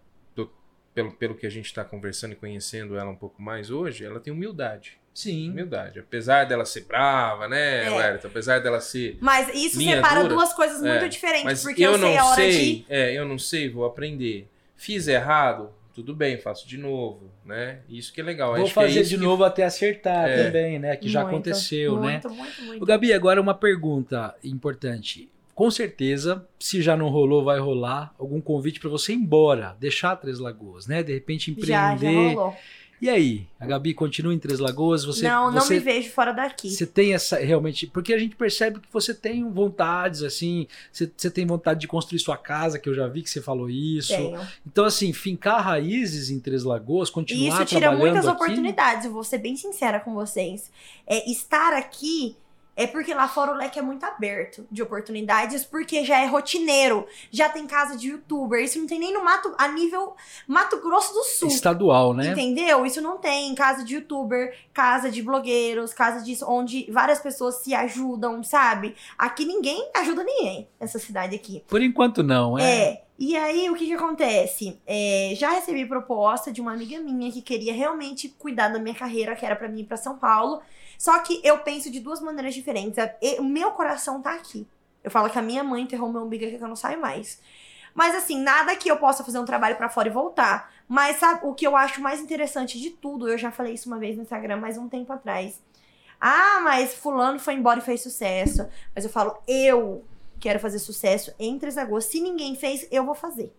pelo, pelo que a gente está conversando e conhecendo ela um pouco mais hoje, ela tem humildade. Sim. Humildade. Apesar dela ser brava, né, É. Apesar dela ser. Mas isso Linha separa dura. duas coisas É, muito diferentes, Mas porque eu, eu, sei não a hora sei, de. é, eu não sei, vou aprender. Fiz errado, tudo bem, faço de novo, né? Isso que é legal. Vou Acho que é fazer isso de que- novo até acertar É. também, né? Que já Muito, aconteceu, né? Muito, muito, muito. O Gabi, agora uma pergunta importante. Com certeza, se já não rolou, vai rolar algum convite para você ir embora, deixar Três Lagoas, né? De repente Já, já empreender. rolou. e aí, a Gabi continua em Três Lagoas? Você, não, não você, me vejo fora daqui. Você tem essa realmente, porque a gente percebe que você tem vontades assim, você, você tem vontade de construir sua casa, que eu já vi que você falou isso. Tenho. Então assim, fincar raízes em Três Lagoas, E continuar isso tira trabalhando muitas aqui, oportunidades, eu vou ser bem sincera com vocês. É, estar aqui é porque lá fora o leque é muito aberto de oportunidades, porque já é rotineiro, já tem casa de youtuber, isso não tem nem no mato, a nível Mato Grosso do Sul. estadual, né? Entendeu? Isso não tem casa de youtuber, casa de blogueiros, casa disso, onde várias pessoas se ajudam, sabe? Aqui ninguém ajuda ninguém, nessa cidade aqui. Por enquanto não, é. É. E aí, o que que acontece? É, já recebi proposta de uma amiga minha que queria realmente cuidar da minha carreira, que era pra mim ir pra São Paulo. Só que eu penso de duas maneiras diferentes. O meu coração tá aqui. Eu falo que a minha mãe enterrou meu umbigo aqui que eu não saio mais. Mas assim, nada que eu possa fazer um trabalho pra fora e voltar. Mas sabe, o que eu acho mais interessante de tudo, eu já falei isso uma vez no Instagram, mais um tempo atrás. Ah, mas fulano foi embora e fez sucesso. Mas eu falo, eu quero fazer sucesso em Três Lagoas. Se ninguém fez, eu vou fazer.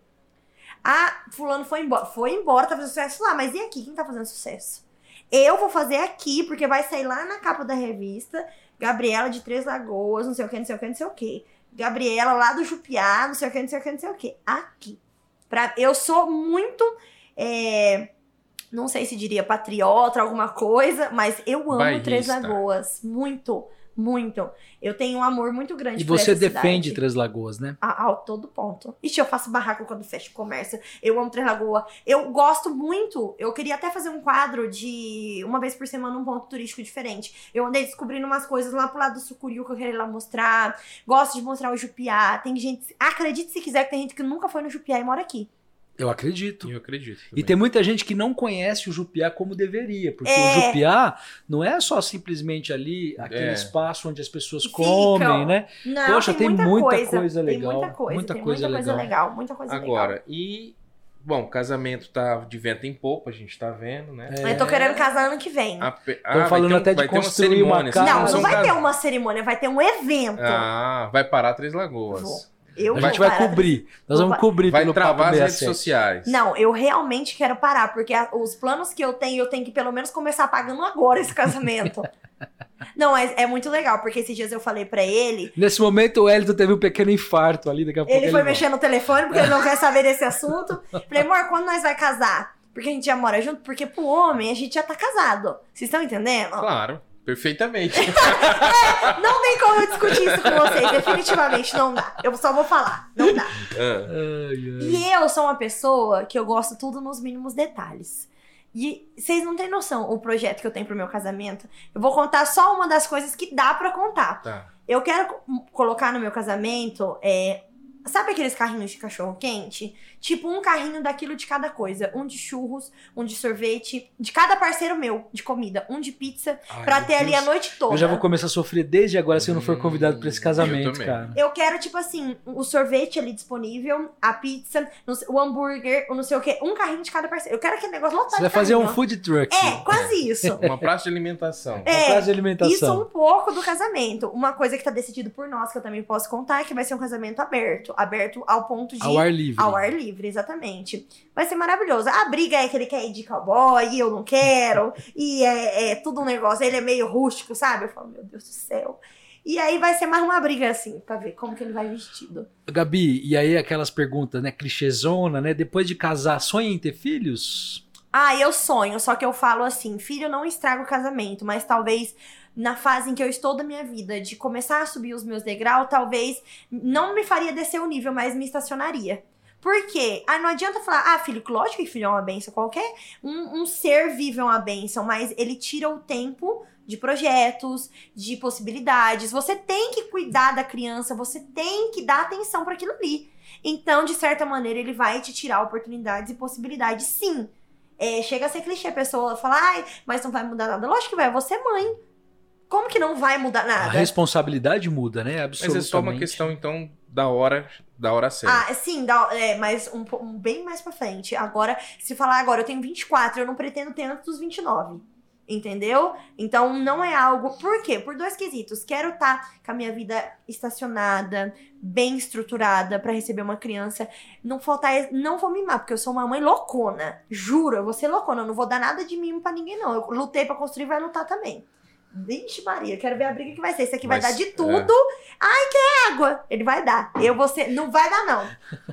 Ah, fulano foi embora. Foi embora, tá fazendo sucesso lá. Mas e aqui? Quem tá fazendo sucesso? Eu vou fazer aqui, porque vai sair lá na capa da revista. Gabriela de Três Lagoas, não sei o que, não sei o que, não sei o que. Gabriela lá do Jupiá, não sei o que, não sei o que, não sei o que. Aqui. Pra, eu sou muito. é, não sei se diria patriota, alguma coisa, mas eu amo Bairrista. Três Lagoas. Muito, muito. Eu tenho um amor muito grande E por você essa defende cidade. Três Lagoas, né? A, a todo ponto. Ixi, eu faço barraco quando fecho comércio. Eu amo Três Lagoas. Eu gosto muito. Eu queria até fazer um quadro de uma vez por semana um ponto turístico diferente. Eu andei descobrindo umas coisas lá pro lado do Sucuriú que eu queria ir lá mostrar. Gosto de mostrar o Jupiá. Tem gente. Acredite se quiser que tem gente que nunca foi no Jupiá e mora aqui. Eu acredito. Eu acredito. E também. tem muita gente que não conhece o Jupiá como deveria, porque É. o Jupiá não é só simplesmente ali aquele É. espaço onde as pessoas Ficam. comem, né? Não, Poxa, tem muita coisa Tem legal, muita coisa, muita tem coisa muita coisa legal. legal. Muita coisa Agora, e. Bom, o casamento tá de vento em popa, a gente tá vendo, né? legal. Eu tô querendo casar ano que vem. A pe- Tão vai falando um- até de vai ter uma construir uma cerimônia, casa. não, não são vai cas- ter uma cerimônia, vai ter um evento. Ah, vai parar Três Lagoas. Vou. Eu A gente vai parar- cobrir. Nós vamos cobrir Vai pelo travar Papo as redes 67. sociais. Não, eu realmente quero parar, porque a- os planos que eu tenho, eu tenho que pelo menos começar pagando agora esse casamento. não, mas é muito legal, porque esses dias eu falei pra ele, Nesse momento o Elton teve um pequeno infarto ali, daqui a pouco ele foi volta. mexer no telefone porque ele não quer saber desse assunto. Falei, amor, quando nós vai casar? Porque a gente já mora junto, porque pro homem a gente já tá casado. Vocês estão entendendo? Claro, perfeitamente. Não tem como eu discutir isso com vocês, definitivamente não dá. Eu só vou falar, não dá. Ah, Ai, ai. E eu sou uma pessoa que eu gosto tudo nos mínimos detalhes. E vocês não têm noção o projeto que eu tenho pro meu casamento. Eu vou contar só uma das coisas que dá pra contar. tá. Eu quero co- colocar no meu casamento é, Sabe aqueles carrinhos de cachorro quente? Tipo um carrinho daquilo de cada coisa. Um de churros, um de sorvete, de cada parceiro meu de comida. Um de pizza, Ai, pra ter ali a Deus. noite toda. Eu já vou começar a sofrer desde agora se eu não for convidado pra esse Hum, casamento, eu cara. Eu quero, tipo assim, o sorvete ali disponível, a pizza, o hambúrguer, o não sei o quê. Um carrinho de cada parceiro. Eu quero aquele negócio lotado Você vai fazer um carrinho. food truck. É, quase isso. Uma praça de alimentação. É, Uma praça de Isso alimentação. um pouco do casamento. Uma coisa que tá decidido por nós, que eu também posso contar, é que vai ser um casamento aberto. Aberto ao ponto de. Ao ar livre. Ao ar livre, exatamente. Vai ser maravilhoso. A briga é que ele quer ir de cowboy e eu não quero. e é, é tudo um negócio. Ele é meio rústico, sabe? Eu falo, meu Deus do céu. E aí vai ser mais uma briga assim, pra ver como que ele vai vestido. Gabi, e aí aquelas perguntas, né, clichêzona, né? Depois de casar, sonha em ter filhos? Ah, eu sonho, só que eu falo assim, filho não estraga o casamento, mas talvez na fase em que eu estou da minha vida, de começar a subir os meus degraus, talvez não me faria descer o nível, mas me estacionaria. Por quê? Ah, não adianta falar, ah, filho, lógico que filho é uma benção, qualquer um, um ser vive é uma benção, mas ele tira o tempo de projetos, de possibilidades. Você tem que cuidar da criança, você tem que dar atenção para aquilo ali. Então, de certa maneira, ele vai te tirar oportunidades e possibilidades, sim. É, chega a ser clichê a pessoa falar, ai, mas não vai mudar nada. Lógico que vai, você é mãe. Como que não vai mudar A nada? responsabilidade muda, né? Mas Absolutamente. é só uma questão, então, da hora, da hora certa. Ah, sim, dá, é, mas um, um bem mais pra frente. Agora, se falar agora, eu tenho 24, eu não pretendo ter antes dos 29. Entendeu? Então não é algo. Por quê? Por dois quesitos. Quero estar com a minha vida estacionada, bem estruturada pra receber uma criança. Não faltar. Não vou mimar, porque eu sou uma mãe loucona. Juro, eu vou ser loucona. Eu não vou dar nada de mimo pra ninguém, não. Eu lutei pra construir, vai lutar também. Vixe, Maria, quero ver a briga que vai ser. Esse aqui vai Mas, dar de tudo. Ai, quer água? Ele vai dar. Eu vou ser. Não vai dar, não.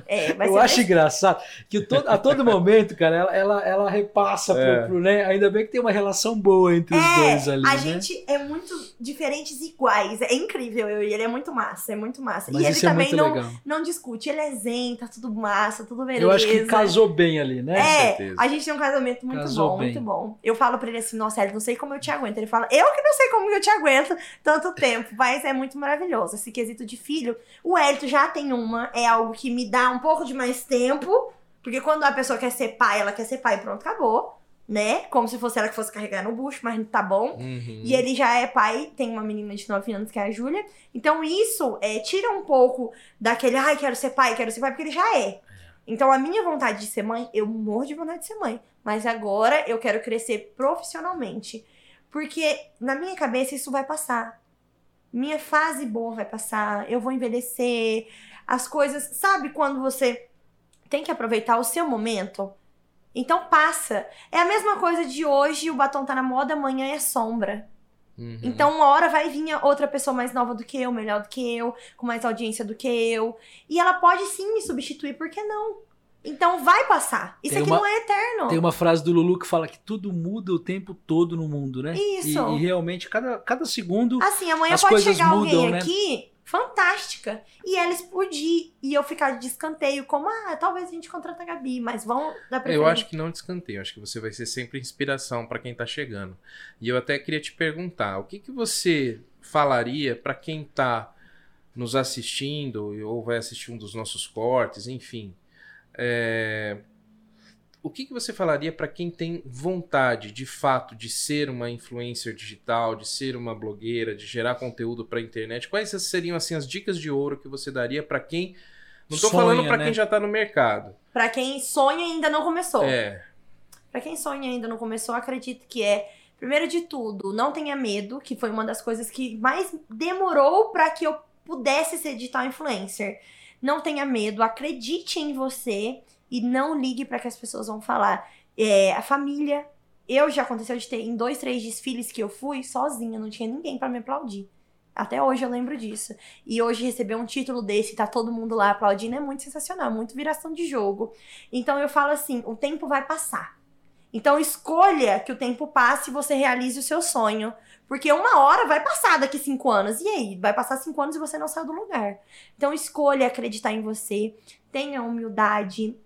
É, vai Eu ser acho engraçado que o to- a todo momento, cara, ela, ela, ela repassa pro, É. pro, né? Ainda bem que tem uma relação boa entre os É, dois ali, a né? gente é muito diferentes e iguais. É incrível eu e ele. É muito massa, é muito massa. Mas e ele isso é também não, legal. não discute. Ele é zen, tá tudo massa, tudo beleza. Eu acho que casou bem ali, né? É, certeza. a gente tem um casamento muito Casou bom, bem. muito bom. Eu falo pra ele assim, nossa, Hélio, não sei como eu te aguento. Ele fala, eu que não sei como eu te aguento tanto tempo, mas é muito maravilhoso. Esse quesito de filho, o Hélio já tem uma, é algo que me dá um pouco de mais tempo, porque quando a pessoa quer ser pai, ela quer ser pai e pronto, acabou, né? Como se fosse ela que fosse carregar no bucho, mas tá bom. Uhum. E ele já é pai, tem uma menina de 9 anos que é a Júlia. Então isso é, tira um pouco daquele, ai, quero ser pai, quero ser pai, porque ele já é. Então a minha vontade de ser mãe, eu morro de vontade de ser mãe. Mas agora eu quero crescer profissionalmente. Porque na minha cabeça isso vai passar. Minha fase boa vai passar, eu vou envelhecer, as coisas. Sabe quando você tem que aproveitar o seu momento? Então passa. É a mesma coisa de hoje, o batom tá na moda, amanhã é sombra. Uhum. Então, uma hora vai vir outra pessoa mais nova do que eu, melhor do que eu, com mais audiência do que eu. E ela pode sim me substituir, por que não? Então, vai passar. Isso Tem aqui uma- não é eterno. Tem uma frase do Lulu que fala que tudo muda o tempo todo no mundo, né? Isso. E, e realmente, cada, cada segundo. Assim, amanhã As pode coisas chegar mudam, alguém né? aqui, fantástica, e ela explodir, e eu ficar de escanteio, como, ah, talvez a gente contrata a Gabi, mas vão dar Eu preferência. acho que não descanteio, acho que você vai ser sempre inspiração para quem tá chegando. E eu até queria te perguntar, o que, que você falaria para quem tá nos assistindo ou vai assistir um dos nossos cortes, enfim, é, o que, que você falaria para quem tem vontade, de fato, de ser uma influencer digital, de ser uma blogueira, de gerar conteúdo para a internet? Quais seriam assim as dicas de ouro que você daria para quem não tô Sonha, falando para né? quem já tá no mercado. Pra quem sonha e ainda não começou. É. Pra quem sonha e ainda não começou, acredito que é, primeiro de tudo, não tenha medo, que foi uma das coisas que mais demorou pra que eu pudesse ser digital influencer. Não tenha medo, acredite em você e não ligue pra que as pessoas vão falar. É, a família, eu já aconteceu de ter em dois, três desfiles que eu fui sozinha, não tinha ninguém pra me aplaudir. Até hoje eu lembro disso. E hoje receber um título desse, tá todo mundo lá aplaudindo, é muito sensacional, muito viração de jogo. Então eu falo assim: o tempo vai passar. Então escolha que o tempo passe e você realize o seu sonho. Porque uma hora vai passar daqui cinco anos. E aí? Vai passar cinco anos e você não saiu do lugar. Então escolha acreditar em você. Tenha humildade.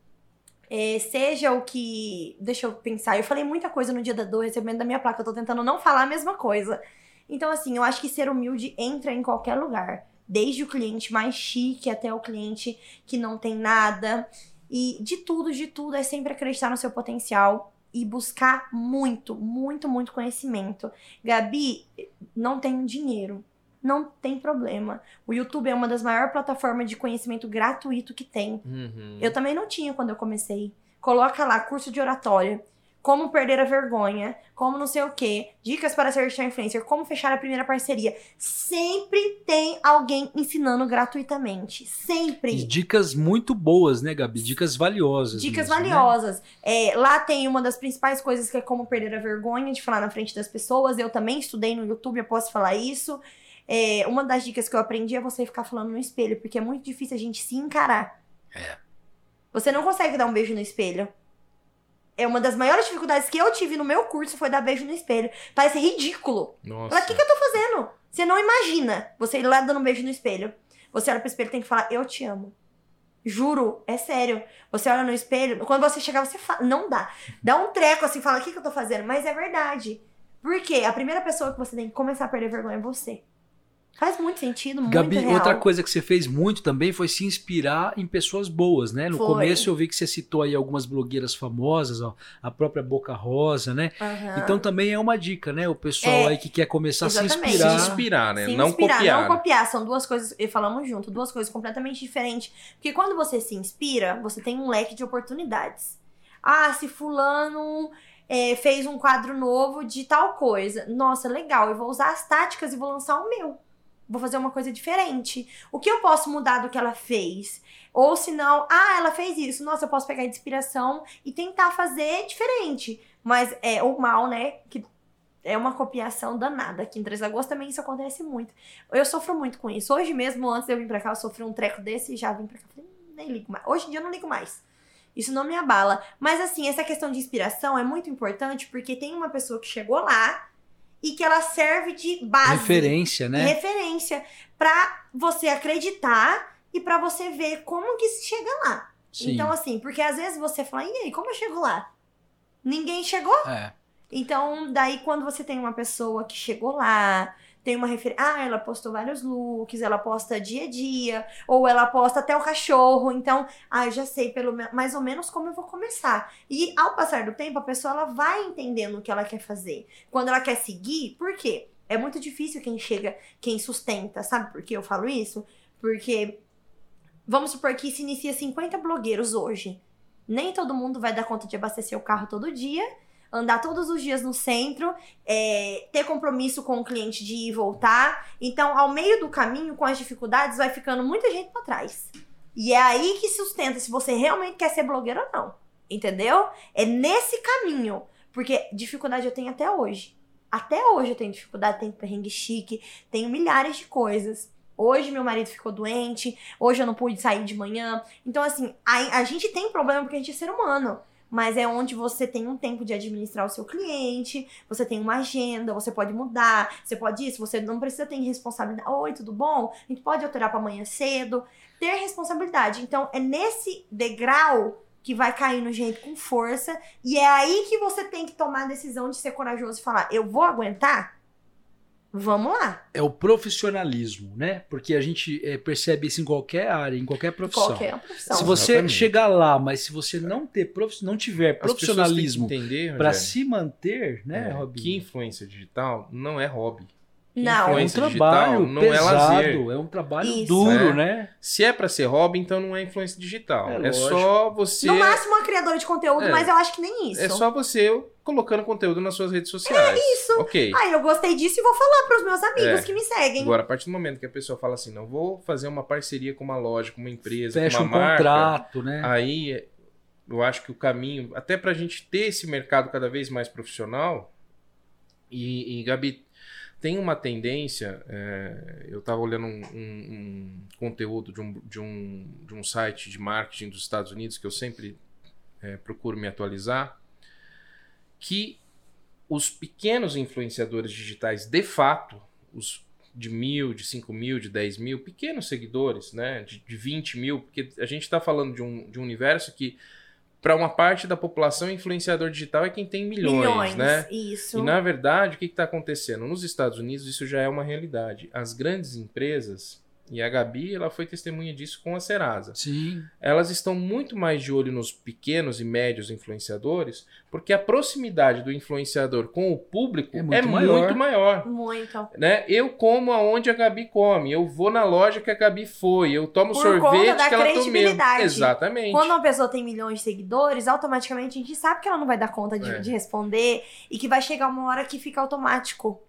É, seja o que. Deixa eu pensar. Eu falei muita coisa no dia da dor, recebendo da minha placa. Eu tô tentando não falar a mesma coisa. Então, assim, eu acho que ser humilde entra em qualquer lugar. Desde o cliente mais chique até o cliente que não tem nada. E de tudo, de tudo, é sempre acreditar no seu potencial e buscar muito, muito, muito conhecimento. Gabi, não tenho dinheiro. Não tem problema. O YouTube é uma das maiores plataformas de conhecimento gratuito que tem. Uhum. Eu também não tinha quando eu comecei. Coloca lá, curso de oratória. Como perder a vergonha. Como não sei o quê. Dicas para ser digital influencer. Como fechar a primeira parceria. Sempre tem alguém ensinando gratuitamente. Sempre. E dicas muito boas, né, Gabi? Dicas valiosas. Dicas mesmo, né? valiosas. É, lá tem uma das principais coisas que é como perder a vergonha de falar na frente das pessoas. Eu também estudei no YouTube, eu posso falar isso. É, uma das dicas que eu aprendi é você ficar falando no espelho, porque é muito difícil a gente se encarar. É. Você não consegue dar um beijo no espelho. É uma das maiores dificuldades que eu tive no meu curso foi dar beijo no espelho. Parece ridículo. Nossa. Fala, o que, que eu tô fazendo? Você não imagina você ir lá dando um beijo no espelho. Você olha pro espelho e tem que falar, eu te amo. Juro, é sério. Você olha no espelho, quando você chegar, você fala. Não dá. Dá um treco assim, fala, o que, que eu tô fazendo? Mas é verdade. Por quê? A primeira pessoa que você tem que começar a perder vergonha é você. Faz muito sentido, muito Gabi, real. outra coisa que você fez muito também foi se inspirar em pessoas boas, né? No Foi. começo eu vi que você citou aí algumas blogueiras famosas, ó, a própria Boca Rosa, né? Aham. Então também é uma dica, né? O pessoal É, aí que quer começar a se exatamente. Se inspirar. inspirar, né? Se não inspirar, copiar. Não copiar, são duas coisas, e falamos junto, duas coisas completamente diferentes. Porque quando você se inspira, você tem um leque de oportunidades. Ah, se fulano é, fez um quadro novo de tal coisa. Nossa, legal, eu vou usar as táticas e vou lançar o meu. Vou fazer uma coisa diferente. O que eu posso mudar do que ela fez? Ou se não, ah, ela fez isso. Nossa, eu posso pegar de inspiração e tentar fazer diferente. Mas é o mal, né? Que é uma copiação danada. Aqui em Três Lagoas também isso acontece muito. Eu sofro muito com isso. Hoje mesmo, antes de eu vir pra cá, eu sofri um treco desse e já vim pra cá. Falei, "Hum, nem ligo mais. Hoje em dia eu não ligo mais. Isso não me abala. Mas assim, essa questão de inspiração é muito importante porque tem uma pessoa que chegou lá e que ela serve de base. Referência, né? Referência. Pra você acreditar e pra você ver como que se chega lá. Sim. Então, assim, porque às vezes você fala, e aí, como eu chego lá? Ninguém chegou. É. Então, daí quando você tem uma pessoa que chegou lá, tem uma referência. Ah, ela postou vários looks, ela posta dia a dia, ou ela posta até o cachorro. Então, ah, eu já sei pelo mais ou menos como eu vou começar. E ao passar do tempo, a pessoa ela vai entendendo o que ela quer fazer. Quando ela quer seguir, por quê? É muito difícil quem chega, quem sustenta. Sabe por que eu falo isso? Porque vamos supor que se inicia 50 blogueiros hoje. Nem todo mundo vai dar conta de abastecer o carro todo dia andar todos os dias no centro, é, ter compromisso com o cliente de ir e voltar. Então, ao meio do caminho, com as dificuldades, vai ficando muita gente pra trás. E é aí que sustenta se você realmente quer ser blogueiro ou não. Entendeu? É nesse caminho. Porque dificuldade eu tenho até hoje. Até hoje eu tenho dificuldade, tenho perrengue chique, tenho milhares de coisas. Hoje meu marido ficou doente, hoje eu não pude sair de manhã. Então, assim, a, a gente tem problema porque a gente é ser humano mas é onde você tem um tempo de administrar o seu cliente, você tem uma agenda, você pode mudar, você pode isso, você não precisa ter responsabilidade. Oi, tudo bom? A gente pode alterar para amanhã cedo, ter responsabilidade. Então, é nesse degrau que vai caindo gente com força, e é aí que você tem que tomar a decisão de ser corajoso e falar: eu vou aguentar? Vamos lá. É o profissionalismo, né? Porque a gente é, percebe isso em qualquer área, em qualquer profissão. Qualquer profissão. Se você Exatamente. chegar lá, mas se você não ter profi- não tiver As profissionalismo para se manter, né, é, Robinho? que influência digital não é hobby. Não. É um trabalho digital não é pesado, lazer. é um trabalho Isso. duro, É. né? Se é pra ser hobby, então não é influência digital. É É, só você. No máximo, uma criadora de conteúdo, É. mas eu acho que nem isso. É só você colocando conteúdo nas suas redes sociais. É isso. Ok. Ah, eu gostei disso e vou falar pros meus amigos É. que me seguem. Agora, a partir do momento que a pessoa fala assim, não vou fazer uma parceria com uma loja, com uma empresa, Fecha com um uma marca, contrato, né? aí é- eu acho que o caminho, até pra gente ter esse mercado cada vez mais profissional, e, e Gabi, tem uma tendência, é, eu estava olhando um, um- um conteúdo de um, de, um, de um site de marketing dos Estados Unidos, que eu sempre é, procuro me atualizar, que os pequenos influenciadores digitais, de fato, os de mil, de cinco mil, de 10 mil, pequenos seguidores, né? De, de 20 mil, porque a gente está falando de um, de um universo que, para uma parte da população, influenciador digital é quem tem milhões, né? Isso. E na verdade, o que está acontecendo? Nos Estados Unidos, isso já é uma realidade. As grandes empresas, e a Gabi ela foi testemunha disso com a Serasa, Sim. elas estão muito mais de olho nos pequenos e médios influenciadores, porque a proximidade do influenciador com o público É é muito muito, maior. maior. Muito. né? Eu como aonde a Gabi come, eu vou na loja que a Gabi foi, eu tomo Por sorvete conta da que ela tomou. credibilidade. Exatamente. Quando uma pessoa tem milhões de seguidores, automaticamente a gente sabe que ela não vai dar conta de, É. de responder e que vai chegar uma hora que fica automático.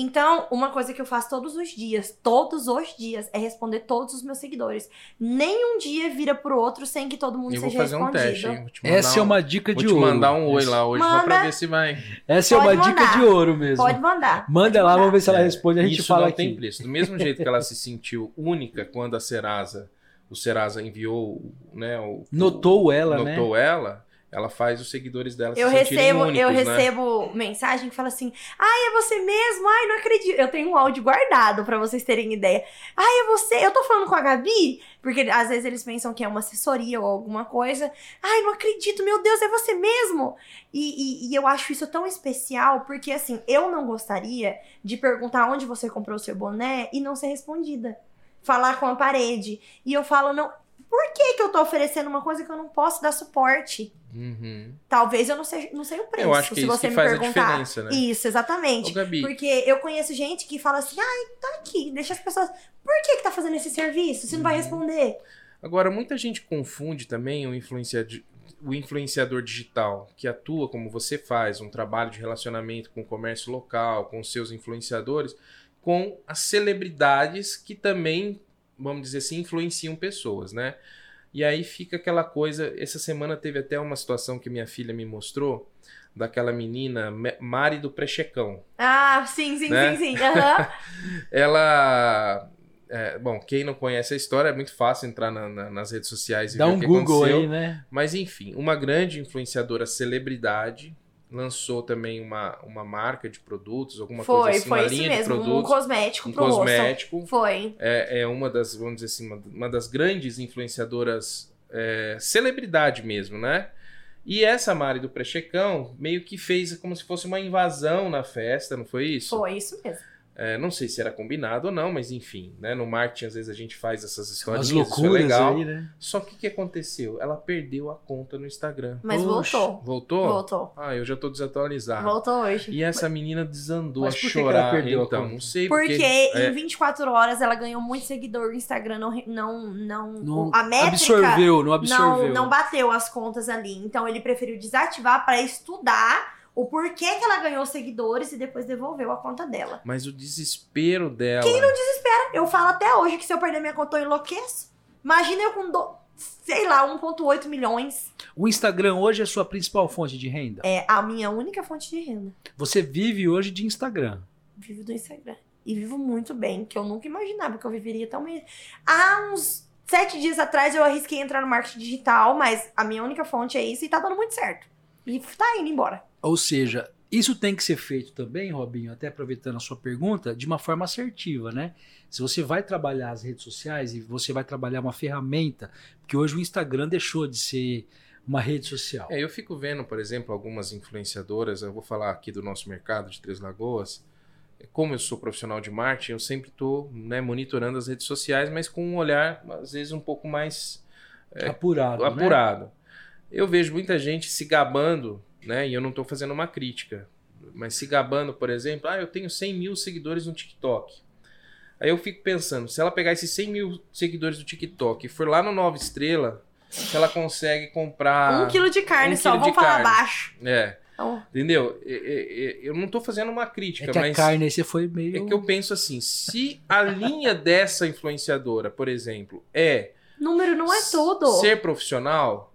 Então, uma coisa que eu faço todos os dias, todos os dias, é responder todos os meus seguidores. Nem um dia vira pro outro sem que todo mundo Eu vou seja fazer um respondido. teste, hein? Vou te Essa é um- uma dica Vou de te ouro. mandar um oi Essa- lá hoje, só Manda. pra ver se vai. Essa é uma dica mandar. de ouro mesmo. Pode mandar. Manda pode lá, mandar. vamos ver se ela É, responde, a gente Isso fala não aqui. tem preço. Do mesmo jeito que ela se sentiu única quando a Serasa, o Serasa enviou, né, o, Notou ela, notou né? ela, ela faz os seguidores dela Eu se recebo, únicos, eu né? recebo mensagem que fala assim: Ai, é você mesmo? Ai, não acredito. Eu tenho um áudio guardado pra vocês terem ideia. Ai, é você? Eu tô falando com a Gabi? Porque às vezes eles pensam que é uma assessoria ou alguma coisa. Ai, não acredito, meu Deus, é você mesmo? E, e- e eu acho isso tão especial, porque assim, eu não gostaria de perguntar onde você comprou o seu boné e não ser respondida. Falar com a parede. E eu falo, não. Por que, que eu tô oferecendo uma coisa que eu não posso dar suporte? Uhum. Talvez eu não sei, não sei o preço. Eu acho que se você que me faz a perguntar. diferença, né? Isso, exatamente. Ô, Gabi, Porque eu conheço gente que fala assim, ai, tá aqui, deixa as pessoas. Por que, que tá fazendo esse serviço? Você não vai Uhum. responder. Agora, muita gente confunde também o, influenciadi- o influenciador digital, que atua como você faz, um trabalho de relacionamento com o comércio local, com seus influenciadores, com as celebridades que também, vamos dizer assim, influenciam pessoas, né? E aí fica aquela coisa. Essa semana teve até uma situação que minha filha me mostrou, daquela menina Me- Mari do Prechecão. Ah, sim, sim, Né? sim, sim. Aham. Ela. é, bom, quem não conhece a história, é muito fácil entrar na- na- nas redes sociais e Dá ver um o que Google aconteceu. aí, né? Mas enfim, uma grande influenciadora celebridade lançou também uma, uma marca de produtos, alguma foi, coisa assim, foi uma isso linha de mesmo. Um produtos, cosmético um pro rosto. cosmético. Foi. É, é uma das, vamos dizer assim, uma, uma das grandes influenciadoras, é, celebridade mesmo, né? E essa Mari do Prechecão meio que fez como se fosse uma invasão na festa, não foi isso? Foi isso mesmo. É, não sei se era combinado ou não, mas enfim, né? No marketing às vezes a gente faz essas historinhas, As isso é loucuras legal. aí, né? Só que o que aconteceu? Ela perdeu a conta no Instagram. Mas Oxe, voltou. Voltou? Voltou. Ah, eu já tô desatualizado. Voltou hoje. E essa menina desandou Mas a por que ela chorar. perdeu a então, conta? não sei Porque porque. é, em 24 horas ela ganhou muito seguidor. O Instagram não, não, não, Não a métrica absorveu, não absorveu. não, não bateu as contas ali. Então ele preferiu desativar pra estudar o porquê que ela ganhou seguidores e depois devolveu a conta dela. Mas o desespero dela. Quem não desespera? Eu falo até hoje que se eu perder minha conta eu enlouqueço. Imagina eu com, do, sei lá, 1,8 milhões. O Instagram hoje é a sua principal fonte de renda. É a minha única fonte de renda. Você vive hoje de Instagram. Vivo do Instagram. E vivo muito bem, que eu nunca imaginava que eu viveria tão bem. Há uns sete dias atrás eu arrisquei entrar no marketing digital, mas a minha única fonte é isso e tá dando muito certo. E tá indo embora. Ou seja, isso tem que ser feito também, Robinho, até aproveitando a sua pergunta, de uma forma assertiva, né? Se você vai trabalhar as redes sociais e você vai trabalhar uma ferramenta, porque hoje o Instagram deixou de ser uma rede social. É, eu fico vendo, por exemplo, algumas influenciadoras, eu vou falar aqui do nosso mercado de Três Lagoas, como eu sou profissional de marketing, eu sempre estou né, monitorando as redes sociais, mas com um olhar, às vezes, um pouco mais É, apurado. né? apurado. Eu vejo muita gente se gabando, né? E eu não estou fazendo uma crítica, mas se gabando, por exemplo, ah, eu tenho 100 mil seguidores no TikTok. Aí eu fico pensando, se ela pegar esses 100 mil seguidores do TikTok e for lá no Nova Estrela, se ela consegue comprar. um quilo de carne um só, vamos de falar carne. baixo. É, Então, entendeu? Eu não estou fazendo uma crítica, É que a mas. carne aí você foi meio. É que eu penso assim, se a linha dessa influenciadora, por exemplo, é número não é tudo. ser profissional,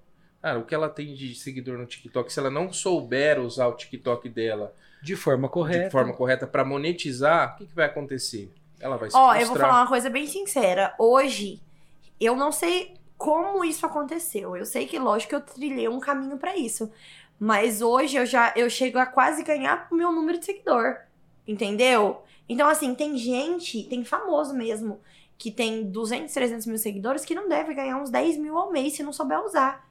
cara, o que ela tem de seguidor no TikTok, se ela não souber usar o TikTok dela De forma correta. de forma correta para monetizar, o que, que vai acontecer? Ela vai se Ó, eu vou falar uma coisa bem sincera. Hoje, eu não sei como isso aconteceu. Eu sei que, lógico, que eu trilhei um caminho pra isso. Mas hoje eu já eu chego a quase ganhar o meu número de seguidor. Entendeu? Então, assim, tem gente, tem famoso mesmo, que tem 200, 300 mil seguidores que não deve ganhar uns 10 mil ao mês se não souber usar.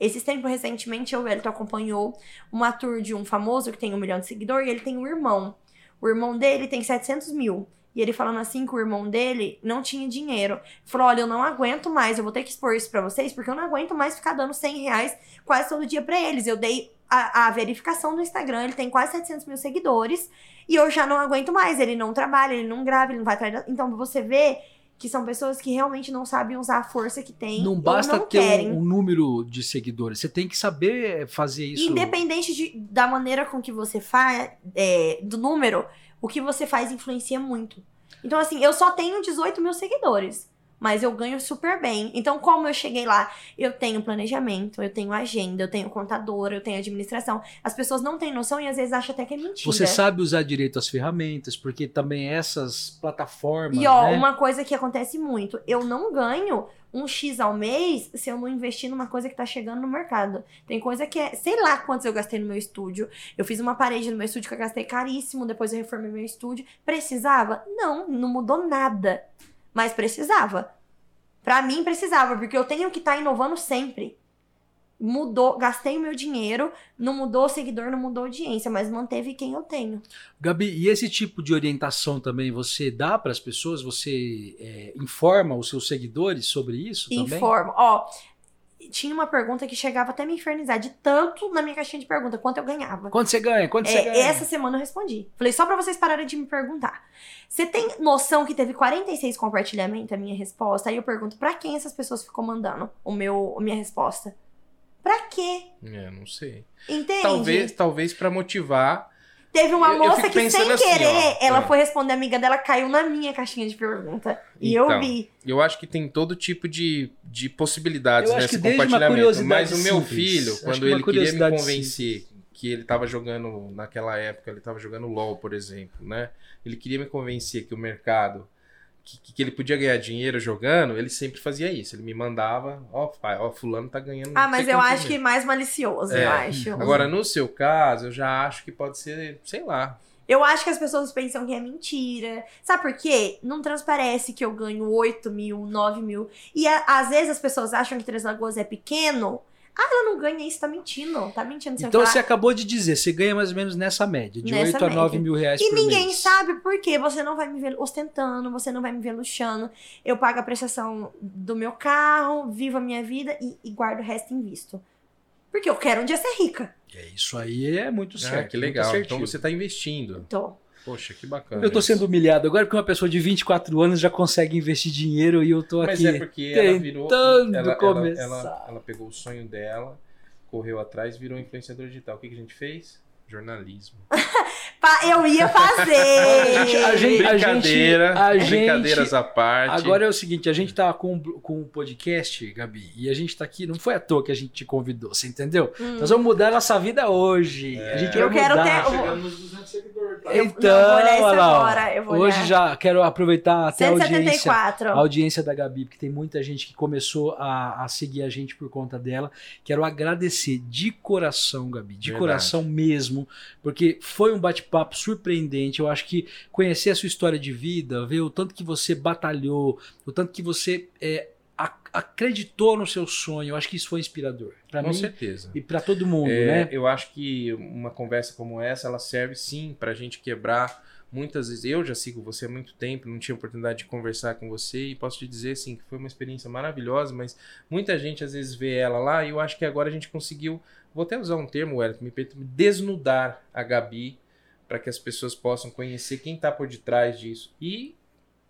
Esses tempos, recentemente, o Elton acompanhou uma tour de um famoso que tem um milhão de seguidores e ele tem um irmão. O irmão dele tem 700 mil. E ele falando assim que o irmão dele não tinha dinheiro. Falou: olha, eu não aguento mais, eu vou ter que expor isso pra vocês, porque eu não aguento mais ficar dando 100 reais quase todo dia pra eles. Eu dei a, a verificação do Instagram, ele tem quase 700 mil seguidores, e eu já não aguento mais. Ele não trabalha, ele não grava, ele não vai atrás. Então você vê que são pessoas que realmente não sabem usar a força que tem. Não basta não ter querem. um, um número de seguidores. Você tem que saber fazer isso. Independente de- da maneira com que você faz, é, do número, o que você faz influencia muito. Então, assim, eu só tenho 18 mil seguidores, mas eu ganho super bem. Então, como eu cheguei lá, eu tenho planejamento, eu tenho agenda, eu tenho contadora, eu tenho administração. As pessoas não têm noção e às vezes acham até que é mentira. Você sabe usar direito as ferramentas, porque também essas plataformas. E ó, né? uma coisa que acontece muito, eu não ganho um X ao mês se eu não investir numa coisa que tá chegando no mercado. Tem coisa que é, sei lá quantos eu gastei no meu estúdio. Eu fiz uma parede no meu estúdio que eu gastei caríssimo, depois eu reformei meu estúdio. Precisava? Não, não mudou nada. Mas precisava. Pra mim precisava, porque eu tenho que estar inovando sempre. Mudou, gastei o meu dinheiro, não mudou o seguidor, não mudou a audiência, mas manteve quem eu tenho. Gabi, e esse tipo de orientação também você dá para as pessoas? Você é, informa os seus seguidores sobre isso também? Informo. Ó, tinha uma pergunta que chegava até me infernizar de tanto na minha caixinha de pergunta quanto eu ganhava. Quanto você ganha? Quanto você É, ganha? essa semana eu respondi. Falei, só pra vocês pararem de me perguntar. Você tem noção que teve 46 compartilhamentos a minha resposta? Aí eu pergunto, pra quem essas pessoas ficam mandando o meu, a minha resposta? Pra quê? É, não sei. Entende? Talvez, talvez para motivar. Teve uma Eu- eu moça fico que, sem assim, querer, ó. ela É. foi responder a amiga dela, caiu na minha caixinha de pergunta. E eu Então, vi. Eu acho que tem todo tipo de, de possibilidades Eu acho nesse uma compartilhamento. Mas o meu simples. filho, quando ele queria me convencer que ele estava jogando, naquela época, ele estava jogando LOL, por exemplo, né? Ele queria me convencer que o mercado, que, que ele podia ganhar dinheiro jogando, ele sempre fazia isso. Ele me mandava, ó, pai, ó, fulano tá ganhando. Ah, mas eu acho que mil. mais malicioso, É. eu acho. Agora, no seu caso, eu já acho que pode ser, sei lá. Eu acho que as pessoas pensam que é mentira. Sabe por quê? Não transparece que eu ganho 8 mil, 9 mil. E a- às vezes as pessoas acham que Três Lagoas é pequeno. Ah, ela não ganha isso, tá mentindo. Tá mentindo. o Então você acabou de dizer, você ganha mais ou menos nessa média, de Nessa 8 a 9 média. mil reais E por ninguém mês. sabe por quê. Você não vai me ver ostentando, você não vai me ver luxando. Eu pago a prestação do meu carro, vivo a minha vida e, e guardo o resto em visto. Porque eu quero um dia ser rica. É, isso aí é muito certo. Ah, que legal. Então você tá investindo. Tô. Poxa, que bacana. Eu tô isso. sendo humilhado agora porque uma pessoa de 24 anos já consegue investir dinheiro e eu tô Mas aqui. é porque ela virou. tentando Ela, ela, começar. ela, ela pegou o sonho dela, correu atrás, virou influenciadora digital. O que, que a gente fez? Jornalismo. Eu ia fazer. A gente- a gente- Brincadeira, a gente- brincadeiras à parte. Agora é o seguinte, a gente tá com, com um podcast, Gabi, e a gente tá aqui, não foi à toa que a gente te convidou, você entendeu? Hum. Nós vamos mudar a nossa vida hoje. A gente Eu vai quero mudar. ter- Chegando nos 200 seguidores. Eu- Então, não, eu vou olhar isso olha lá, ó. agora, eu vou hoje olhar. já quero aproveitar até a audiência, 174. a audiência da Gabi, porque tem muita gente que começou a, a seguir a gente por conta dela. Quero agradecer de coração, Gabi, de Verdade. coração mesmo, porque foi um bate-papo surpreendente. Eu acho que conhecer a sua história de vida, ver o tanto que você batalhou, o tanto que você é, acreditou no seu sonho, eu acho que isso foi inspirador para Com mim certeza. e para todo mundo, É, né? Eu acho que uma conversa como essa, ela serve sim pra gente quebrar muitas vezes eu já sigo você há muito tempo, não tinha oportunidade de conversar com você e posso te dizer assim que foi uma experiência maravilhosa, mas muita gente às vezes vê ela lá e eu acho que agora a gente conseguiu, vou até usar um termo, Wellington, me permite, desnudar a Gabi para que as pessoas possam conhecer quem está por detrás disso. E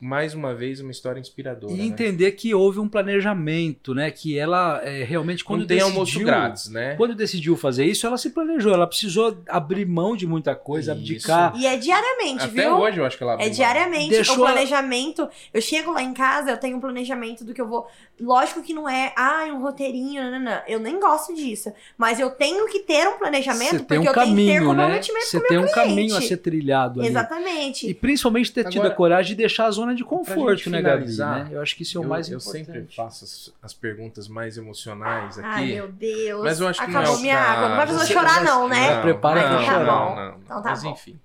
mais uma vez uma história inspiradora. E né? entender que houve um planejamento, né? Que ela é, realmente quando não tem decidiu, almoço grátis, né? quando decidiu fazer isso, ela se planejou. Ela precisou abrir mão de muita coisa, Isso. abdicar. E é diariamente, Até viu? hoje eu acho que ela É abriu mão. diariamente Deixou o planejamento. Eu chego lá em casa, eu tenho um planejamento do que eu vou. Lógico que não é, ah, um roteirinho, não, não, não. Eu nem gosto disso. Mas eu tenho que ter um planejamento tem porque um eu tenho que ter caminho, né? comprometimento Você com o tem um caminho a cliente. ser trilhado ali. Exatamente. E principalmente ter tido Agora- a coragem de deixar a zona de Pra conforto, né, Gabi? finalizar, né? Eu acho que isso é o eu, mais eu importante. sempre faço as, as perguntas mais emocionais aqui. Ai, meu Deus. Mas eu acho que não Acabou é o minha água. Não vai fazer eu Você- chorar, não, né? Não, prepara pra não, chorar. não, não, não. Então tá Mas bom. enfim.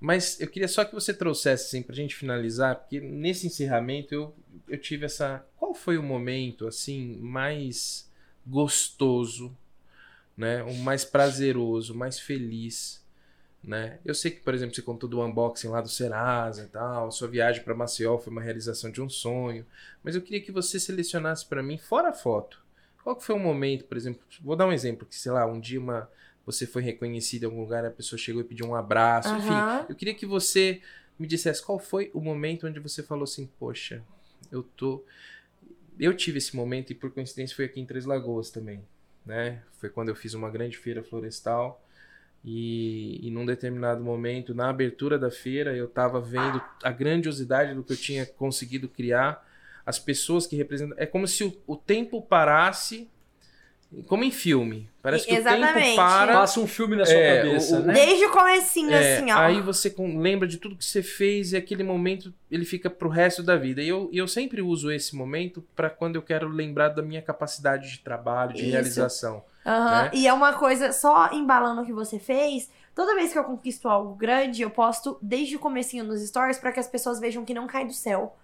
Mas eu queria só que você trouxesse assim pra gente finalizar, porque nesse encerramento eu, eu tive essa. Qual foi o momento assim mais gostoso, né? O mais prazeroso, mais feliz, né? Eu sei que, por exemplo, você contou do unboxing lá do Serasa e tal, sua viagem para Maceió foi uma realização de um sonho, mas eu queria que você selecionasse para mim fora a foto. Qual que foi um momento, por exemplo, vou dar um exemplo que sei lá, um dia uma você foi reconhecido em algum lugar, a pessoa chegou e pediu um abraço, enfim, Aham. eu queria que você me dissesse qual foi o momento onde você falou assim, poxa, eu tô. Eu tive esse momento e por coincidência foi aqui em Três Lagoas também, né? Foi quando eu fiz uma grande feira florestal e, e num determinado momento, na abertura da feira, eu tava vendo a grandiosidade do que eu tinha conseguido criar, as pessoas que representam. É como se o, o tempo parasse, como em filme. Parece que o tempo Exatamente. para. Passa um filme na sua É, cabeça, o- o- né? Desde o comecinho, É, assim, ó. Aí você com- lembra de tudo que você fez e aquele momento ele fica pro resto da vida. E eu, eu sempre uso esse momento para quando eu quero lembrar da minha capacidade de trabalho, de Isso. realização. Aham, né? E é uma coisa, só embalando o que você fez, toda vez que eu conquisto algo grande, eu posto desde o comecinho nos stories pra que as pessoas vejam que não cai do céu.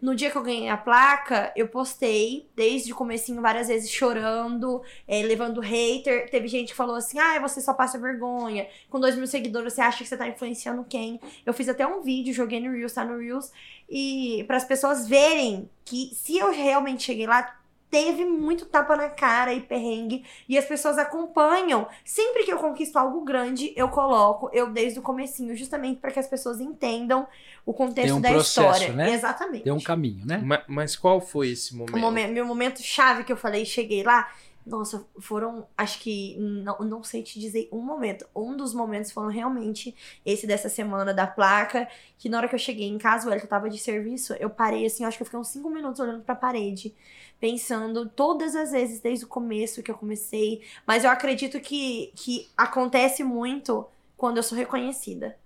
No dia que eu ganhei a placa, eu postei desde o comecinho várias vezes chorando, eh, levando hater. Teve gente que falou assim, ah, você só passa vergonha. Com dois mil seguidores, você acha que você tá influenciando quem? Eu fiz até um vídeo, joguei no Reels, tá no Reels. E para as pessoas verem que se eu realmente cheguei lá, teve muito tapa na cara e perrengue. E as pessoas acompanham. Sempre que eu conquisto algo grande, eu coloco, eu desde o comecinho, justamente para que as pessoas entendam o contexto Tem um da processo, história. né? Exatamente. Tem um caminho, né? Ma- Mas, qual foi esse momento? O momento, meu momento chave que eu falei, cheguei lá. Nossa, foram, acho que, não, não sei te dizer um momento. Um dos momentos foram realmente esse dessa semana da placa, que na hora que eu cheguei em casa, o Elton tava de serviço, eu parei assim, acho que eu fiquei uns cinco minutos olhando pra parede, pensando todas as vezes desde o começo que eu comecei. Mas eu acredito que, que acontece muito quando eu sou reconhecida.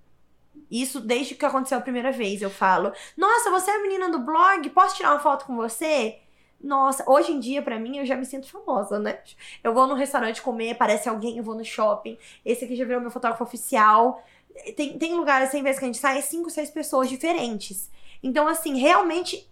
Isso desde que aconteceu a primeira vez, eu falo. Nossa, você é a menina do blog? Posso tirar uma foto com você? Nossa, hoje em dia, pra mim, eu já me sinto famosa, né? Eu vou no restaurante comer, aparece alguém, eu vou no shopping. Esse aqui já virou meu fotógrafo oficial. Tem, tem lugares, tem vezes que a gente sai, é cinco, seis pessoas diferentes. Então, assim, realmente.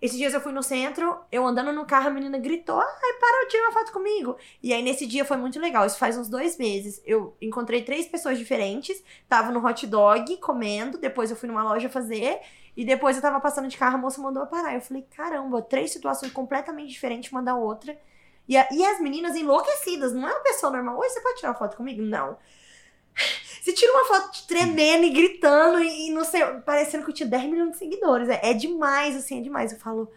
Esses dias eu fui no centro, eu andando no carro, a menina gritou: Ai, para, tira uma foto comigo. E aí, nesse dia foi muito legal. Isso faz uns dois meses. Eu encontrei três pessoas diferentes, tava no hot dog comendo, depois eu fui numa loja fazer. E depois eu tava passando de carro, a moça mandou eu parar. Eu falei, caramba, três situações completamente diferentes uma da outra. E, a- e as meninas enlouquecidas, não é uma pessoa normal. Oi, você pode tirar uma foto comigo? Não. Você tira uma foto tremendo e gritando e, e não sei, parecendo que eu tinha 10 milhões de seguidores. É, é demais, assim, é demais. Eu falo,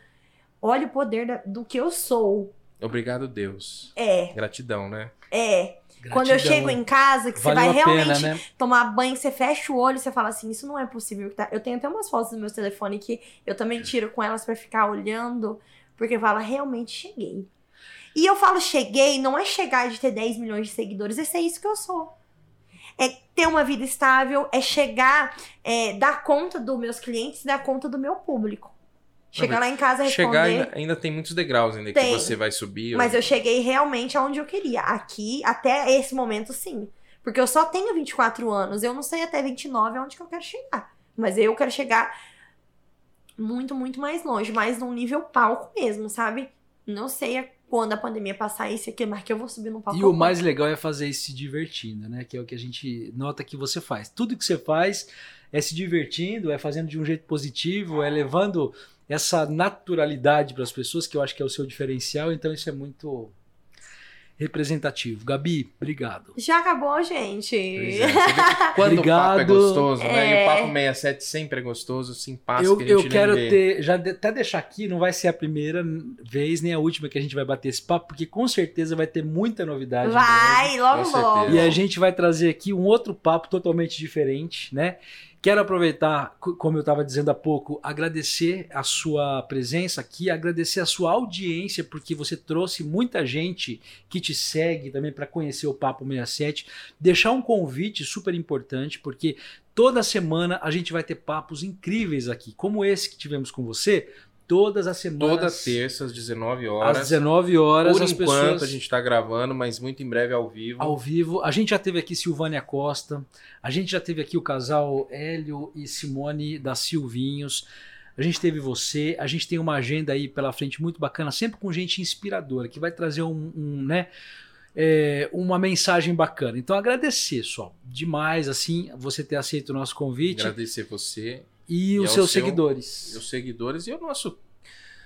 olha o poder da- do que eu sou. Obrigado, Deus. É, Gratidão, né? é. Quando eu Gratidão. chego em casa, que você Valeu vai a pena, realmente né? tomar banho, você fecha o olho e você fala assim, isso não é possível. tá- Eu tenho até umas fotos no meu telefone que eu também tiro com elas pra ficar olhando, porque fala, realmente cheguei. E eu falo cheguei, não é chegar de ter 10 milhões de seguidores, esse é isso que eu sou. Ter uma vida estável, é chegar, é, dar conta dos meus clientes, dar conta do meu público. Chegar lá em casa responder. Chegar ainda, ainda tem muitos degraus ainda Tem. que você vai subir. Mas eu cheguei realmente aonde eu queria. Aqui, até esse momento, sim. Porque eu só tenho 24 anos. Eu não sei até 29 aonde que eu quero chegar. Mas eu quero chegar muito, muito mais longe. Mais num nível palco mesmo, sabe? Não sei quando a pandemia passar isso aqui, mas que eu vou subir no palco. E o mais legal é fazer isso se divertindo, né? Que é o que a gente nota que você faz. Tudo que você faz é se divertindo, é fazendo de um jeito positivo, é levando essa naturalidade para as pessoas, que eu acho que é o seu diferencial. Então isso é muito representativo. Gabi, obrigado. Já acabou, gente. É, Quando o papo é Obrigado. gostoso, né? E É. o papo 67 sempre é gostoso, simpático. Eu, que a eu quero vê. ter, já de- até deixar aqui, não vai ser a primeira vez nem a última que a gente vai bater esse papo, porque com certeza vai ter muita novidade. Vai, logo, logo. E a gente vai trazer aqui um outro papo totalmente diferente, né? Quero aproveitar, co- como eu estava dizendo há pouco, agradecer a sua presença aqui, agradecer a sua audiência, porque você trouxe muita gente que te segue também para conhecer o Papo 67. Deixar um convite super importante, porque toda semana a gente vai ter papos incríveis aqui, como esse que tivemos com você, todas as semanas. Toda terça, às 19 às horas. 19 horas, Por enquanto pessoas a gente tá gravando, mas muito em breve ao vivo. ao vivo. A gente já teve aqui Silvânia Costa, a gente já teve aqui o casal Hélio e Simone da Silvinhos. A gente teve você, a gente tem uma agenda aí pela frente muito bacana, sempre com gente inspiradora, que vai trazer um, um, né, é, uma mensagem bacana. Então agradecer só, demais assim, você ter aceito o nosso convite Agradecer você, e, E os ao seus seu- seguidores. os seguidores e o nosso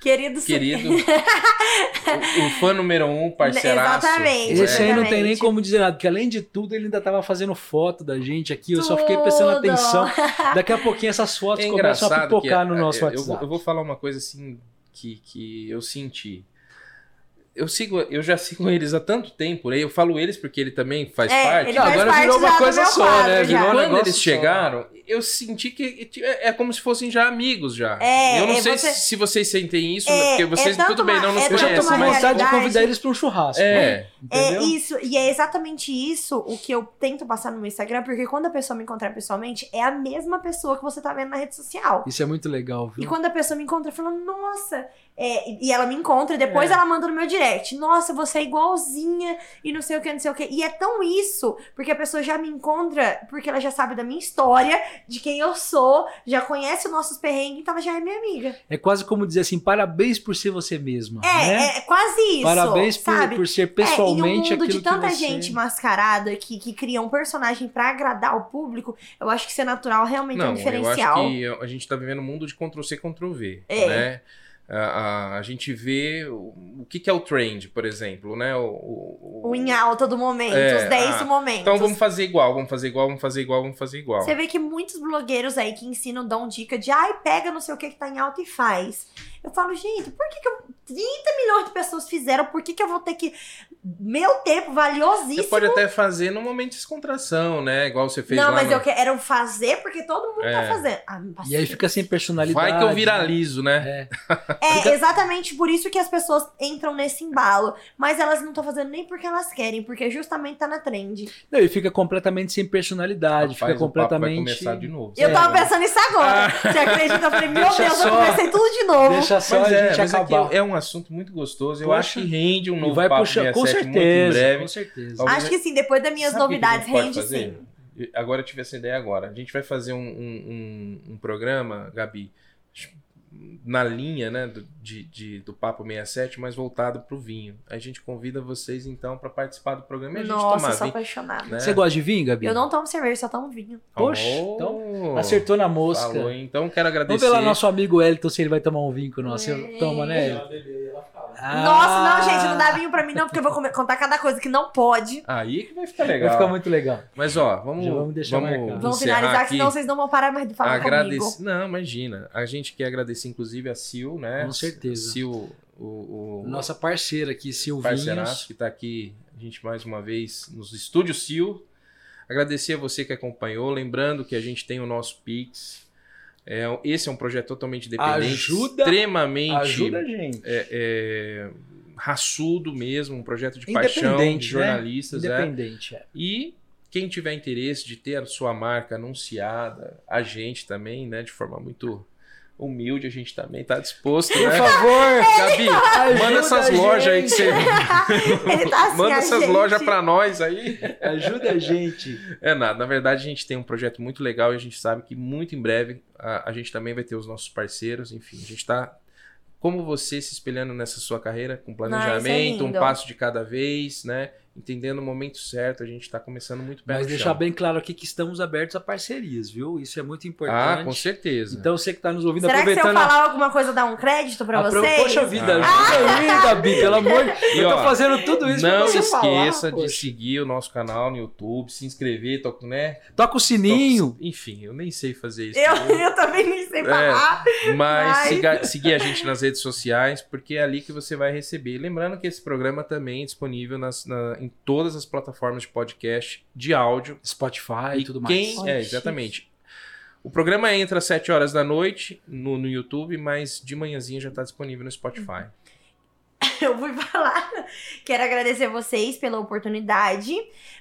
Querido, querido, o, o fã número um, parceiraço. Exatamente. Esse aí não tem nem Exatamente. como dizer nada, porque além de tudo ele ainda estava fazendo foto da gente aqui, eu só fiquei prestando Tudo. atenção. Daqui a pouquinho essas fotos É começam a pipocar que, no nosso é, eu, WhatsApp. vou, eu vou falar uma coisa assim que, que eu senti. Eu sigo, eu já sigo eles há tanto tempo, né? Eu falo eles porque ele também faz É, parte. ele Não, faz agora parte virou uma coisa só, quadro né? Virou um Quando eles só. chegaram, eu senti que é, é como se fossem já amigos já. É, eu não é sei você- se vocês sentem isso, É, porque vocês é tanto tudo bem, não uma- nos é Eu já tô com conhecem, vontade de convidar eles para um churrasco. né? É, É Entendeu? isso, e é exatamente isso o que eu tento passar no meu Instagram, porque quando a pessoa me encontrar pessoalmente, é a mesma pessoa que você tá vendo na rede social. Isso é muito legal, E viu? quando a pessoa me encontra, fala, nossa. é, e- e ela me encontra, e depois É. ela manda no meu direct. Nossa, você é igualzinha, e não sei o que, não sei o que. E é tão isso, porque a pessoa já me encontra, porque ela já sabe da minha história, de quem eu sou, já conhece os nossos perrengues, então ela já é minha amiga. É quase como dizer assim, parabéns por ser você mesma. É, né? é quase isso. Parabéns por, por ser É, pessoalmente em um mundo de tanta você... gente mascarada que, que cria um personagem pra agradar o público, eu acho que ser natural realmente é um Não, eu diferencial. acho que a gente tá vivendo um mundo de Ctrl-C, Ctrl-V, É. né? A, a, a gente vê o, o que, que é o trend, por exemplo, né? O, o- o- em alta do momento, É, os 10 ah, momentos. Então vamos fazer igual, vamos fazer igual, vamos fazer igual, vamos fazer igual. Você vê que muitos blogueiros aí que ensinam dão dica de ai, pega não sei o que que tá em alta e faz. Eu falo, gente, por que, que eu, 30 milhões de pessoas fizeram, por que, que eu vou ter que. Meu tempo valiosíssimo. Você pode até fazer num momento de descontração, né? Igual você fez não, lá mas no... eu quero fazer porque todo mundo É. tá fazendo. Ah, E aí fica sem personalidade. Vai que eu né? viralizo, né? É. É exatamente por isso que as pessoas entram nesse embalo. Mas elas não estão fazendo nem porque elas querem, porque justamente tá na trend. Não, e fica completamente sem personalidade, Rapaz, fica o papo vai completamente... começar de novo. Eu É. tava pensando nisso agora. Você acredita? Eu falei, meu Deixa Deus, eu só- comecei tudo de novo. Deixa só Mas a é, gente mas é, acabar. que é um assunto muito gostoso. Eu Poxa. acho que rende um E novo vai papo puxar, com 67 muito em certeza, breve. com certeza. Talvez Acho que sim, depois das minhas o novidades, rende fazer? sim. Agora eu tive essa ideia agora. A gente vai fazer um, um, um- um programa, Gabi, na linha né, do, de, de- do Papo 67, mas voltado pro vinho. A gente convida vocês, então, para participar do programa e a gente Nossa, tomar sou vinho. apaixonada. né? Você gosta de vinho, Gabi? Eu não tomo cerveja, só tomo vinho. Poxa, Oh, então Acertou na mosca. Falou? Então quero Vamos agradecer. ver lá nosso amigo Wellington se ele vai tomar um vinho com nós. Você É. toma, né? Ela Ah, Nossa, não, gente, não dá vinho pra mim não, porque eu vou comer- contar cada coisa que não pode. Aí que vai ficar legal. Vai ficar muito legal. Mas ó, vamos, Já vamos deixar marcado. vamos Vamos finalizar, aqui. senão vocês não vão parar mais de falar Agradecer. comigo. Não, imagina. A gente quer agradecer, inclusive, a Sil, né? Com certeza. Sil, o, o Nossa parceira aqui, Silvinhos. que está aqui, a gente mais uma vez nos estúdios Sil. Agradecer a você que acompanhou. Lembrando que a gente tem o nosso Pix. É, esse é um projeto totalmente independente, Ajuda- extremamente Ajuda a gente. é, é, raçudo mesmo, um projeto de paixão de né? jornalistas. né? Independente, é. E quem tiver interesse de ter a sua marca anunciada, a gente também, né, de forma muito humilde, a gente também está disposto, Por né? favor, Gabi, manda essas a lojas aí que você Ele tá assim, manda essas gente. lojas para nós aí. ajuda a gente. É nada, na verdade a gente tem um projeto muito legal e a gente sabe que muito em breve a, a gente também vai ter os nossos parceiros, enfim, a gente está como você se espelhando nessa sua carreira, com Ah, planejamento, isso é um passo de cada vez, né? Entendendo o momento certo, a gente tá começando muito perto Mas deixar chão. bem claro aqui que estamos abertos a parcerias, viu? Isso é muito Ah, importante. com certeza. Então você que está nos ouvindo, Será que se eu aproveitando. a- falar alguma coisa, dá um crédito pra apro- vocês? Poxa vida, Ah. ajuda aí, Gabi, pelo amor de Eu tô fazendo tudo isso pra Não você falar, esqueça de poxa. seguir o nosso canal no YouTube, se inscrever, toca, né? Toca o sininho. Enfim, eu nem sei fazer isso. Eu, eu também nem sei É. falar. Mas Ai. siga- seguir a gente nas redes sociais, porque é ali que você vai receber. Lembrando que esse programa também é disponível nas, na- em todas as plataformas de podcast de áudio. Spotify e tudo quem, mais. Olha, É, exatamente. O programa entra às 7 horas da noite no, no YouTube, mas de manhãzinha já está disponível no Spotify. Eu fui falar. Quero agradecer vocês pela oportunidade,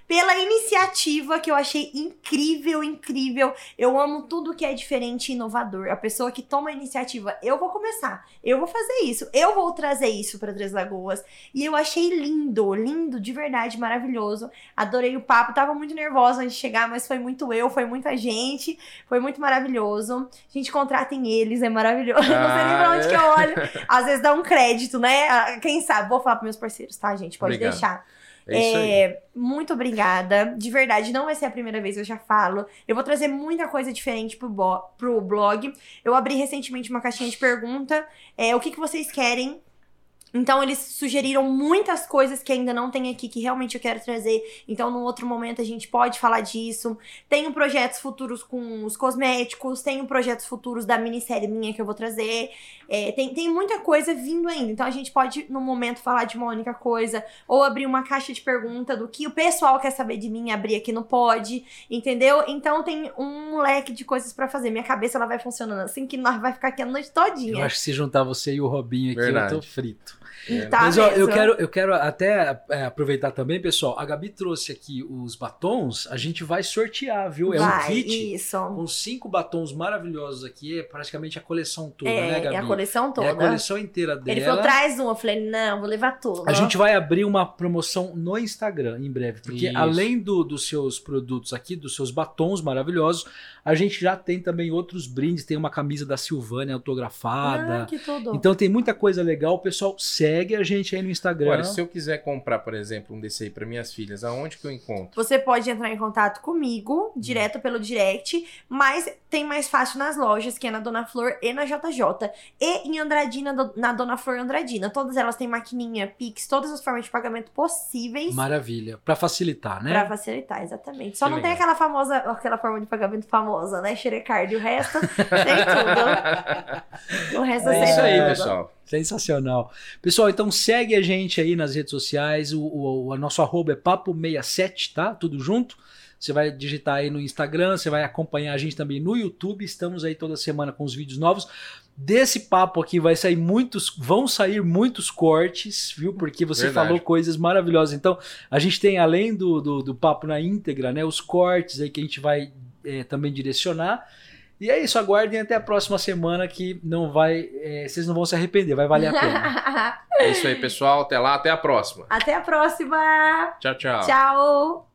pela iniciativa que eu achei incrível, incrível. Eu amo tudo que é diferente e inovador. A pessoa que toma a iniciativa, eu vou começar, eu vou fazer isso, eu vou trazer isso para Três Lagoas. E eu achei lindo, lindo, de verdade, maravilhoso. Adorei o papo, tava muito nervosa antes de chegar, mas foi muito eu, foi muita gente, foi muito maravilhoso. Gente, contratem eles, é maravilhoso. Eu não sei nem pra Ah, onde é? que eu olho. Às vezes dá um crédito, né? Ah, Quem sabe? Vou falar pros meus parceiros, tá, gente? Pode Obrigado. deixar. É isso aí. É, muito obrigada. De verdade, não vai ser a primeira vez, eu já falo. Eu vou trazer muita coisa diferente pro, pro blog. Eu abri recentemente uma caixinha de pergunta. É, o que, que vocês querem? Então, eles sugeriram muitas coisas que ainda não tem aqui, que realmente eu quero trazer. Então, num outro momento, a gente pode falar disso. Tenho projetos futuros com os cosméticos, tenho projetos futuros da minissérie minha que eu vou trazer. É, tem, tem muita coisa vindo ainda. Então, a gente pode, no momento, falar de uma única coisa ou abrir uma caixa de pergunta do que o pessoal quer saber de mim, abrir aqui no Pod, entendeu? Então tem um leque de coisas pra fazer. Minha cabeça ela vai funcionando assim que nós vai ficar aqui a noite Eu todinha. acho que se juntar você e o Robinho aqui, Verdade. eu tô frito. Tá Mas ó, eu quero, eu quero até é, aproveitar também, pessoal. A Gabi trouxe aqui os batons, a gente vai sortear, viu? É um Vai, kit Isso. com cinco batons maravilhosos aqui, é praticamente a coleção toda, é, né, Gabi? é a coleção toda. É a coleção inteira dela. Ele falou, traz um. Eu falei, não, vou levar tudo. A gente vai abrir uma promoção no Instagram em breve, porque Isso. além do- dos seus produtos aqui, dos seus batons maravilhosos, a gente já tem também outros brindes. Tem uma camisa da Silvânia autografada. Ah, que tudo. Então tem muita coisa legal. Pessoal, segue a gente aí no Instagram. Agora, se eu quiser comprar, por exemplo, um desse aí para minhas filhas, aonde que eu encontro? Você pode entrar em contato comigo, direto pelo direct, mas tem mais fácil nas lojas, que é na Dona Flor e na JJ. E em Andradina, na Dona Flor Andradina. Todas elas têm maquininha, Pix, todas as formas de pagamento possíveis. Maravilha. Pra facilitar, né? Pra facilitar, exatamente. Só Que não tem legal. aquela famosa, aquela forma de pagamento famosa, né? Xerecard. E o resto tem tudo. O resto É isso aí, pessoal. Sensacional. Pessoal, então segue a gente aí nas redes sociais. O, o, o nosso arroba é papo67, tá? Tudo junto. Você vai digitar aí no Instagram, você vai acompanhar a gente também no YouTube. Estamos aí toda semana com os vídeos novos. Desse papo aqui vai sair muitos, vão sair muitos cortes, viu? Porque você Verdade. falou coisas maravilhosas. Então, a gente tem, além do, do, do papo na íntegra, né? Os cortes aí que a gente vai eh, também direcionar. E é isso, aguardem até a próxima semana que não vai. eh, vocês não vão se arrepender, vai valer a pena. É isso aí, pessoal. Até lá, até a próxima. Até a próxima. Tchau, tchau. Tchau.